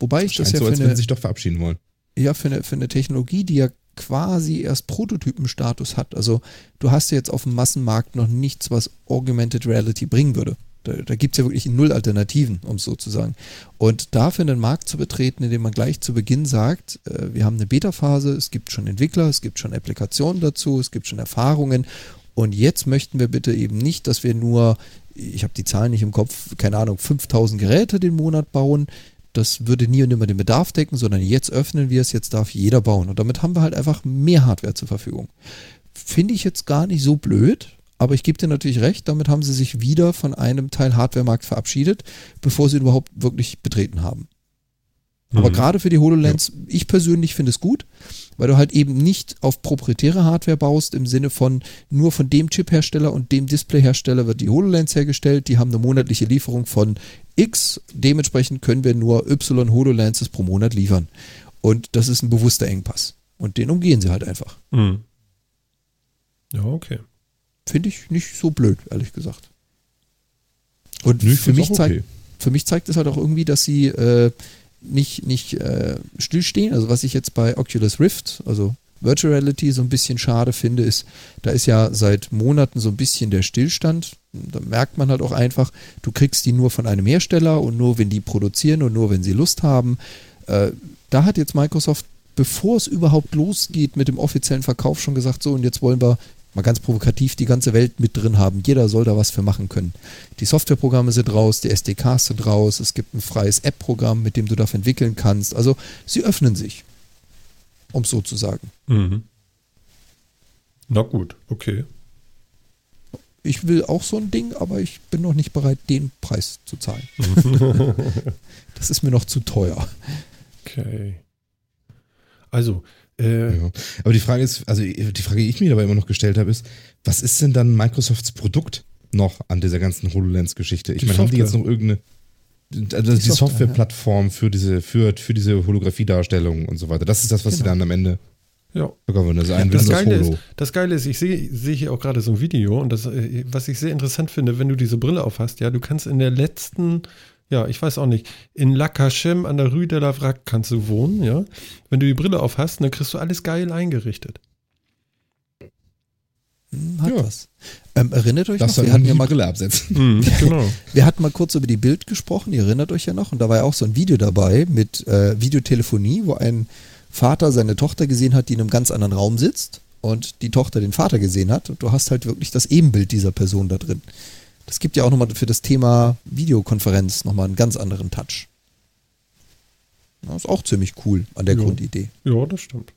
Wobei ich das Scheint ja so, für als wenn sie sich doch verabschieden wollen. Ja für, eine, für eine Technologie, die ja quasi erst Prototypenstatus hat. Also du hast ja jetzt auf dem Massenmarkt noch nichts, was Augmented Reality bringen würde. Da, da gibt es ja wirklich null Alternativen, um es so zu sagen. Und dafür einen Markt zu betreten, indem man gleich zu Beginn sagt, äh, wir haben eine Beta-Phase, es gibt schon Entwickler, es gibt schon Applikationen dazu, es gibt schon Erfahrungen. Und jetzt möchten wir bitte eben nicht, dass wir nur, ich habe die Zahlen nicht im Kopf, keine Ahnung, 5000 Geräte den Monat bauen. Das würde nie und immer den Bedarf decken, sondern jetzt öffnen wir es, jetzt darf jeder bauen. Und damit haben wir halt einfach mehr Hardware zur Verfügung. Finde ich jetzt gar nicht so blöd, aber ich gebe dir natürlich recht, damit haben sie sich wieder von einem Teil Hardware-Markt verabschiedet, bevor sie ihn überhaupt wirklich betreten haben. Aber Mhm. gerade für die HoloLens, ich persönlich finde es gut, weil du halt eben nicht auf proprietäre Hardware baust, im Sinne von nur von dem Chip-Hersteller und dem Display-Hersteller wird die HoloLens hergestellt, die haben eine monatliche Lieferung von X, dementsprechend können wir nur Y HoloLenses pro Monat liefern. Und das ist ein bewusster Engpass. Und den umgehen sie halt einfach. Mhm. Ja, okay. Finde ich nicht so blöd, ehrlich gesagt. Und ich für, mich zeigt, okay. für mich zeigt es halt auch irgendwie, dass sie äh, nicht, nicht äh, stillstehen. Also was ich jetzt bei Oculus Rift, also Virtual Reality, so ein bisschen schade finde, ist, da ist ja seit Monaten so ein bisschen der Stillstand. Da merkt man halt auch einfach, du kriegst die nur von einem Hersteller und nur wenn die produzieren und nur wenn sie Lust haben. Äh, da hat jetzt Microsoft, bevor es überhaupt losgeht mit dem offiziellen Verkauf, schon gesagt, so und jetzt wollen wir mal ganz provokativ die ganze Welt mit drin haben. Jeder soll da was für machen können. Die Softwareprogramme sind raus, die SDKs sind raus, es gibt ein freies App-Programm, mit dem du das entwickeln kannst. Also sie öffnen sich, um es so zu sagen. Mhm. Na gut, okay. Ich will auch so ein Ding, aber ich bin noch nicht bereit, den Preis zu zahlen. das ist mir noch zu teuer. Okay. Also, äh, Ja. Aber die Frage ist, also die Frage, die ich mir dabei immer noch gestellt habe, ist, was ist denn dann Microsofts Produkt noch an dieser ganzen HoloLens-Geschichte? Ich meine, haben die jetzt noch irgendeine, also die, Software, Softwareplattform für diese, für, für diese Holographiedarstellung und so weiter. Das ist das, was sie Genau. dann am Ende ja. verkaufen. Also ein Das Windows Geile, Holo. ist, das Geile ist, ich sehe sehe hier auch gerade so ein Video und das, äh, was ich sehr interessant finde, wenn du diese Brille aufhast, ja, du kannst in der letzten, ja, ich weiß auch nicht, in La Cachem an der Rue de la Vrac kannst du wohnen, ja. Wenn du die Brille aufhast, dann kriegst du alles geil eingerichtet. Hat Ja. was. Ähm, erinnert euch noch, du wir hatten ja mal Brille absetzen. Mhm, genau. Wir hatten mal kurz über die Bild gesprochen, ihr erinnert euch ja noch, und da war ja auch so ein Video dabei mit äh, Videotelefonie, wo ein Vater seine Tochter gesehen hat, die in einem ganz anderen Raum sitzt und die Tochter den Vater gesehen hat und du hast halt wirklich das Ebenbild dieser Person da drin. Das gibt ja auch nochmal für das Thema Videokonferenz nochmal einen ganz anderen Touch. Das ist auch ziemlich cool an der Ja. Grundidee. Ja, das stimmt.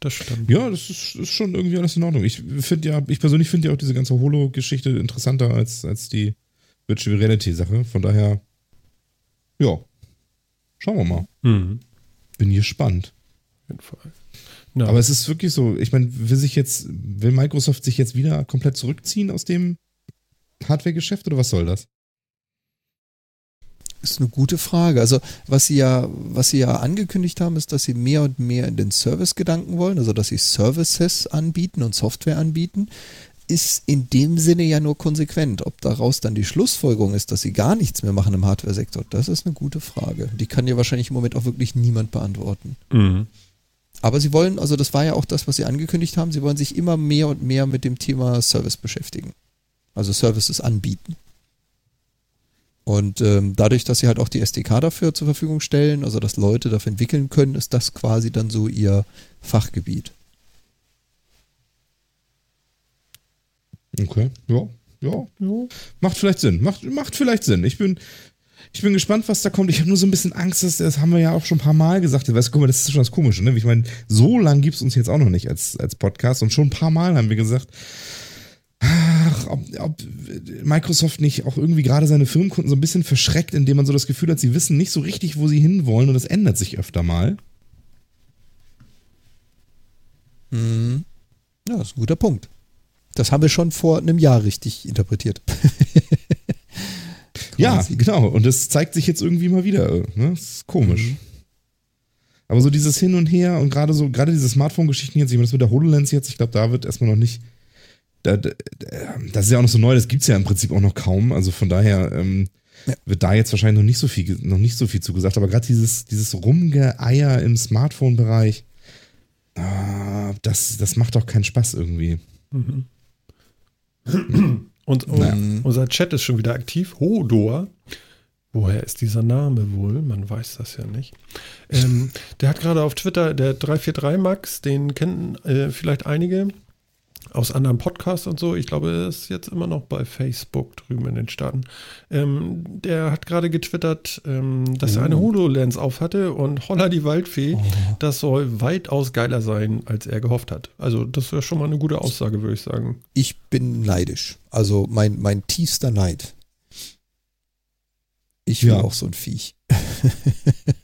Das stimmt. Ja, das ist, ist schon irgendwie alles in Ordnung. Ich finde ja, ich persönlich finde ja auch diese ganze Holo-Geschichte interessanter als, als die Virtual Reality-Sache. Von daher, ja, schauen wir mal. Mhm, Bin gespannt. auf jeden Fall. Na, Aber es ist wirklich so, ich meine, will sich jetzt, will Microsoft sich jetzt wieder komplett zurückziehen aus dem Hardware-Geschäft oder was soll das? Ist eine gute Frage. Also, was sie ja, was sie ja angekündigt haben, ist, dass sie mehr und mehr in den Service-Gedanken wollen, also dass sie Services anbieten und Software anbieten, ist in dem Sinne ja nur konsequent. Ob daraus dann die Schlussfolgerung ist, dass sie gar nichts mehr machen im Hardware-Sektor, das ist eine gute Frage. Die kann ja wahrscheinlich im Moment auch wirklich niemand beantworten. mhm. Aber sie wollen, also das war ja auch das, was sie angekündigt haben, sie wollen sich immer mehr und mehr mit dem Thema Service beschäftigen. Also Services anbieten. Und ähm, dadurch, dass sie halt auch die SDK dafür zur Verfügung stellen, also dass Leute dafür entwickeln können, ist das quasi dann so ihr Fachgebiet. Okay, ja, ja. ja. Macht vielleicht Sinn. Macht, macht vielleicht Sinn. Ich bin, ich bin gespannt, was da kommt. Ich habe nur so ein bisschen Angst, dass, das haben wir ja auch schon ein paar Mal gesagt. Weißt du, guck mal, das ist schon das Komische, ne? Ich meine, so lang gibt es uns jetzt auch noch nicht als, als Podcast und schon ein paar Mal haben wir gesagt, ach, ob, ob Microsoft nicht auch irgendwie gerade seine Firmenkunden so ein bisschen verschreckt, indem man so das Gefühl hat, sie wissen nicht so richtig, wo sie hinwollen und das ändert sich öfter mal. Mhm. Ja, das ist ein guter Punkt. Das haben wir schon vor einem Jahr richtig interpretiert. Ja, genau. Und das zeigt sich jetzt irgendwie mal wieder. Ne? Das ist komisch. Mhm. Aber so dieses Hin und Her und gerade so, gerade diese Smartphone-Geschichten jetzt, ich meine, das mit der HoloLens jetzt, ich glaube, da wird erstmal noch nicht. Da, da, das ist ja auch noch so neu, das gibt's ja im Prinzip auch noch kaum. Also von daher ähm, Ja. wird da jetzt wahrscheinlich noch nicht so viel, noch nicht so viel zugesagt. Aber gerade dieses, dieses Rumgeeier im Smartphone-Bereich, ah, das, das macht doch keinen Spaß irgendwie. Mhm. Und, und Naja. unser Chat ist schon wieder aktiv. Hodor. Woher ist dieser Name wohl? Man weiß das ja nicht. Ähm, der hat gerade auf Twitter, der 343 Max, den kennen äh, vielleicht einige aus anderen Podcasts und so. Ich glaube, er ist jetzt immer noch bei Facebook drüben in den Staaten. Ähm, der hat gerade getwittert, ähm, dass er eine Oh. HoloLens auf hatte und holla die Waldfee, Oh. das soll weitaus geiler sein, als er gehofft hat. Also, das wäre schon mal eine gute Aussage, würde ich sagen. Ich bin neidisch. Also mein, mein tiefster Neid. Ich will Ja. auch so ein Viech.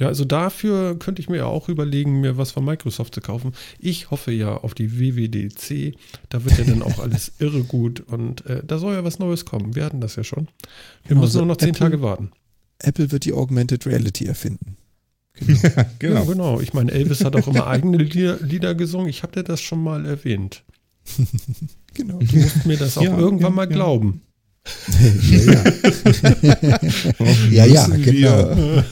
Ja, also dafür könnte ich mir auch überlegen, mir was von Microsoft zu kaufen. Ich hoffe ja auf die WWDC. Da wird ja dann auch alles irre gut und äh, da soll ja was Neues kommen. Wir hatten das ja schon. Wir Genau, müssen so nur noch zehn Apple- Tage warten. Apple wird die Augmented Reality erfinden. Ja, genau. genau. Ich meine, Elvis hat auch immer eigene Lieder, Lieder gesungen. Ich habe dir das schon mal erwähnt. Genau. Du musst mir das auch Ja, irgendwann ja, mal ja. glauben. ja, ja. ja, ja, genau.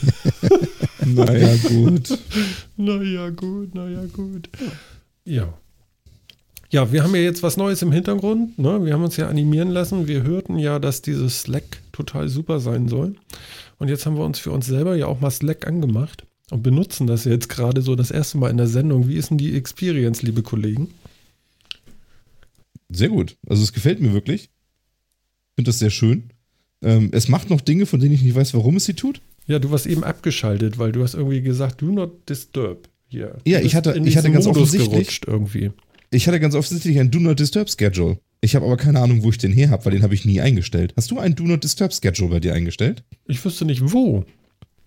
Naja, gut. Naja, gut, naja, gut. Ja. Ja, wir haben ja jetzt was Neues im Hintergrund. Ne? Wir haben uns ja animieren lassen. Wir hörten ja, dass dieses Slack total super sein soll. Und jetzt haben wir uns für uns selber ja auch mal Slack angemacht und benutzen das jetzt gerade so das erste Mal in der Sendung. Wie ist denn die Experience, liebe Kollegen? Sehr gut. Also es gefällt mir wirklich. Ich finde das sehr schön. Ähm, es macht noch Dinge, von denen ich nicht weiß, warum es sie tut. Ja, du warst eben abgeschaltet, weil du hast irgendwie gesagt, do not disturb hier. Ja, ich hatte- ich hatte ganz Modus offensichtlich- irgendwie. Ich hatte ganz offensichtlich ein Do Not Disturb Schedule. Ich habe aber keine Ahnung, wo ich den her habe, weil den habe ich nie eingestellt. Hast du ein Do Not Disturb Schedule bei dir eingestellt? Ich wüsste nicht wo.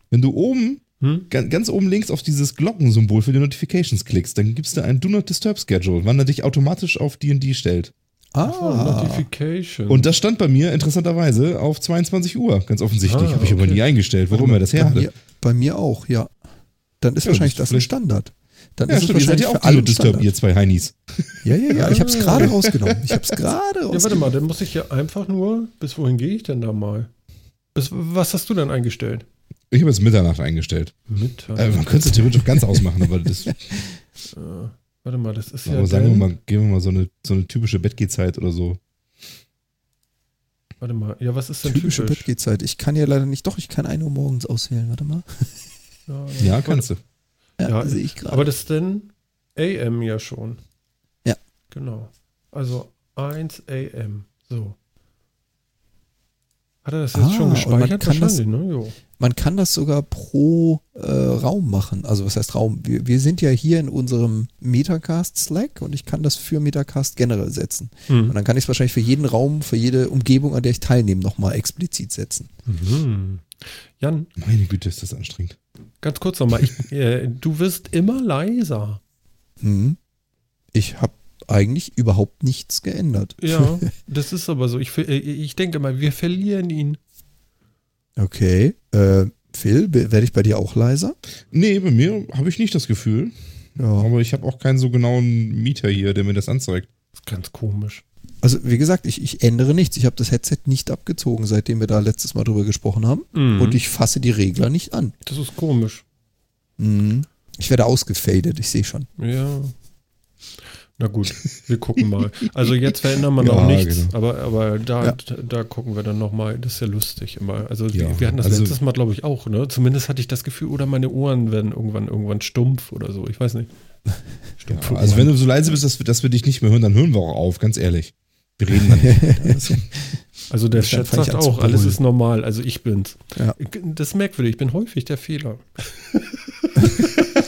Wenn du oben, Hm? ga- ganz oben links auf dieses Glockensymbol für die Notifications klickst, dann gibst du ein Do Not Disturb Schedule, wann er dich automatisch auf D&D stellt. Ach so, Ah, Notification. Und das stand bei mir interessanterweise auf 22 Uhr, ganz offensichtlich. Ah, habe ich aber okay. nie eingestellt, warum er das her bei, hatte. mir, bei mir auch, ja. Dann ist Ja, wahrscheinlich das ein Standard. Dann Ja, ist stimmt, es ihr seid wahrscheinlich ja auch alle Disturb, ihr zwei Heinis. Ja, ja, ja. Ich habe es Ah. gerade rausgenommen. Ich habe es gerade Ja, warte rausgenommen. mal, dann muss ich ja einfach nur. Bis wohin gehe ich denn da mal? Bis, was hast du denn eingestellt? Ich habe jetzt Mitternacht eingestellt. Mittag. Äh, man könnte es theoretisch auch ganz ausmachen, aber das. Warte mal, das ist ja. Aber sagen wir mal, geben wir mal so eine, so eine typische Bettgehzeit oder so. Warte mal, ja, was ist denn Typische typisch? Bettgehzeit. Ich kann ja leider nicht, doch, ich kann 1 Uhr morgens auswählen. Warte mal. Ja, Ja, kannst du. Ja, Ja, sehe ich gerade. Aber das ist denn AM ja schon. Ja. Genau. Also 1 AM. So. Hat er das jetzt Ah, schon und man gespeichert? kann das- ne? Man kann das sogar pro äh, Raum machen. Also was heißt Raum? Wir, wir sind ja hier in unserem Metacast Slack und ich kann das für Metacast generell setzen. Und Hm. dann kann ich es wahrscheinlich für jeden Raum, für jede Umgebung, an der ich teilnehme, nochmal explizit setzen. Mhm. Jan, Meine Güte, ist das anstrengend. ganz kurz nochmal. Ich, äh, du wirst immer leiser. Hm. Ich habe eigentlich überhaupt nichts geändert. Ja, das ist aber so. Ich, äh, ich denke mal, wir verlieren ihn. Okay. Äh, Phil, werde ich bei dir auch leiser? Nee, bei mir habe ich nicht das Gefühl. Ja. Aber ich habe auch keinen so genauen Mieter hier, der mir das anzeigt. Das ist ganz komisch. Also wie gesagt, ich, ich ändere nichts. Ich habe das Headset nicht abgezogen, seitdem wir da letztes Mal drüber gesprochen haben. Mhm. Und ich fasse die Regler nicht an. Das ist komisch. Mhm. Ich werde ausgefadet, ich sehe schon. Ja. Na gut, wir gucken mal. Also jetzt verändern wir Ja, noch nichts, genau. aber, aber da, Ja. da, gucken wir dann nochmal. Das ist ja lustig immer. Also Ja, wir, hatten das also- letztes Mal, glaube ich, auch, ne? Zumindest hatte ich das Gefühl, oder meine Ohren werden irgendwann irgendwann stumpf oder so. Ich weiß nicht. Stumpfe Also wenn du so leise bist, dass wir, dass wir dich nicht mehr hören, dann hören wir auch auf, ganz ehrlich. Wir reden dann nicht. Also, der Chat sagt auch, alles ist normal. Also ich bin's. Ja. Das ist merkwürdig, ich bin häufig der Fehler.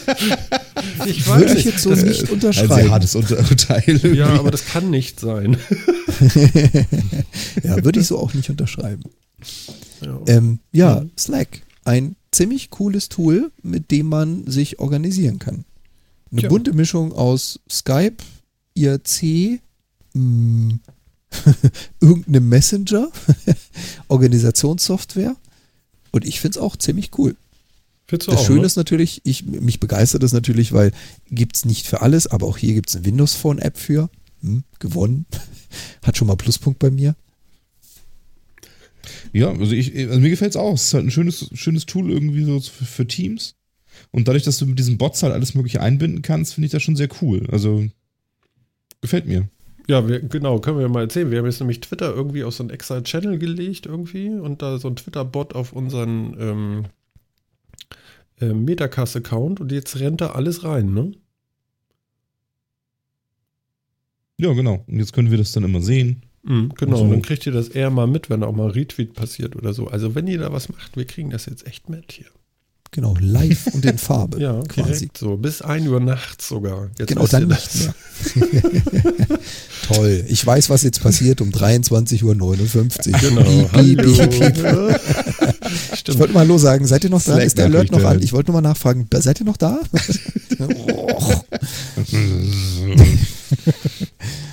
ich Würde ich jetzt so das, nicht ein sehr unterschreiben. hartes Urteil. Ja, aber das kann nicht sein. ja, würde ich so auch nicht unterschreiben. Ja. Ähm, ja, Mhm. Slack. Ein ziemlich cooles Tool, mit dem man sich organisieren kann. Eine Tja. bunte Mischung aus Skype, IRC, mh, irgendeinem Messenger, Organisationssoftware. Und ich finde es auch ziemlich cool. Findest du Das auch, Schöne ne? ist natürlich, ich, mich begeistert es natürlich, weil gibt es nicht für alles, aber auch hier gibt es eine Windows Phone App für. Hm, gewonnen. Hat schon mal Pluspunkt bei mir. Ja, also, ich, also mir gefällt es auch. Es ist halt ein schönes, schönes Tool irgendwie so für, für Teams. Und dadurch, dass du mit diesen Bots halt alles Mögliche einbinden kannst, finde ich das schon sehr cool. Also gefällt mir. Ja, wir, genau, können wir mal erzählen. Wir haben jetzt nämlich Twitter irgendwie auf so einen extra Channel gelegt irgendwie und da so ein Twitter-Bot auf unseren ähm, äh, Metacast-Account und jetzt rennt da alles rein, ne? Ja, genau. Und jetzt können wir das dann immer sehen. Mhm, genau, Und so. dann kriegt ihr das eher mal mit, wenn auch mal Retweet passiert oder so. Also wenn ihr da was macht, wir kriegen das jetzt echt mit hier. Genau, live und in Farbe. Ja, quasi. so. Bis 1 Uhr nachts sogar. Jetzt Genau, dann nicht mehr. Toll. Ich weiß, was jetzt passiert um 23.59 Uhr. Genau, Piep. Ich wollte mal Hallo sagen. Seid ihr noch da? Ist der Alert noch an? ja. Ich wollte nur mal nachfragen. Seid ihr noch da?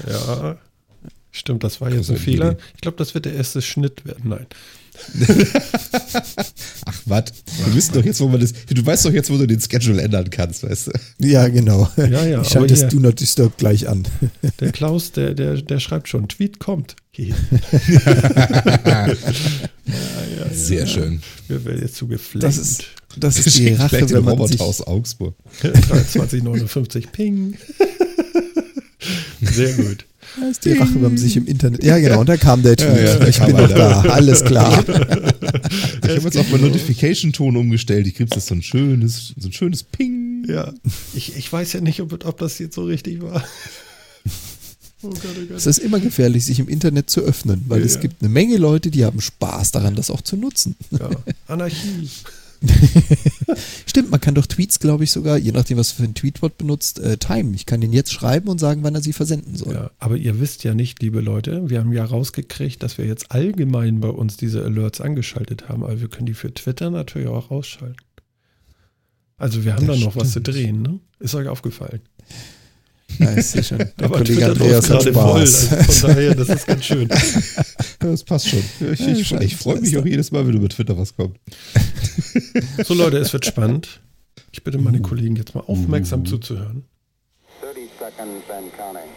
Ja, stimmt, das war jetzt ein Fehler. Ich glaube, das wird der erste Schnitt werden. Nein. Ach, was? Wir wissen doch jetzt, wo man das. Du weißt doch jetzt, wo du den Schedule ändern kannst, weißt du? ja, genau. Ja, ja, ich schalte das Do Not Disturb gleich an. Der Klaus, der, der, der schreibt schon, Tweet kommt. Hier. Sehr schön. Wir werden jetzt zu geflammt. Das ist, das ist die Rache, wenn man Roboter sich, aus Augsburg. 2359 Ping. Sehr gut. Die Rache, wenn man sich im Internet. Ja, genau. Und da kam der Tweet. ja, da ich kam bin er noch da. da. Alles klar. Ich habe jetzt auf meinen Notification-Ton umgestellt. Ich kriegst das so ein schönes, so ein schönes Ping. Ja, ich, ich weiß ja nicht, ob, ob das jetzt so richtig war. Oh Gott, oh Gott. Es ist immer gefährlich, sich im Internet zu öffnen, weil Ja, es ja. gibt eine Menge Leute, die haben Spaß daran, das auch zu nutzen. Ja. Anarchie. Stimmt, man kann doch Tweets, glaube ich, sogar, je nachdem, was für ein Tweetbot benutzt, äh, timen. Ich kann den jetzt schreiben und sagen, wann er sie versenden soll. Ja, aber ihr wisst ja nicht, liebe Leute, wir haben ja rausgekriegt, dass wir jetzt allgemein bei uns diese Alerts angeschaltet haben, aber wir können die für Twitter natürlich auch ausschalten. Also wir haben Das da noch was zu stimmt. drehen, ne? Ist euch aufgefallen. Ja, ich sehe schon. Der aber Kollege Andreas hat gerade voll. Spaß. Also von daher, das ist ganz schön. Das passt schon. Ich, ich, ich freue mich auch jedes Mal, wenn über Twitter was kommt. So Leute, es wird spanned. Ich bitte meine Kollegen jetzt mal aufmerksam zuzuhören. 30 seconds and counting.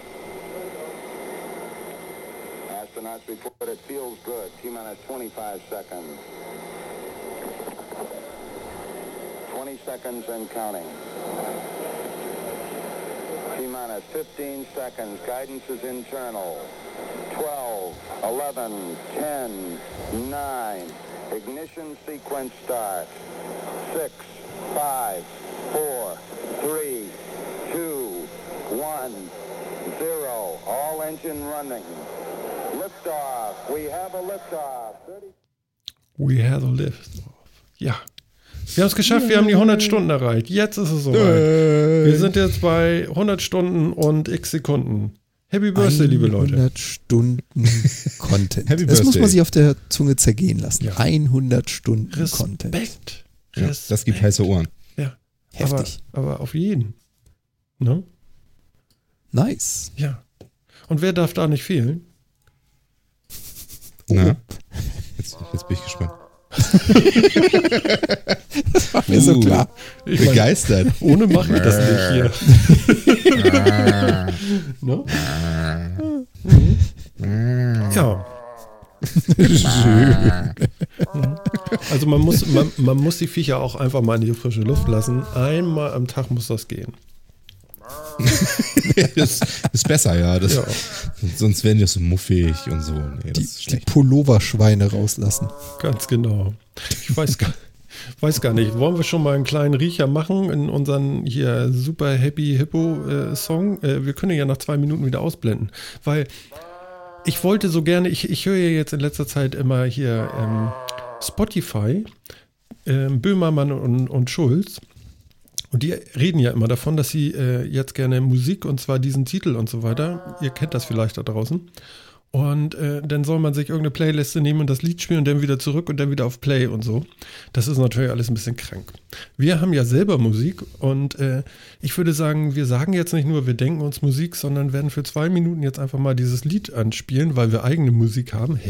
Astronauts report it feels good. T minus 25 seconds. 20 seconds and counting. T minus 15 seconds. Guidance is internal. 12, 11, 10, 9. Ignition sequence start. 6, 5, 4, 3, 2, 1, 0. All engine running. Liftoff. We have a liftoff. 30 We had a lift. Ja. Wir haben es geschafft, wir haben die 100 Stunden erreicht. Jetzt ist es soweit. Wir sind jetzt bei 100 Stunden und x Sekunden. Happy Birthday, liebe Leute. 100 Stunden Content. Happy das muss Birthday. man sich auf der Zunge zergehen lassen. Ja. 100 Stunden Content. Respekt. Ja, das gibt heiße Ohren. Ja. Heftig. Aber, aber auf jeden. Ne? Nice. Ja. Und wer darf da nicht fehlen? Na? Jetzt, jetzt bin ich gespannt. War mir so Uh. klar. Ich mein, Begeistert. ohne mache ich das nicht hier. ne? Ja. Also man muss, man, man muss die Viecher auch einfach mal in die frische Luft lassen. Einmal am Tag muss das gehen. das ist besser, ja. Das, Ja. Sonst werden die so muffig und so. Nee, das Die, die. Pulloverschweine rauslassen. Ganz genau. Ich weiß gar, weiß gar nicht. Wollen wir schon mal einen kleinen Riecher machen in unseren hier super Happy Hippo äh, Song? Äh, wir können ja nach zwei Minuten wieder ausblenden, weil ich wollte so gerne, ich, ich höre ja jetzt in letzter Zeit immer hier ähm, Spotify, ähm, Böhmermann und, und Schulz. Und die reden ja immer davon, dass sie äh, jetzt gerne Musik und zwar diesen Titel und so weiter. Ihr kennt das vielleicht da draußen. Und äh, dann soll man sich irgendeine Playliste nehmen und das Lied spielen und dann wieder zurück und dann wieder auf Play und so. Das ist natürlich alles ein bisschen krank. Wir haben ja selber Musik und äh, ich würde sagen, wir sagen jetzt nicht nur, wir denken uns Musik, sondern werden für zwei Minuten jetzt einfach mal dieses Lied anspielen, weil wir eigene Musik haben.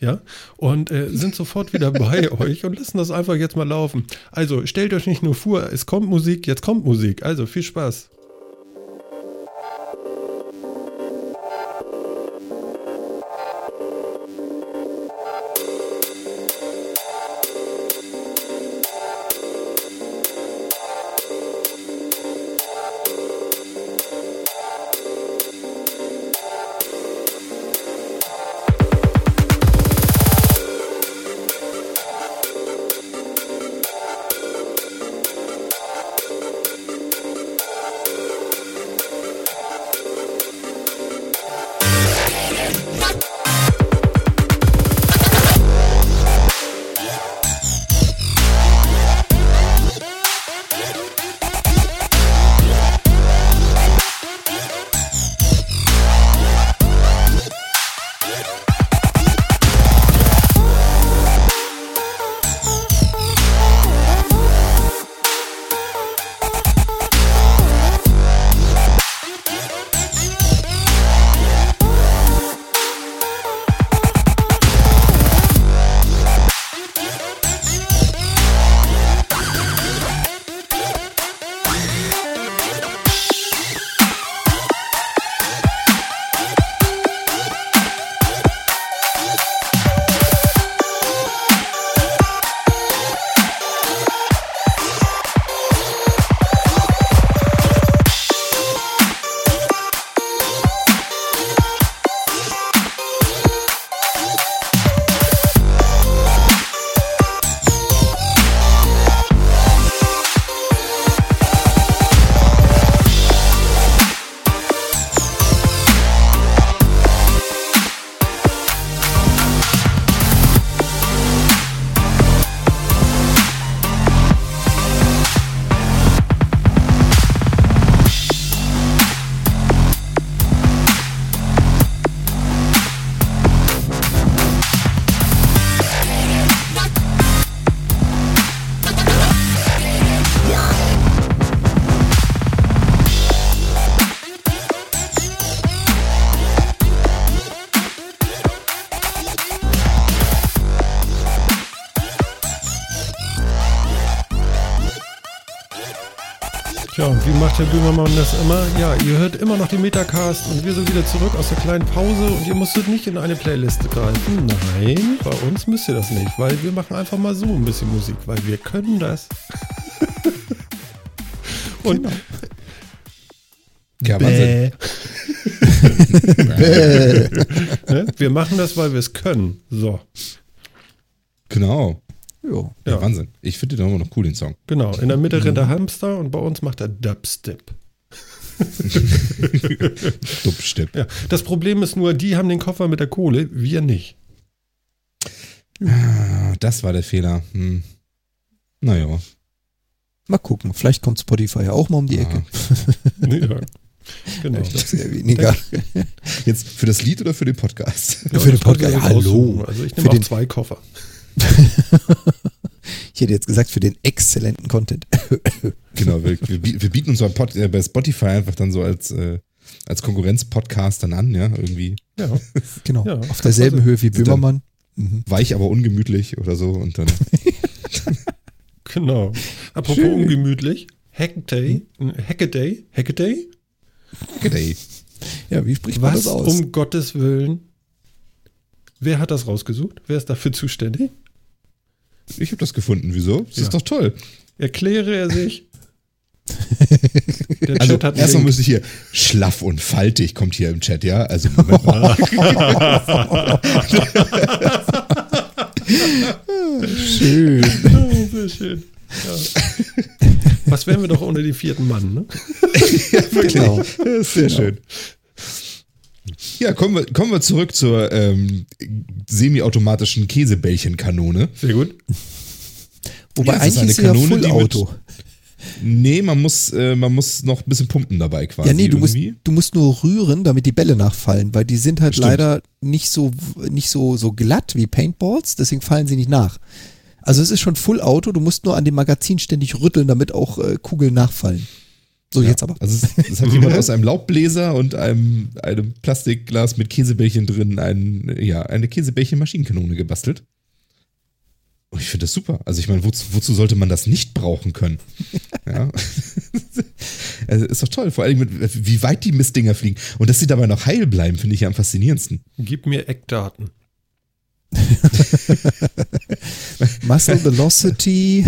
Ja, und äh, sind sofort wieder bei euch und lassen das einfach jetzt mal laufen. Also stellt euch nicht nur vor, es kommt Musik, jetzt kommt Musik. Also viel Spaß. Macht Herr Böhmermann das immer? Ja, ihr hört immer noch den Metacast und wir sind wieder zurück aus der kleinen Pause und ihr musstet nicht in eine Playliste greifen. Nein, bei uns müsst ihr das nicht, weil wir machen einfach mal so ein bisschen Musik, weil wir können das. und Ja, Wahnsinn. Ne? Wir machen das, weil wir es können. So, Genau. Jo. Ja, Ja. Wahnsinn. Ich finde den immer noch cool, den Song. genau. In der Mitte rennt der Hamster und bei uns macht er Dubstep. Dubstep. Ja. Das Problem ist nur, die haben den Koffer mit der Kohle, wir nicht. Ah, das war der Fehler. Hm. Naja. Mal gucken, vielleicht kommt Spotify ja auch mal um die Ecke. Ja. Genau. Ich glaube sehr weniger. Jetzt für das Lied oder für den Podcast? Ja, für den Podcast, euch hallo. Also ich Für nehme auch den- zwei Koffer. Ich hätte jetzt gesagt, für den exzellenten Content. Genau, wir, wir, bieten- wir bieten uns Pod, äh, bei Spotify einfach dann so als, äh, als Konkurrenz-Podcast dann an, ja, irgendwie Ja, Genau. Ja, Auf derselben Höhe wie Böhmermann. Mhm. weich, aber ungemütlich oder so und dann. genau. Apropos Schön. ungemütlich. Hackaday, Hackaday, Hackaday? G'day. Ja, wie spricht man Was das aus? um Gottes Willen? Wer hat das rausgesucht? Wer ist dafür zuständig? Ich habe das gefunden. Wieso? Das Ja. ist doch toll. Erkläre er sich. Der Also Chat hat einen erstmal müsste ich hier schlaff und faltig kommt hier im Chat, ja. Also Moment mal. Schön. Oh, sehr schön. Ja. Was wären wir doch ohne den vierten Mann, ne? Wirklich. Genau. Sehr schön. Ja, kommen wir, kommen wir zurück zur ähm, semi-automatischen Käsebällchenkanone. Sehr gut. Wobei Ja, es ist eigentlich eine ist ja Kanone, mit- Auto. Nee, man muss, äh, man muss noch ein bisschen pumpen dabei quasi. Ja, nee, du musst, du musst nur rühren, damit die Bälle nachfallen, weil die sind halt Stimmt. leider nicht so, nicht so, so glatt wie Paintballs, deswegen fallen sie nicht nach. Also es ist schon Full Auto, du musst nur an dem Magazin ständig rütteln, damit auch äh, Kugeln nachfallen. So, jetzt aber. Also es, es hat jemand aus einem Laubbläser und einem, einem Plastikglas mit Käsebällchen drin ein, ja, eine Käsebällchen-Maschinenkanone gebastelt. Und ich finde das super. Also ich meine, wozu, wozu sollte man das nicht brauchen können? Ja. also ist doch toll. Vor allem, mit, wie weit die Mistdinger fliegen. Und dass sie dabei noch heil bleiben, finde ich ja am faszinierendsten. Gib mir Eckdaten. Muscle Velocity.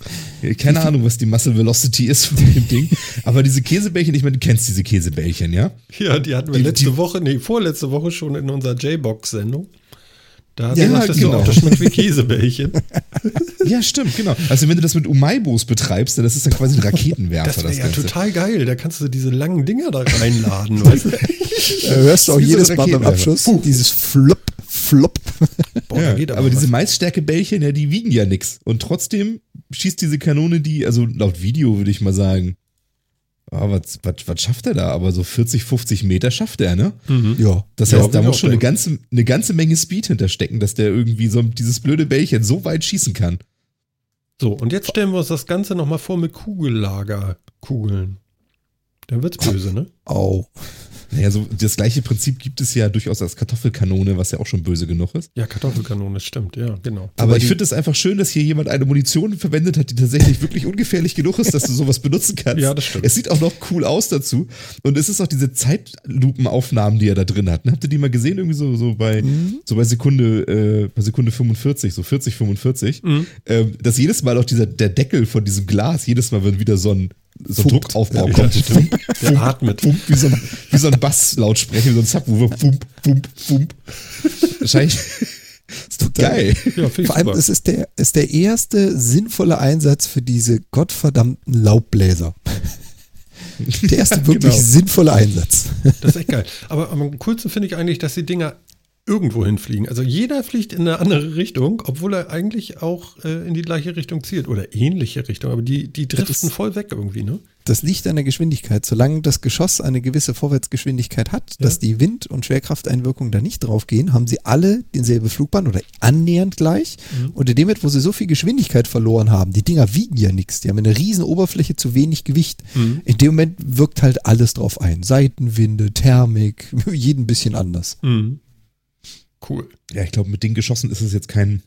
Keine Ahnung, was die Muscle Velocity ist von dem Ding. Aber diese Käsebällchen, ich meine, du kennst diese Käsebällchen, ja? Ja, die hatten wir Die- letzte die- Woche, nee, vorletzte Woche schon in unserer J-Box-Sendung. Da Ja, ja, das genau. so auch, das schmeckt wie Käsebällchen. Ja, stimmt, genau. Also wenn du das mit Umaibos betreibst, dann das ist dann quasi ein Raketenwerfer. Das wäre ja Ganze. total geil. Da kannst du diese langen Dinger da reinladen, weißt du? Da hörst du auch jedes Mal beim. Abschuss dieses Flop, Flop. Boah, Ja, da geht aber, aber, diese. Maisstärke-Bällchen, ja, die wiegen ja nix. Und trotzdem schießt diese Kanone die, also laut Video würde ich mal sagen, ah, was, was, was schafft er da? Aber so 40, 50 Meter schafft er, ne? Ja. Das Ja, heißt, da würde ich muss schon eine ganze, eine ganze Menge Speed hinterstecken, dass der irgendwie so dieses blöde Bällchen so weit schießen kann. So, und jetzt stellen wir uns das Ganze nochmal vor mit Kugellagerkugeln. Dann wird's böse, ne? Au. Naja, so das gleiche Prinzip gibt es ja durchaus als Kartoffelkanone, was ja auch schon böse genug ist. Ja, Kartoffelkanone, stimmt, ja, genau. Aber ich die- finde es einfach schön, dass hier jemand eine Munition verwendet hat, die tatsächlich wirklich ungefährlich genug ist, dass du sowas benutzen kannst. Ja, das stimmt. Es sieht auch noch cool aus dazu. Und es ist auch diese Zeitlupenaufnahmen, die er da drin hat. Ne? Habt ihr die mal gesehen? Irgendwie so, so bei, Mhm. so bei Sekunde, äh, bei Sekunde 45, so 40, 45. Mhm. Ähm, dass jedes Mal auch dieser, der Deckel von diesem Glas, jedes Mal, wenn wieder so ein, so. Druckaufbau Ja, kommt, stimmt. fump, Der atmet. fump, wie so ein, wie so ein Basslautsprecher, wie so ein Subwoofer, fump, fump, fump. Wahrscheinlich. ist doch geil. Ja, Vor allem, es ist der, ist der erste sinnvolle Einsatz für diese gottverdammten Laubbläser. Der erste wirklich Genau. sinnvolle Einsatz. Das ist echt geil. Aber am coolsten finde ich eigentlich, dass die Dinger irgendwo hinfliegen. Also jeder fliegt in eine andere Richtung, obwohl er eigentlich auch äh, in die gleiche Richtung zielt oder ähnliche Richtung. Aber die, die driften voll weg irgendwie, ne? Das liegt an der Geschwindigkeit. Solange das Geschoss eine gewisse Vorwärtsgeschwindigkeit hat, Ja. dass die Wind- und Schwerkrafteinwirkung da nicht draufgehen, haben sie alle denselbe Flugbahn oder annähernd gleich. Mhm. Und in dem Moment, wo sie so viel Geschwindigkeit verloren haben, die Dinger wiegen ja nichts, die haben eine riesen Oberfläche, zu wenig Gewicht. Mhm. In dem Moment wirkt halt alles drauf ein. Seitenwinde, Thermik, jeden bisschen anders. Mhm. Cool. Ja, ich glaube, mit den Geschossen ist es jetzt kein,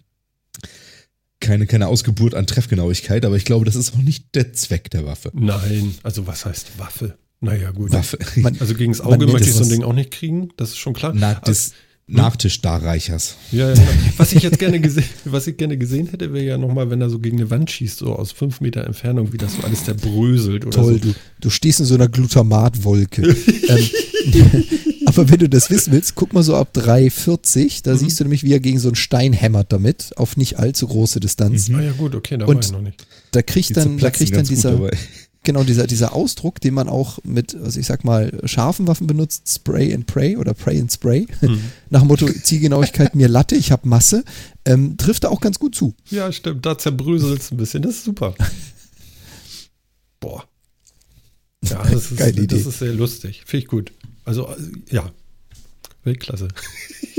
keine, keine Ausgeburt an Treffgenauigkeit, aber ich glaube, das ist auch nicht der Zweck der Waffe. Nein, also was heißt Waffe? Naja, gut. Waffe. Man, Also gegen das Auge möchte ich so ein Ding auch nicht kriegen, das ist schon klar. Na, Aber das, Nachtisch darreichers. Ja, ja, genau. Was ich jetzt gerne gesehen, was ich gerne gesehen hätte, wäre ja nochmal, wenn er so gegen eine Wand schießt, so aus fünf Meter Entfernung, wie das so alles zerbröselt oder Toll, so. du, du stehst in so einer Glutamatwolke. ähm, aber wenn du das wissen willst, guck mal so ab 3,40, da siehst du nämlich, wie er gegen so einen Stein hämmert damit, auf nicht allzu große Distanz. Ah ja gut, okay, da Und- war ich noch nicht. Da kriegt Die dann, da kriegt dann dieser, genau, dieser, dieser Ausdruck, den man auch mit, also ich sag mal, scharfen Waffen benutzt, Spray and Pray oder Pray and Spray, Mhm. nach dem Motto Zielgenauigkeit mir Latte, ich habe Masse, ähm, trifft da auch ganz gut zu. Ja, stimmt, da zerbröselt es ein bisschen, das ist super. Boah. Ja, das ist, Geile das Idee. ist sehr lustig. Finde ich gut. Also, äh, ja. Weltklasse.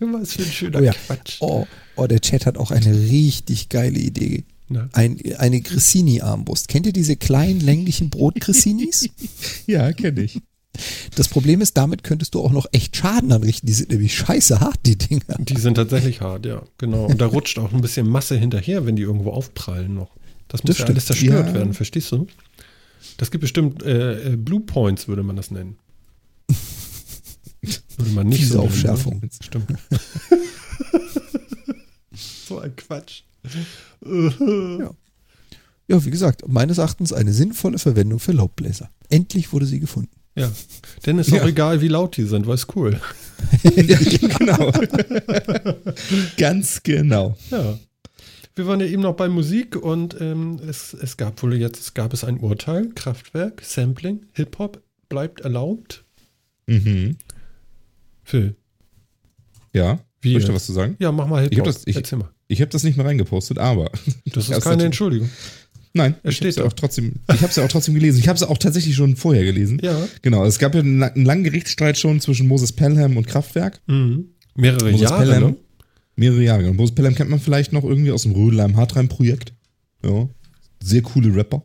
Was für ein schöner Oh ja. Quatsch. Oh, oh, der Chat hat auch eine richtig geile Idee. Ein, eine Grissini-Armbrust. Kennt ihr diese kleinen länglichen Brot-Grissinis? Ja, kenne ich. Das Problem ist, damit könntest du auch noch echt Schaden anrichten. Die sind nämlich scheiße hart, die Dinger. Die sind tatsächlich hart, ja, genau. Und da rutscht auch ein bisschen Masse hinterher, wenn die irgendwo aufprallen noch. Das muss Das ja alles zerstört Ja. werden, verstehst du? Das gibt bestimmt äh, äh, Blue Points, würde man das nennen. Würde man nicht Fiese so nennen, Aufschärfung. ne? Stimmt. so ein Quatsch. Ja. Ja, wie gesagt, meines Erachtens eine sinnvolle Verwendung für Laubbläser. Endlich wurde sie gefunden. Ja. Denn ist auch Ja. egal, wie laut die sind, weil es cool. genau. Ganz genau. Ja. Wir waren ja eben noch bei Musik und ähm, es, es gab wohl jetzt, es gab es ein Urteil, Kraftwerk, Sampling, Hip-Hop bleibt erlaubt. Mhm. Phil. Ja. Wie Möchte was zu sagen? Ja, mach mal Ich Hip-Hop. hab das- ich- Erzähl mal. Ich habe das nicht mehr reingepostet, aber. Das ist keine Entschuldigung. Nein, Es ich steht ja auch trotzdem. Ich habe es ja auch trotzdem gelesen. Ich habe es auch tatsächlich schon vorher gelesen. Ja. Genau. Es gab ja einen, einen langen Gerichtsstreit schon zwischen Moses Pelham und Kraftwerk. Mhm. Mehrere Moses Jahre, Pelham. ne? Mehrere Jahre. Und Moses Pelham kennt man vielleicht noch irgendwie aus dem Rödelheim Hartreim Projekt. Ja. Sehr coole Rapper.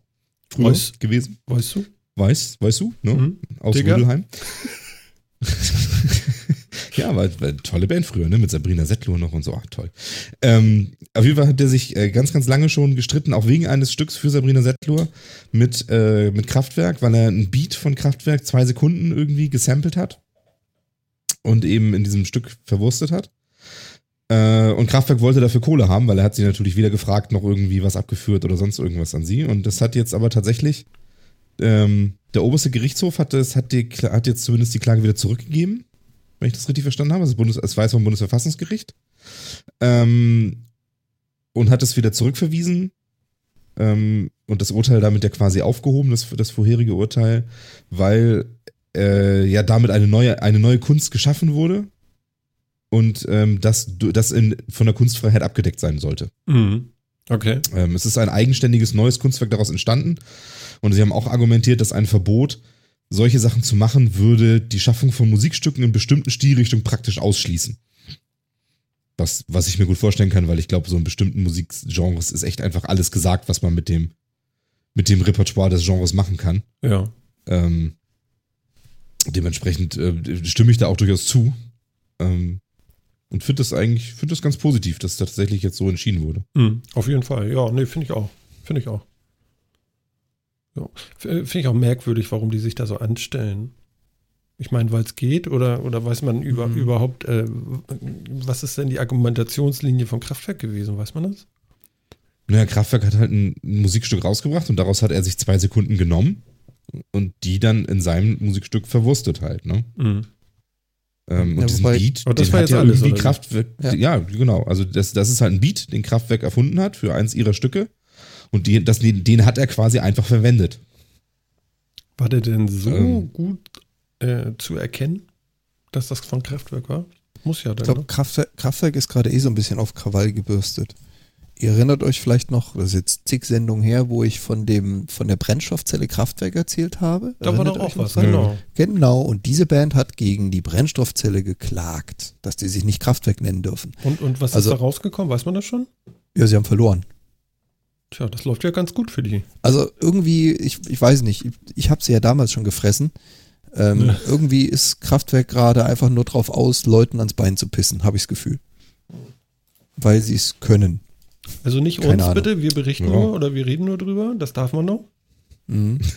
Früher Weiß- gewesen. Weißt du? Weiß, weißt du, ne? Mhm. Aus Digga. Rödelheim. ja, war, war eine tolle Band früher, ne? Mit Sabrina Settler noch und so. Ach, toll. Ähm, auf jeden Fall hat der sich äh, ganz, ganz lange schon gestritten, auch wegen eines Stücks für Sabrina Settler mit, äh, mit Kraftwerk, weil er einen Beat von Kraftwerk zwei Sekunden irgendwie gesampelt hat und eben in diesem Stück verwurstet hat. Äh, und Kraftwerk wollte dafür Kohle haben, weil er hat sie natürlich wieder gefragt, noch irgendwie was abgeführt oder sonst irgendwas an sie. Und das hat jetzt aber tatsächlich ähm, der oberste Gerichtshof hat, das, hat, die, hat jetzt zumindest die Klage wieder zurückgegeben, wenn ich das richtig verstanden habe. Das, Bundes, das weiß vom Bundesverfassungsgericht. Ähm, und hat es wieder zurückverwiesen. Ähm, und das Urteil damit ja quasi aufgehoben, das, das vorherige Urteil, weil äh, ja damit eine neue, eine neue Kunst geschaffen wurde und ähm, das, das in, von der Kunstfreiheit abgedeckt sein sollte. Mhm. Okay. Ähm, es ist ein eigenständiges neues Kunstwerk daraus entstanden. Und sie haben auch argumentiert, dass ein Verbot, solche Sachen zu machen, würde die Schaffung von Musikstücken in bestimmten Stilrichtungen praktisch ausschließen. Was, was ich mir gut vorstellen kann, weil ich glaube, so in bestimmten Musikgenres ist echt einfach alles gesagt, was man mit dem, mit dem Repertoire des Genres machen kann. Ja. Ähm, dementsprechend äh, stimme ich da auch durchaus zu. Ähm, und finde das eigentlich, finde das ganz positiv, dass das tatsächlich jetzt so entschieden wurde. Mhm. Auf jeden Fall. Ja, nee, finde ich auch. Finde ich auch. Ja. Äh, Finde ich auch merkwürdig, warum die sich da so anstellen. Ich meine, weil es geht oder, oder weiß man über, Mhm. überhaupt, äh, was ist denn die Argumentationslinie von Kraftwerk gewesen? Weiß man das? Naja, Kraftwerk hat halt ein Musikstück rausgebracht und daraus hat er sich zwei Sekunden genommen und die dann in seinem Musikstück verwurstet halt, ne? Mhm. Ähm, und Ja, diesen wobei- Beat, Aber das den war hat jetzt ja alles, irgendwie? Kraftwerk, Ja. ja. genau, also das, das ist halt ein Beat, den Kraftwerk erfunden hat für eins ihrer Stücke und die, das, den, den hat er quasi einfach verwendet. War der denn so Ähm. gut äh, zu erkennen, dass das von Kraftwerk war? Muss ja Ich dann. glaube, Ne? Kraftwerk, Kraftwerk ist gerade eh so ein bisschen auf Krawall gebürstet. Ihr erinnert euch vielleicht noch, das ist jetzt zig Sendungen her, wo ich von dem, von der Brennstoffzelle Kraftwerk erzählt habe. Da war Erinnert doch euch auch noch was, dran? genau. Genau, und diese Band hat gegen die Brennstoffzelle geklagt, dass die sich nicht Kraftwerk nennen dürfen. Und, und was Also- ist da rausgekommen? Weiß man das schon? Ja, sie haben verloren. Tja, das läuft ja ganz gut für die. Also irgendwie, ich, ich weiß nicht, ich, ich habe sie ja damals schon gefressen. Ähm, Ja. Irgendwie ist Kraftwerk gerade einfach nur drauf aus, Leuten ans Bein zu pissen, habe ich das Gefühl. Weil sie es können. Also nicht Keine uns Ahnung. bitte, wir berichten Ja. nur oder wir reden nur drüber, das darf man noch. Mhm.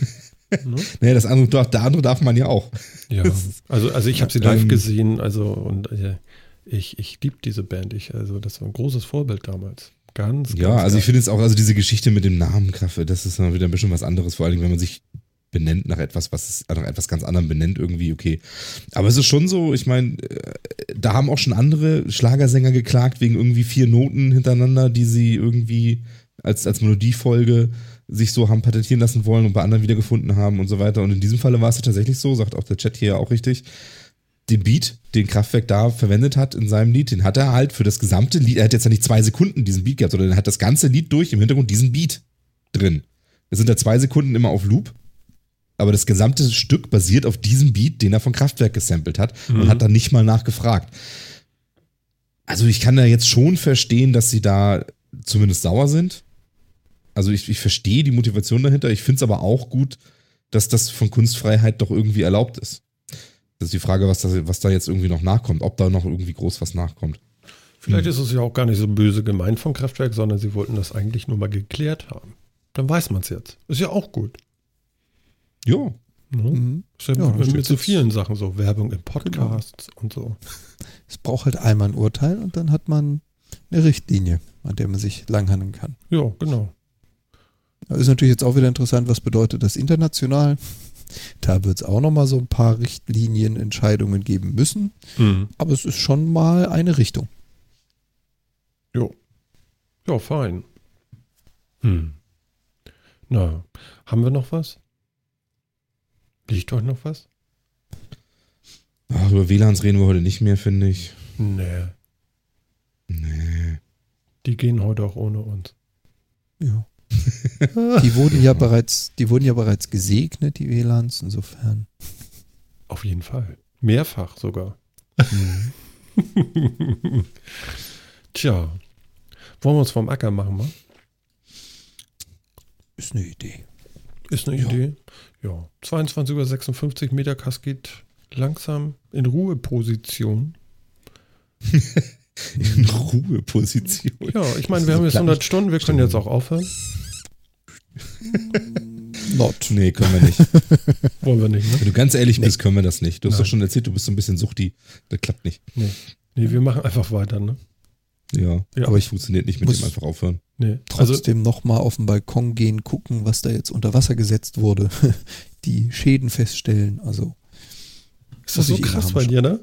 Ne? Nee, das andere, darf- der andere darf man ja auch. Ja, also, also ich habe sie live Ähm, gesehen, also und äh, ich, ich liebe diese Band. Ich, also das war ein großes Vorbild damals. Ganz, Ja, ganz also ich finde es auch, also diese Geschichte mit dem Namen Kraft, das ist dann wieder ein bisschen was anderes, vor allem wenn man sich benennt nach etwas, was es nach etwas ganz anderem benennt, irgendwie, okay. Aber es ist schon so, ich meine, äh, da haben auch schon andere Schlagersänger geklagt wegen irgendwie vier Noten hintereinander, die sie irgendwie als, als Melodiefolge sich so haben patentieren lassen wollen und bei anderen wiedergefunden haben und so weiter. Und in diesem Falle war es tatsächlich so, sagt auch der Chat hier auch richtig, den Beat, den Kraftwerk da verwendet hat in seinem Lied, den hat er halt für das gesamte Lied, er hat jetzt ja nicht zwei Sekunden diesen Beat gehabt, sondern er hat das ganze Lied durch im Hintergrund diesen Beat drin. Es sind da zwei Sekunden immer auf Loop, aber das gesamte Stück basiert auf diesem Beat, den er von Kraftwerk gesampelt hat und hat dann nicht mal nachgefragt. Also ich kann da jetzt schon verstehen, dass sie da zumindest sauer sind. Also ich, ich verstehe die Motivation dahinter. Ich finde es aber auch gut, dass das von Kunstfreiheit doch irgendwie erlaubt ist. Das ist die Frage, was da, was da jetzt irgendwie noch nachkommt, ob da noch irgendwie groß was nachkommt. Vielleicht ist es ja auch gar nicht so böse gemeint vom Kraftwerk, sondern sie wollten das eigentlich nur mal geklärt haben. Dann weiß man es jetzt. Ist ja auch gut. Ja, Ne? Mhm. Ist ja, Ja, mit, so vielen Sachen so, Werbung in Podcasts und so. Es braucht halt einmal ein Urteil und dann hat man eine Richtlinie, an der man sich langhandeln kann. Ja, genau. Da ist natürlich jetzt auch wieder interessant, was bedeutet das international? Da wird es auch nochmal so ein paar Richtlinienentscheidungen geben müssen, Mhm. aber es ist schon mal eine Richtung. Jo. Ja, fein. Hm. Na, haben wir noch was? Liegt euch noch was? Ach, über WLANs reden wir heute nicht mehr, finde ich. Nee. Nee. Die gehen heute auch ohne uns. Ja. Die wurden ja bereits, die wurden ja bereits gesegnet, die WLANs, insofern. Auf jeden Fall. Mehrfach sogar. Tja. Wollen wir uns vom Acker machen, mal? Ist eine Idee. Ist eine Ja. Idee. Ja. 22 über 56 Meter Kass geht langsam in Ruheposition. In Ruheposition. Ja, ich meine, wir haben jetzt 100 Stunden, wir können jetzt auch aufhören. Not. Nee, können wir nicht. Wollen wir nicht, ne? Wenn du ganz ehrlich bist, können wir das nicht. Du hast Nein. doch schon erzählt, du bist so ein bisschen suchti. Das klappt nicht. Nee. Nee, wir machen einfach weiter, ne? Ja. Ja. Aber ich funktioniert nicht mit Muss- dem einfach aufhören. Nee. Also, Trotzdem nochmal auf den Balkon gehen, gucken, was da jetzt unter Wasser gesetzt wurde. Die Schäden feststellen. Also, ist das so krass bei dir, ne?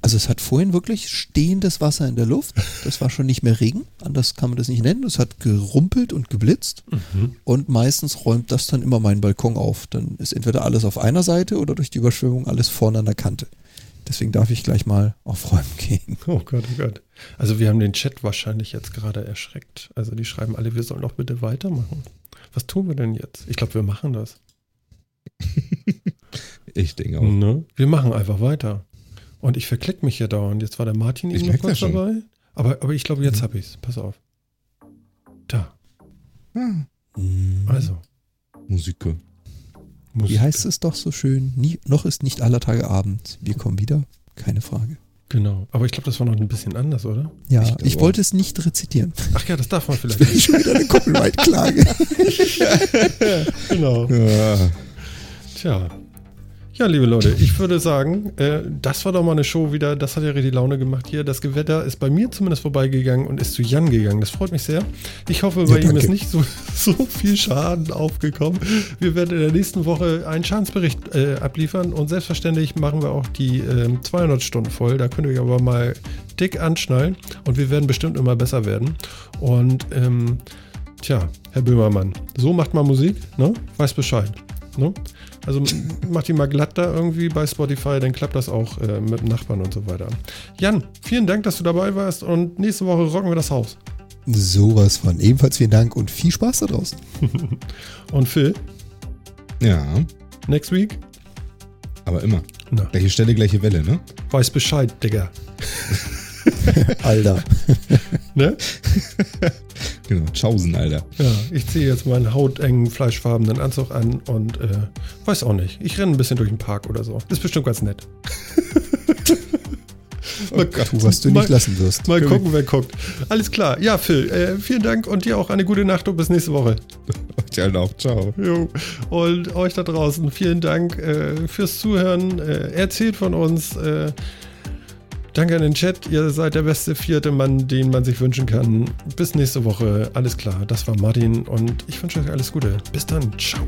also es hat vorhin wirklich stehendes Wasser in der Luft. Das war schon nicht mehr Regen. Anders kann man das nicht nennen. Es hat gerumpelt und geblitzt. Mhm. Und meistens räumt das dann immer meinen Balkon auf. Dann ist entweder alles auf einer Seite oder durch die Überschwemmung alles vorne an der Kante. Deswegen darf ich gleich mal aufräumen gehen. Oh Gott, oh Gott. Also wir haben den Chat wahrscheinlich jetzt gerade erschreckt. Also die schreiben alle, wir sollen doch bitte weitermachen. Was tun wir denn jetzt? Ich glaube, wir machen das. Ich denke auch. Ne? Wir machen einfach weiter. Und ich verklick mich hier dauernd. Jetzt war der Martin Ich eben kurz dabei. Aber, aber ich glaube, jetzt hab ich's. Pass auf. Da. Ah, Also. Musik. Musik. Wie heißt es doch so schön? Nie, noch ist nicht aller Tage Abend. Wir kommen wieder. Keine Frage. Genau. Aber ich glaube, das war noch ein bisschen anders, oder? Ja, Ich ich, wollte es nicht rezitieren. Ach ja, das darf man vielleicht nicht. Schon wieder eine Copyright-Klage. genau. Ja. Tja. Ja, liebe Leute, ich würde sagen, äh, das war doch mal eine Show wieder. Das hat ja richtig Laune gemacht hier. Das Gewetter ist bei mir zumindest vorbeigegangen und ist zu Jan gegangen. Das freut mich sehr. Ich hoffe, bei ihm danke. ist nicht so, so viel Schaden aufgekommen. Wir werden in der nächsten Woche einen Schadensbericht äh, abliefern und selbstverständlich machen wir auch die ähm, 200 Stunden voll. Da könnt ihr euch aber mal dick anschnallen und wir werden bestimmt immer besser werden. Und ähm, tja, Herr Böhmermann, so macht man Musik, ne? Weiß Bescheid. Ne? Also mach die mal glatt da irgendwie bei Spotify, dann klappt das auch äh, mit Nachbarn und so weiter. Jan, vielen Dank, dass du dabei warst und nächste Woche rocken wir das Haus. Sowas von. Ebenfalls vielen Dank und viel Spaß da draußen. Und Phil, ja, next week? aber immer. Na, Gleiche Stelle, gleiche Welle, ne? weiß Bescheid, Digga. Alter. Ne? Genau, Tschaußen, Alter. Ja, ich ziehe jetzt meinen hautengen, fleischfarbenen Anzug an und äh, weiß auch nicht. Ich renne ein bisschen durch den Park oder so. Ist bestimmt ganz nett. Mal, Tu, was du mal, nicht lassen wirst. Mal gucken, wer guckt. Alles klar. Ja, Phil, äh, vielen Dank und dir auch eine gute Nacht und bis nächste Woche. Tja, auch. Ciao. Jo. Und euch da draußen, vielen Dank äh, fürs Zuhören. Äh, erzählt von uns. Danke an den Chat. Ihr seid der beste vierte Mann, den man sich wünschen kann. Bis nächste Woche. Alles klar. Das war Martin und ich wünsche euch alles Gute. Bis dann. Ciao.